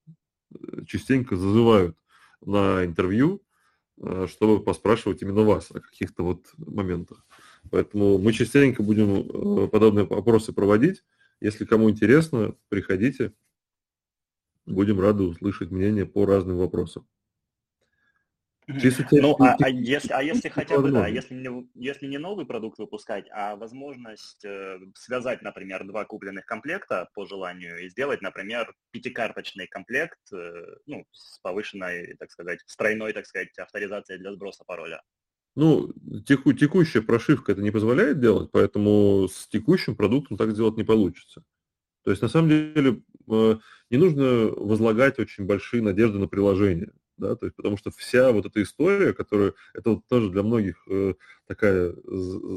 э, частенько зазывают на интервью, чтобы поспрашивать именно вас о каких-то вот моментах. Поэтому мы частенько будем подобные опросы проводить. Если кому интересно, приходите. Будем рады услышать мнение по разным вопросам. Ну, а, а, если, а если хотя бы, да, если не, если не новый продукт выпускать, а возможность э, связать, например, два купленных комплекта по желанию и сделать, например, пятикарточный комплект, э, ну, с повышенной, так сказать, с тройной, так сказать, авторизацией для сброса пароля. Ну, теку, текущая прошивка это не позволяет делать, поэтому с текущим продуктом так сделать не получится. То есть, на самом деле, э, не нужно возлагать очень большие надежды на приложение да, то есть потому что вся вот эта история, которая, это вот тоже для многих э, такая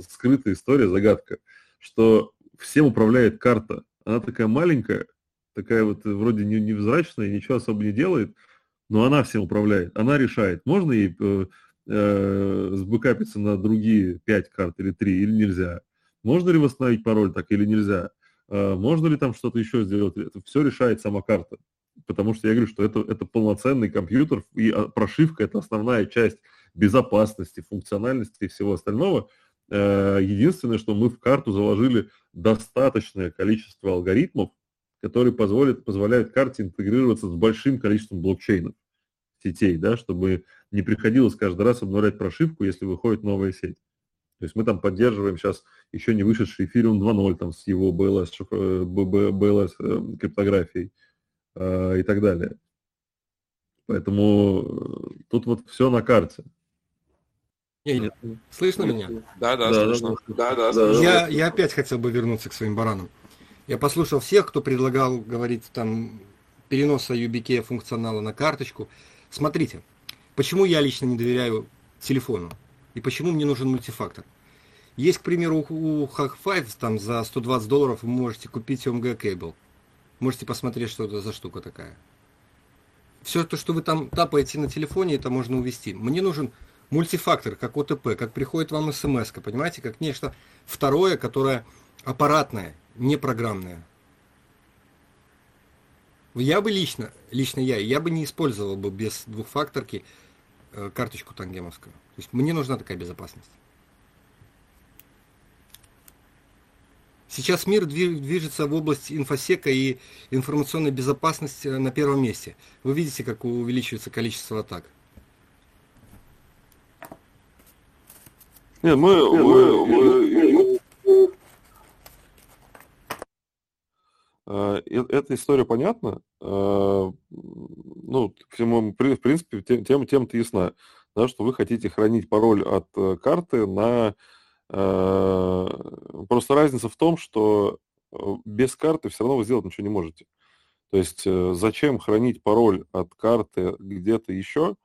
скрытая история, загадка, что всем управляет карта, она такая маленькая, такая вот вроде не, невзрачная, ничего особо не делает, но она всем управляет, она решает, можно ей э, э, сбэкапиться на другие пять карт или три, или нельзя, можно ли восстановить пароль так или нельзя, э, можно ли там что-то еще сделать, это все решает сама карта потому что я говорю, что это, это полноценный компьютер, и а, прошивка – это основная часть безопасности, функциональности и всего остального. Э, единственное, что мы в карту заложили достаточное количество алгоритмов, которые позволят, позволяют карте интегрироваться с большим количеством блокчейнов, сетей, да, чтобы не приходилось каждый раз обновлять прошивку, если выходит новая сеть. То есть мы там поддерживаем сейчас еще не вышедший Ethereum 2.0 там, с его BLS, BLS э, криптографией. Э, и так далее. Поэтому э, тут вот все на карте. Или, слышно меня? Да, да, да слышно. Да, да, да, я, я опять хотел бы вернуться к своим баранам. Я послушал всех, кто предлагал говорить там переноса UBK функционала на карточку. Смотрите, почему я лично не доверяю телефону и почему мне нужен мультифактор. Есть, к примеру, у Hack 5 там за 120 долларов вы можете купить OMG Cable. Можете посмотреть, что это за штука такая. Все то, что вы там тапаете на телефоне, это можно увести. Мне нужен мультифактор, как ОТП, как приходит вам смс, понимаете, как нечто второе, которое аппаратное, не программное. Я бы лично, лично я, я бы не использовал бы без двухфакторки э, карточку тангемовскую. То есть мне нужна такая безопасность. Сейчас мир движется в область инфосека и информационной безопасности на первом месте. Вы видите, как увеличивается количество атак. Нет, мы, мы, мы, Эта история понятна. А, ну, в принципе, тема, тема-то ясна, да, что вы хотите хранить пароль от э, карты на просто разница в том, что э, без карты все равно вы сделать ничего не можете. То есть э, зачем хранить пароль от карты где-то еще,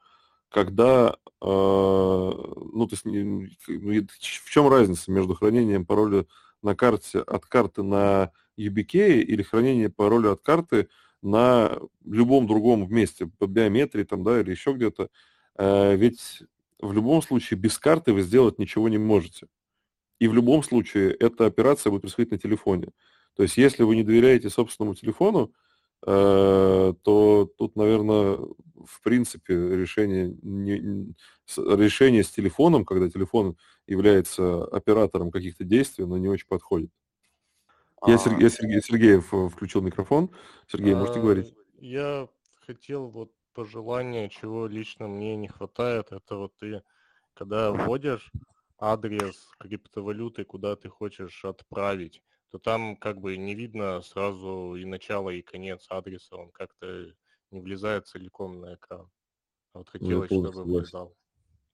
когда, ну, то есть, ну, в чем разница между хранением пароля на карте от карты на YubiKey или хранение пароля от карты на любом другом месте, по биометрии там, да, или еще где-то. Ведь в любом случае без карты вы сделать ничего не можете. И в любом случае эта операция будет происходить на телефоне. То есть если вы не доверяете собственному телефону, э, то тут, наверное, в принципе решение, не, решение с телефоном, когда телефон является оператором каких-то действий, оно не очень подходит. Я, а, Сергей, я Сергей, Сергеев э, включил микрофон. Сергей, можете говорить? Я хотел вот пожелание, чего лично мне не хватает, это вот ты, когда вводишь адрес криптовалюты, куда ты хочешь отправить, то там как бы не видно сразу и начало, и конец адреса, он как-то не влезает целиком на экран. А вот хотелось, Я чтобы влезал.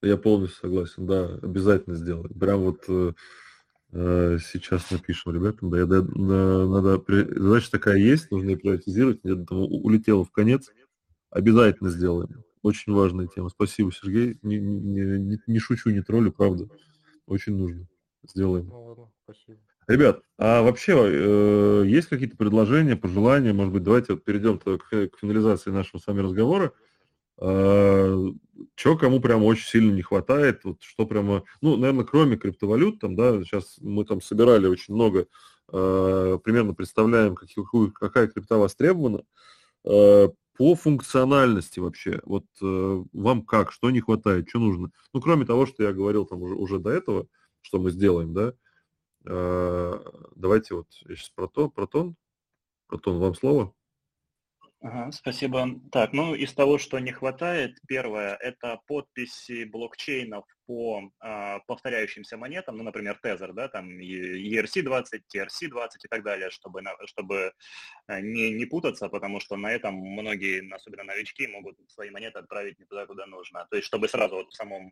Я полностью согласен, да, обязательно сделаем. Прям вот э, э сейчас напишем ребятам, да, я, да, надо, задача такая есть, нужно ее приоритизировать, там улетела в конец, обязательно сделаем. Очень важная тема. Спасибо, Сергей. Не, не, не, не шучу, не троллю, правда. Очень нужно. Сделаем. Ну ладно, спасибо. Ребят, а вообще э, есть какие-то предложения, пожелания? Может быть, давайте вот перейдем к, к финализации нашего с вами разговора. Э, что кому прямо очень сильно не хватает? Вот что прямо, ну, наверное, кроме криптовалют, там, да, сейчас мы там собирали очень много, э, примерно представляем, какую, какая крипта востребована. Э, по функциональности вообще, вот э, вам как, что не хватает, что нужно? Ну, кроме того, что я говорил там уже, уже до этого, что мы сделаем, да, Э, давайте вот я сейчас Протон, Протон, Протон, вам слово. Ага, спасибо. Так, ну из того, что не хватает, первое – это подписи блокчейнов по э, повторяющимся монетам, ну, например, Tether, да, там ERC-20, TRC-20 и так далее, чтобы, чтобы э, не, не путаться, потому что на этом многие, особенно новички, могут свои монеты отправить не туда, куда нужно. То есть, чтобы сразу вот в самом, э,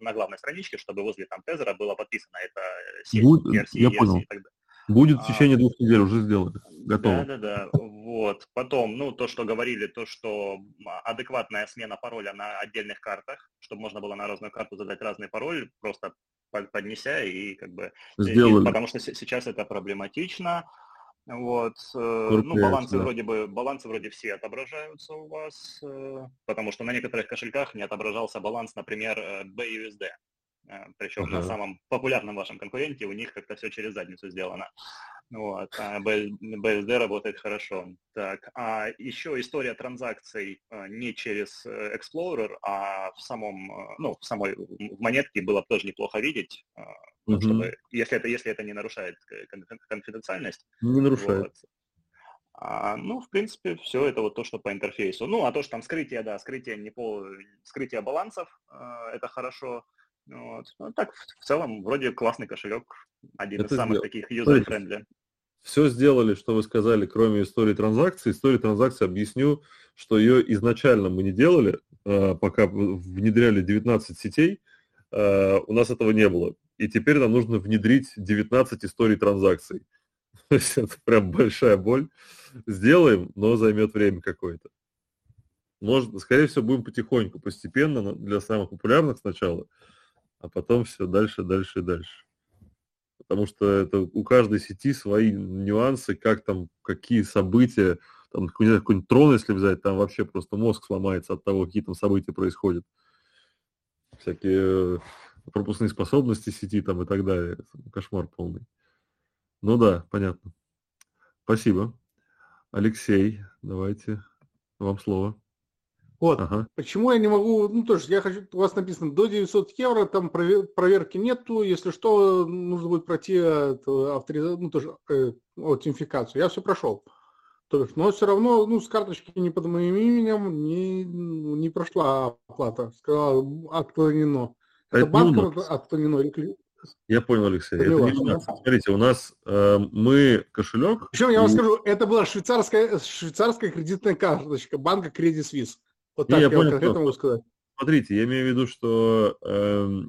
на главной страничке, чтобы возле там Tether было подписано это сеть, Будет, ERC, я ERC понял. и так далее. Будет в а, течение двух недель, уже сделали. Готово. Да, да, да. Вот. Потом, ну, то, что говорили, то, что адекватная смена пароля на отдельных картах, чтобы можно было на разную карту задать разный пароль, просто поднеся и как бы... Сделали. И, потому что сейчас это проблематично. Вот, Крутые, ну, балансы да. вроде бы, балансы вроде все отображаются у вас, э, потому что на некоторых кошельках не отображался баланс, например, э, BUSD. Э, Причем ага. на самом популярном вашем конкуренте у них как-то все через задницу сделано. Вот, а BSD работает хорошо. Так, а еще история транзакций э, не через э, Explorer, а в самом, ну, в самой в монетке было бы тоже неплохо видеть, угу. чтобы, если это, если это не нарушает конфиденциальность. Не нарушает. Вот. А, ну, в принципе, все это вот то, что по интерфейсу. Ну, а то, что там скрытие, да, скрытие не по скрытие балансов, это хорошо. Вот. Ну, так, в целом, вроде классный кошелек, один Это из самых сдел... таких user-friendly. Все сделали, что вы сказали, кроме истории транзакций. Историю транзакций объясню, что ее изначально мы не делали, а, пока внедряли 19 сетей, а, у нас этого не было. И теперь нам нужно внедрить 19 историй транзакций. То есть это прям большая боль. Сделаем, но займет время какое-то. Может, скорее всего, будем потихоньку, постепенно, для самых популярных сначала, а потом все дальше, дальше дальше. Потому что это у каждой сети свои нюансы, как там, какие события, там, какой-нибудь трон, если взять, там вообще просто мозг сломается от того, какие там события происходят. Всякие э, пропускные способности сети там и так далее. Кошмар полный. Ну да, понятно. Спасибо. Алексей, давайте, вам слово. Вот. Ага. Почему я не могу, ну, тоже, я хочу, у вас написано до 900 евро, там проверки нету, если что, нужно будет пройти авторизацию, ну, тоже э, аутентификацию. Я все прошел. То есть, но все равно, ну, с карточки не под моим именем не, не прошла оплата. Сказала, отклонено. Это, это банк ну, отклонено или я понял, Алексей. Это не важно. Смотрите, у нас э, мы кошелек. Причем я вам скажу, это была швейцарская, швейцарская кредитная карточка банка Credit Suisse. Вот так я, я понял, конкретно могу сказать. Смотрите, я имею в виду, что э,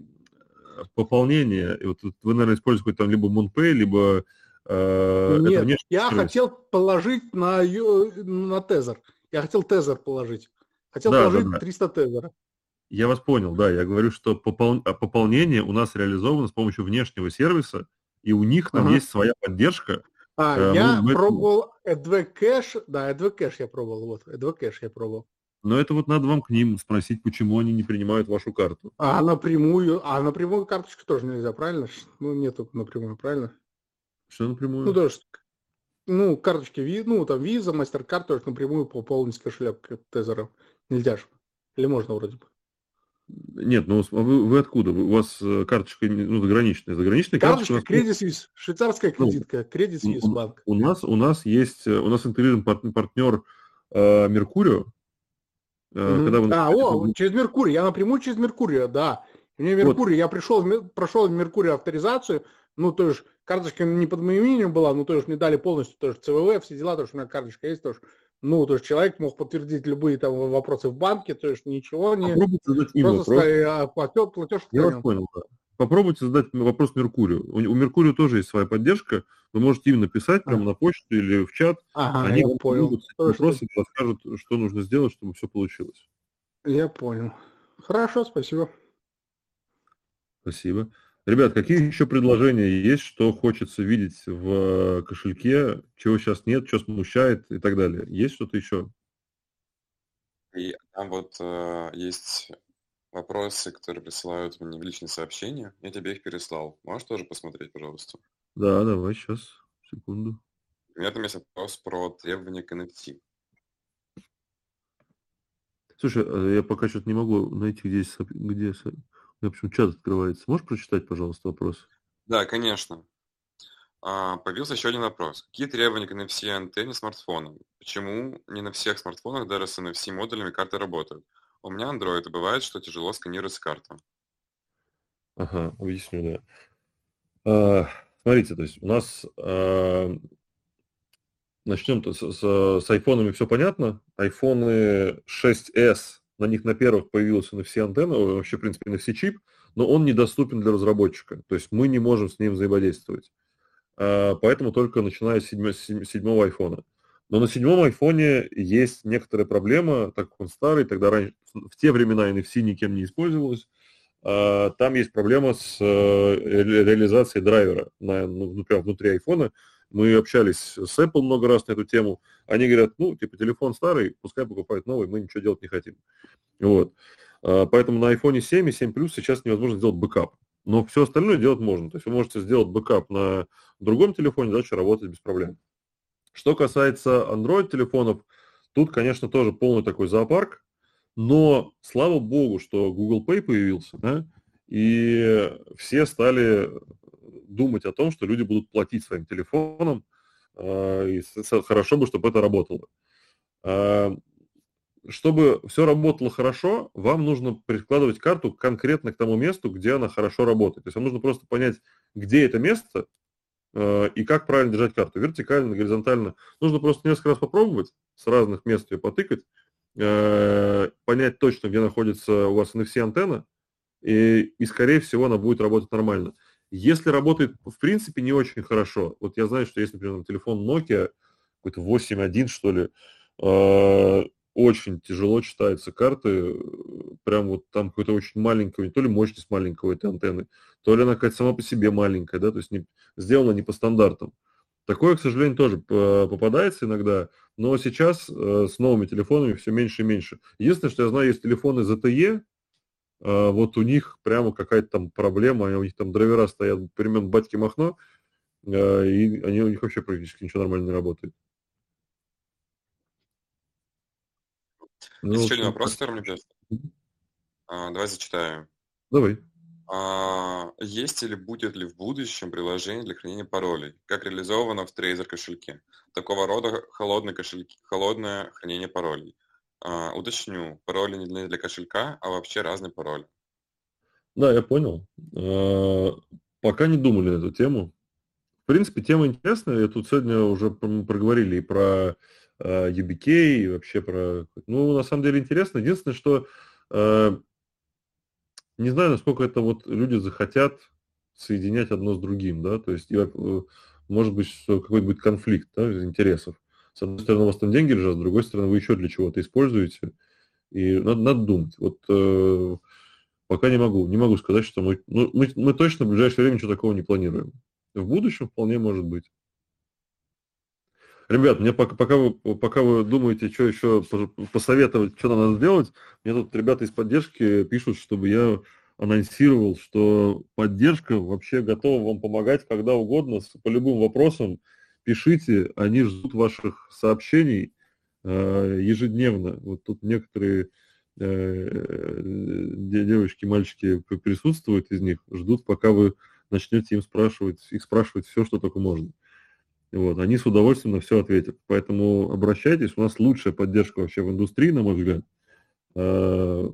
пополнение, и вот вы, наверное, используете там либо MoonPay, либо э, Нет, я сервис. хотел положить на, на Тезер. Я хотел Тезер положить. Хотел да, положить да, да. 300 Тезера. Я вас понял, да. Я говорю, что попол... А, пополнение у нас реализовано с помощью внешнего сервиса, и у них там ага. есть своя поддержка. А, э, я мы... пробовал EDV Cash, да, EDV Cash я пробовал, вот, EDV Cash я пробовал. Но это вот надо вам к ним спросить, почему они не принимают вашу карту. А напрямую, а напрямую карточку тоже нельзя, правильно? Ну, нету напрямую, правильно? Что напрямую? Ну, тоже, ну, карточки, ну, там, виза, мастер-карт, тоже напрямую пополнить кошелек тезером. Нельзя же. Или можно вроде бы. Нет, ну вы, вы откуда? У вас э, карточка ну, заграничная. Заграничная карточка. Карточка Credit Suisse, швейцарская ну, кредитка, Credit Suisse у, банк. У нас, у нас есть, э, у нас интегрирован партнер э, Меркурио, Mm-hmm. Когда вы... А, о, через Меркурий. Я напрямую через Меркурий, да. Меня Меркурий, вот. я пришел, прошел в Меркурий авторизацию, ну, то есть карточка не под моим именем была, ну, то есть мне дали полностью тоже ЦВВ, все дела, то есть у меня карточка есть тоже. Ну, то есть человек мог подтвердить любые там вопросы в банке, то есть ничего не... Задать им просто вопрос. А, платеж, платеж Я вас понял, да. Попробуйте задать вопрос Меркурию. У, у Меркурию тоже есть своя поддержка. Вы можете им написать прямо на почту или в чат. Ага, Они понял. вопросы расскажут, что нужно сделать, чтобы все получилось. Я понял. Хорошо, спасибо. Спасибо. Ребят, какие еще предложения есть, что хочется видеть в кошельке, чего сейчас нет, что смущает и так далее? Есть что-то еще? И там вот э, есть вопросы, которые присылают мне в личные сообщения. Я тебе их переслал. Можешь тоже посмотреть, пожалуйста? Да, давай сейчас, секунду. У меня там есть вопрос про требования к NFT. Слушай, а я пока что-то не могу найти, где, где у меня почему чат открывается. Можешь прочитать, пожалуйста, вопрос? Да, конечно. А, Появился еще один вопрос. Какие требования к NFC и антенне смартфона? Почему не на всех смартфонах даже с NFC модулями карты работают? У меня Android, и бывает, что тяжело сканируется карта. Ага, объясню, да. А, смотрите, то есть у нас а, начнем с, с, с айфонами все понятно. Айфоны 6s, на них на первых появился NFC антенна, вообще, в принципе, NFC чип, но он недоступен для разработчика. То есть мы не можем с ним взаимодействовать. А, поэтому только начиная с седьмого айфона. Но на седьмом айфоне есть некоторая проблема, так как он старый, тогда раньше, в те времена NFC никем не использовалось. А, Там есть проблема с э, ре- реализацией драйвера на, ну, ну, внутри айфона. Мы общались с Apple много раз на эту тему. Они говорят, ну, типа, телефон старый, пускай покупают новый, мы ничего делать не хотим. Вот. А, Поэтому на iPhone 7 и 7 Plus сейчас невозможно сделать backup. Но все остальное делать можно. То есть вы можете сделать backup на другом телефоне, дальше работать без проблем. Что касается Android-телефонов, тут, конечно, тоже полный такой зоопарк, но слава богу, что Google Pay появился, да, и все стали думать о том, что люди будут платить своим телефоном, а, и хорошо бы, чтобы это работало. А, Чтобы все работало хорошо, вам нужно прикладывать карту конкретно к тому месту, где она хорошо работает. То есть вам нужно просто понять, где это место, и как правильно держать карту, вертикально, горизонтально. Нужно просто несколько раз попробовать, с разных мест ее потыкать, э, понять точно, где находится у вас NFC-антенна, и, и, скорее всего, она будет работать нормально. Если работает, в принципе, не очень хорошо, вот я знаю, что есть, например, телефон Nokia, какой-то 8.1, что ли, э, очень тяжело читаются карты, э, прям вот там какой-то очень маленький, то ли мощность маленькая у этой антенны, то ли она какая-то сама по себе маленькая, да, то есть не, сделана не по стандартам. Такое, к сожалению, тоже п- попадается иногда, но сейчас э, с новыми телефонами все меньше и меньше. Единственное, что я знаю, есть телефоны ZTE, э, вот у них прямо какая-то там проблема, у них там драйвера стоят времен батьки Махно, э, и они, у них вообще практически ничего нормально не работает. Ну, еще один вопрос, так. который мне прислали. А, Давай зачитаю. Давай. А, Есть или будет ли в будущем приложение для хранения паролей, как реализовано в Trezor кошельке? Такого рода холодные кошельки, холодное хранение паролей. А, Уточню, пароли не для, для кошелька, а вообще разные пароли. Да, я понял. Э, Пока не думали на эту тему. В принципе, тема интересная. Я тут сегодня уже проговорили и про UBK, и вообще про... Ну, на самом деле интересно. Единственное, что не знаю, насколько это вот люди захотят соединять одно с другим, да, то есть, э, может быть, будет конфликт да, интересов. С одной стороны, у вас там деньги лежат, с другой стороны, вы еще для чего-то используете, и надо, надо думать. Вот э, пока не могу, не могу сказать, что мы, ну, мы, мы точно в ближайшее время ничего такого не планируем. В будущем вполне может быть. Ребят, мне пока, пока, вы, пока вы думаете, что еще посоветовать, что надо сделать, мне тут ребята из поддержки пишут, чтобы я анонсировал, что поддержка вообще готова вам помогать когда угодно, по любым вопросам. Пишите, они ждут ваших сообщений э, ежедневно. Вот тут некоторые э, де- девочки, мальчики присутствуют из них, ждут, пока вы начнете им спрашивать, их спрашивать все, что только можно. Вот, они с удовольствием на все ответят. Поэтому обращайтесь, у нас лучшая поддержка вообще в индустрии, на мой взгляд. Э,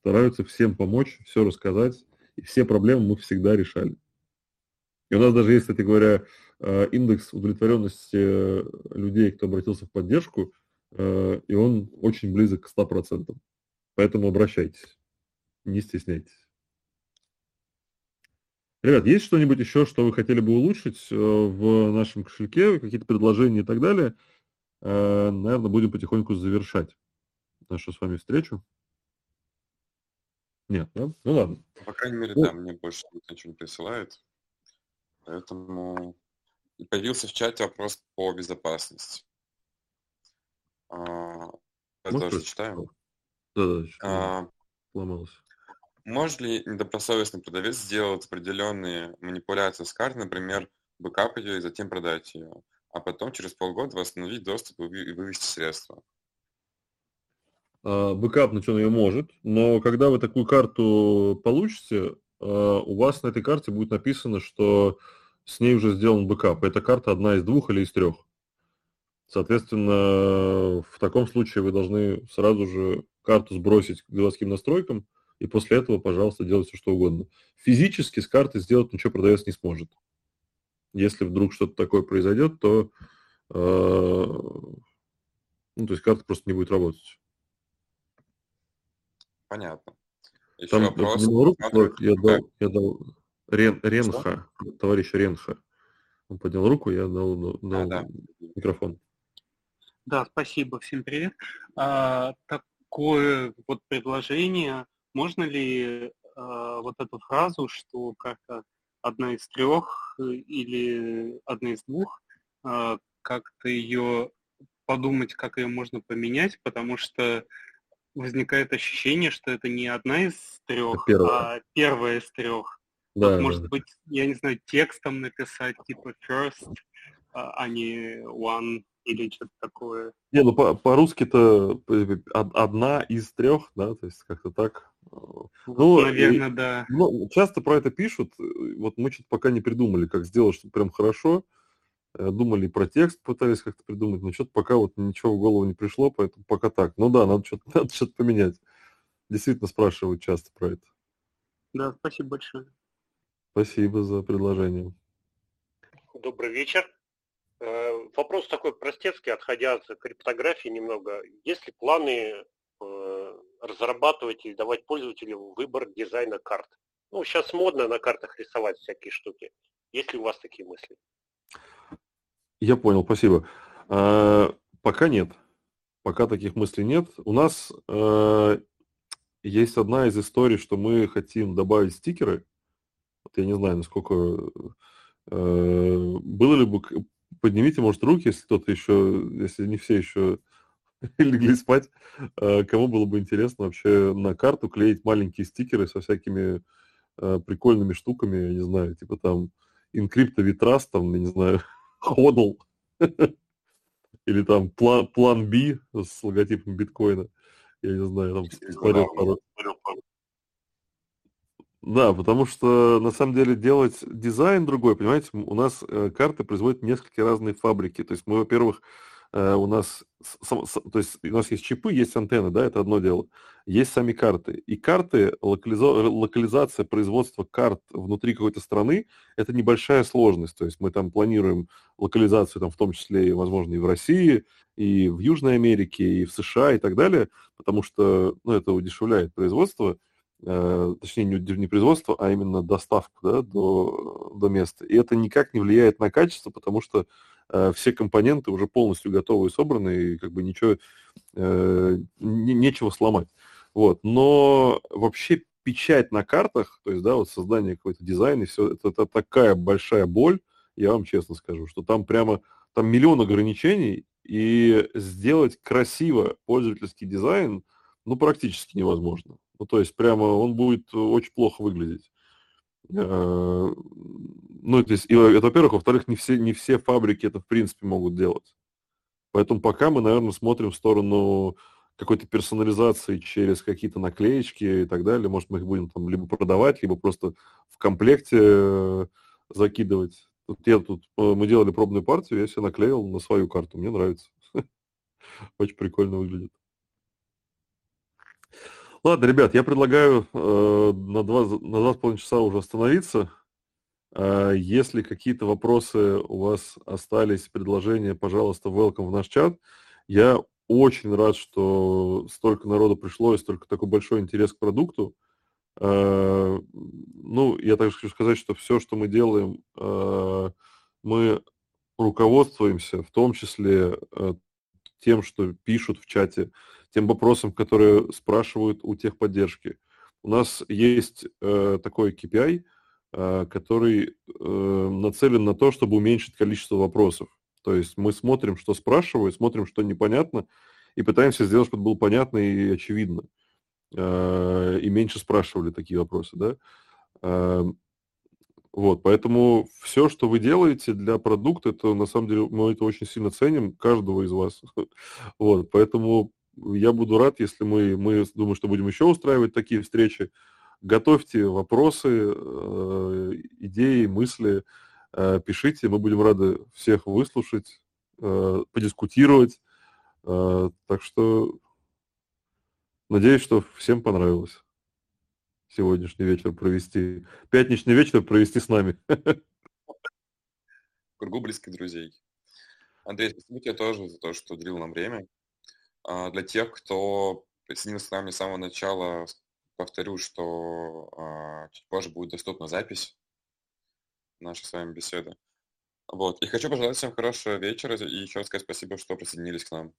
Стараются всем помочь, все рассказать, и все проблемы мы всегда решали. И у нас даже есть, кстати говоря, э, индекс удовлетворенности э, людей, кто обратился в поддержку, и он очень близок к 100%. Поэтому обращайтесь, не стесняйтесь. Ребят, есть что-нибудь еще, что вы хотели бы улучшить э, в нашем кошельке, какие-то предложения и так далее? Э, Наверное, будем потихоньку завершать нашу с вами встречу. Нет, да? Ну ладно. По крайней мере, Ну, да, мне больше ничего не присылает. Поэтому и появился в чате вопрос по безопасности. А, Я Можно тоже. Да-да, что-то А, сломалось. Может ли недобросовестный продавец сделать определенные манипуляции с картой, например, бэкап ее и затем продать ее, а потом через полгода восстановить доступ и вы- и вывести средства? А, Бэкапнуть он ее может, но когда вы такую карту получите, а, у вас на этой карте будет написано, что с ней уже сделан бэкап. Эта карта одна из двух или из трех. Соответственно, в таком случае вы должны сразу же карту сбросить к заводским настройкам, и после этого, пожалуйста, делайте что угодно. Физически с картой сделать ничего продавец не сможет. Если вдруг что-то такое произойдет, то э, ну, то есть карта просто не будет работать. Понятно. Еще Там я вопрос. Смотрю, я дал, я дал Рен, Ренха, товарищ Ренха. Он поднял руку, я дал, дал А, да. микрофон. Да, спасибо, всем привет. А, такое вот предложение, можно ли а, вот эту фразу, что карта одна из трех э, или одна из двух, а, как-то ее подумать, как ее можно поменять, потому что возникает ощущение, что это не одна из трех, первая. а первая из трех. Да, Вот, может быть, я не знаю, текстом написать, типа first, а а не one или что-то такое. Не, ну по- по-русски-то п- од- одна из трех, да, то есть как-то так. Ну, наверное, и- да. ну, часто про это пишут, вот мы что-то пока не придумали, как сделать, чтобы прям хорошо. Э, Думали и про текст, пытались как-то придумать, но что-то пока вот ничего в голову не пришло, поэтому пока так. Ну да, надо что-то надо что-то поменять. Действительно спрашивают часто про это. Да, спасибо большое. Спасибо за предложение. Добрый вечер. Э, Вопрос такой простецкий, отходя от криптографии немного. Есть ли планы э, разрабатывать или давать пользователю выбор дизайна карт? Ну, сейчас модно на картах рисовать всякие штуки. Есть ли у вас такие мысли? Я понял, спасибо. А, Пока нет. Пока таких мыслей нет. У нас э, есть одна из историй, что мы хотим добавить стикеры. Вот я не знаю, насколько... э, было ли бы... Поднимите, может, руки, если кто-то еще, если не все еще легли спать, э, кому было бы интересно вообще на карту клеить маленькие стикеры со всякими э, прикольными штуками, я не знаю, типа там Encrypto Vitras, там, я не знаю, Hodl, или там план, план B с логотипом биткоина, я не знаю, там смотрел пару, да, потому что на самом деле делать дизайн другой, понимаете, у нас э, карты производят несколько разные фабрики. То есть мы, во-первых, у нас, то есть у нас есть чипы, есть антенны, да, это одно дело. Есть сами карты. И карты, локализо- локализация производства карт внутри какой-то страны, это небольшая сложность. То есть мы там планируем локализацию, там, в том числе, возможно, и в России, и в Южной Америке, и в США, и так далее, потому что ну, это удешевляет производство э, точнее не, не производство, а именно доставку да, до, до места. И это никак не влияет на качество, потому что э, все компоненты уже полностью готовы и собраны, и как бы ничего, э, не- нечего сломать. Вот. Но вообще печать на картах, то есть, да, вот создание какой-то дизайна, все, это, это такая большая боль, я вам честно скажу, что там прямо, там миллион ограничений, и сделать красиво пользовательский дизайн, ну, практически невозможно. Ну, то есть прямо он будет очень плохо выглядеть. Э, Ну, то есть, и, это, во-первых, во-вторых, не все, не все фабрики это, в принципе, могут делать. Поэтому пока мы, наверное, смотрим в сторону какой-то персонализации через какие-то наклеечки и так далее. Может, мы их будем там либо продавать, либо просто в комплекте э, закидывать. Тут я тут, э, мы делали пробную партию, я себе наклеил на свою карту, мне нравится. Очень прикольно выглядит. Ладно, ребят, я предлагаю э, на два, на два с половиной часа уже остановиться. Э, если какие-то вопросы у вас остались, предложения, пожалуйста, welcome в наш чат. Я очень рад, что столько народу пришло и столько такой большой интерес к продукту. Э, ну, я также хочу сказать, что все, что мы делаем, э, мы руководствуемся, в том числе э, тем, что пишут в чате, тем вопросам, которые спрашивают у техподдержки. у нас есть э, такой KPI, э, который э, нацелен на то, чтобы уменьшить количество вопросов. То есть мы смотрим, что спрашивают, смотрим, что непонятно, и пытаемся сделать, чтобы было понятно и очевидно. Э, и меньше спрашивали такие вопросы, да. Э, вот, поэтому все, что вы делаете для продукта, это на самом деле мы это очень сильно ценим, каждого из вас. Вот, поэтому я буду рад, если мы, мы думаю, что будем еще устраивать такие встречи. Готовьте вопросы, э, идеи, мысли, э, пишите, мы будем рады всех выслушать, э, подискутировать. Так что надеюсь, что всем понравилось сегодняшний вечер провести, пятничный вечер провести с нами. кругу близких друзей. Андрей, спасибо тебе тоже за то, что уделил нам время. А, для тех, кто присоединился с нами с самого начала, повторю, что а, чуть позже будет доступна запись нашей с вами беседы. Вот. И хочу пожелать всем хорошего вечера и еще раз сказать спасибо, что присоединились к нам.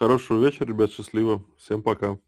Хорошего вечера, ребят, счастливо. Всем пока.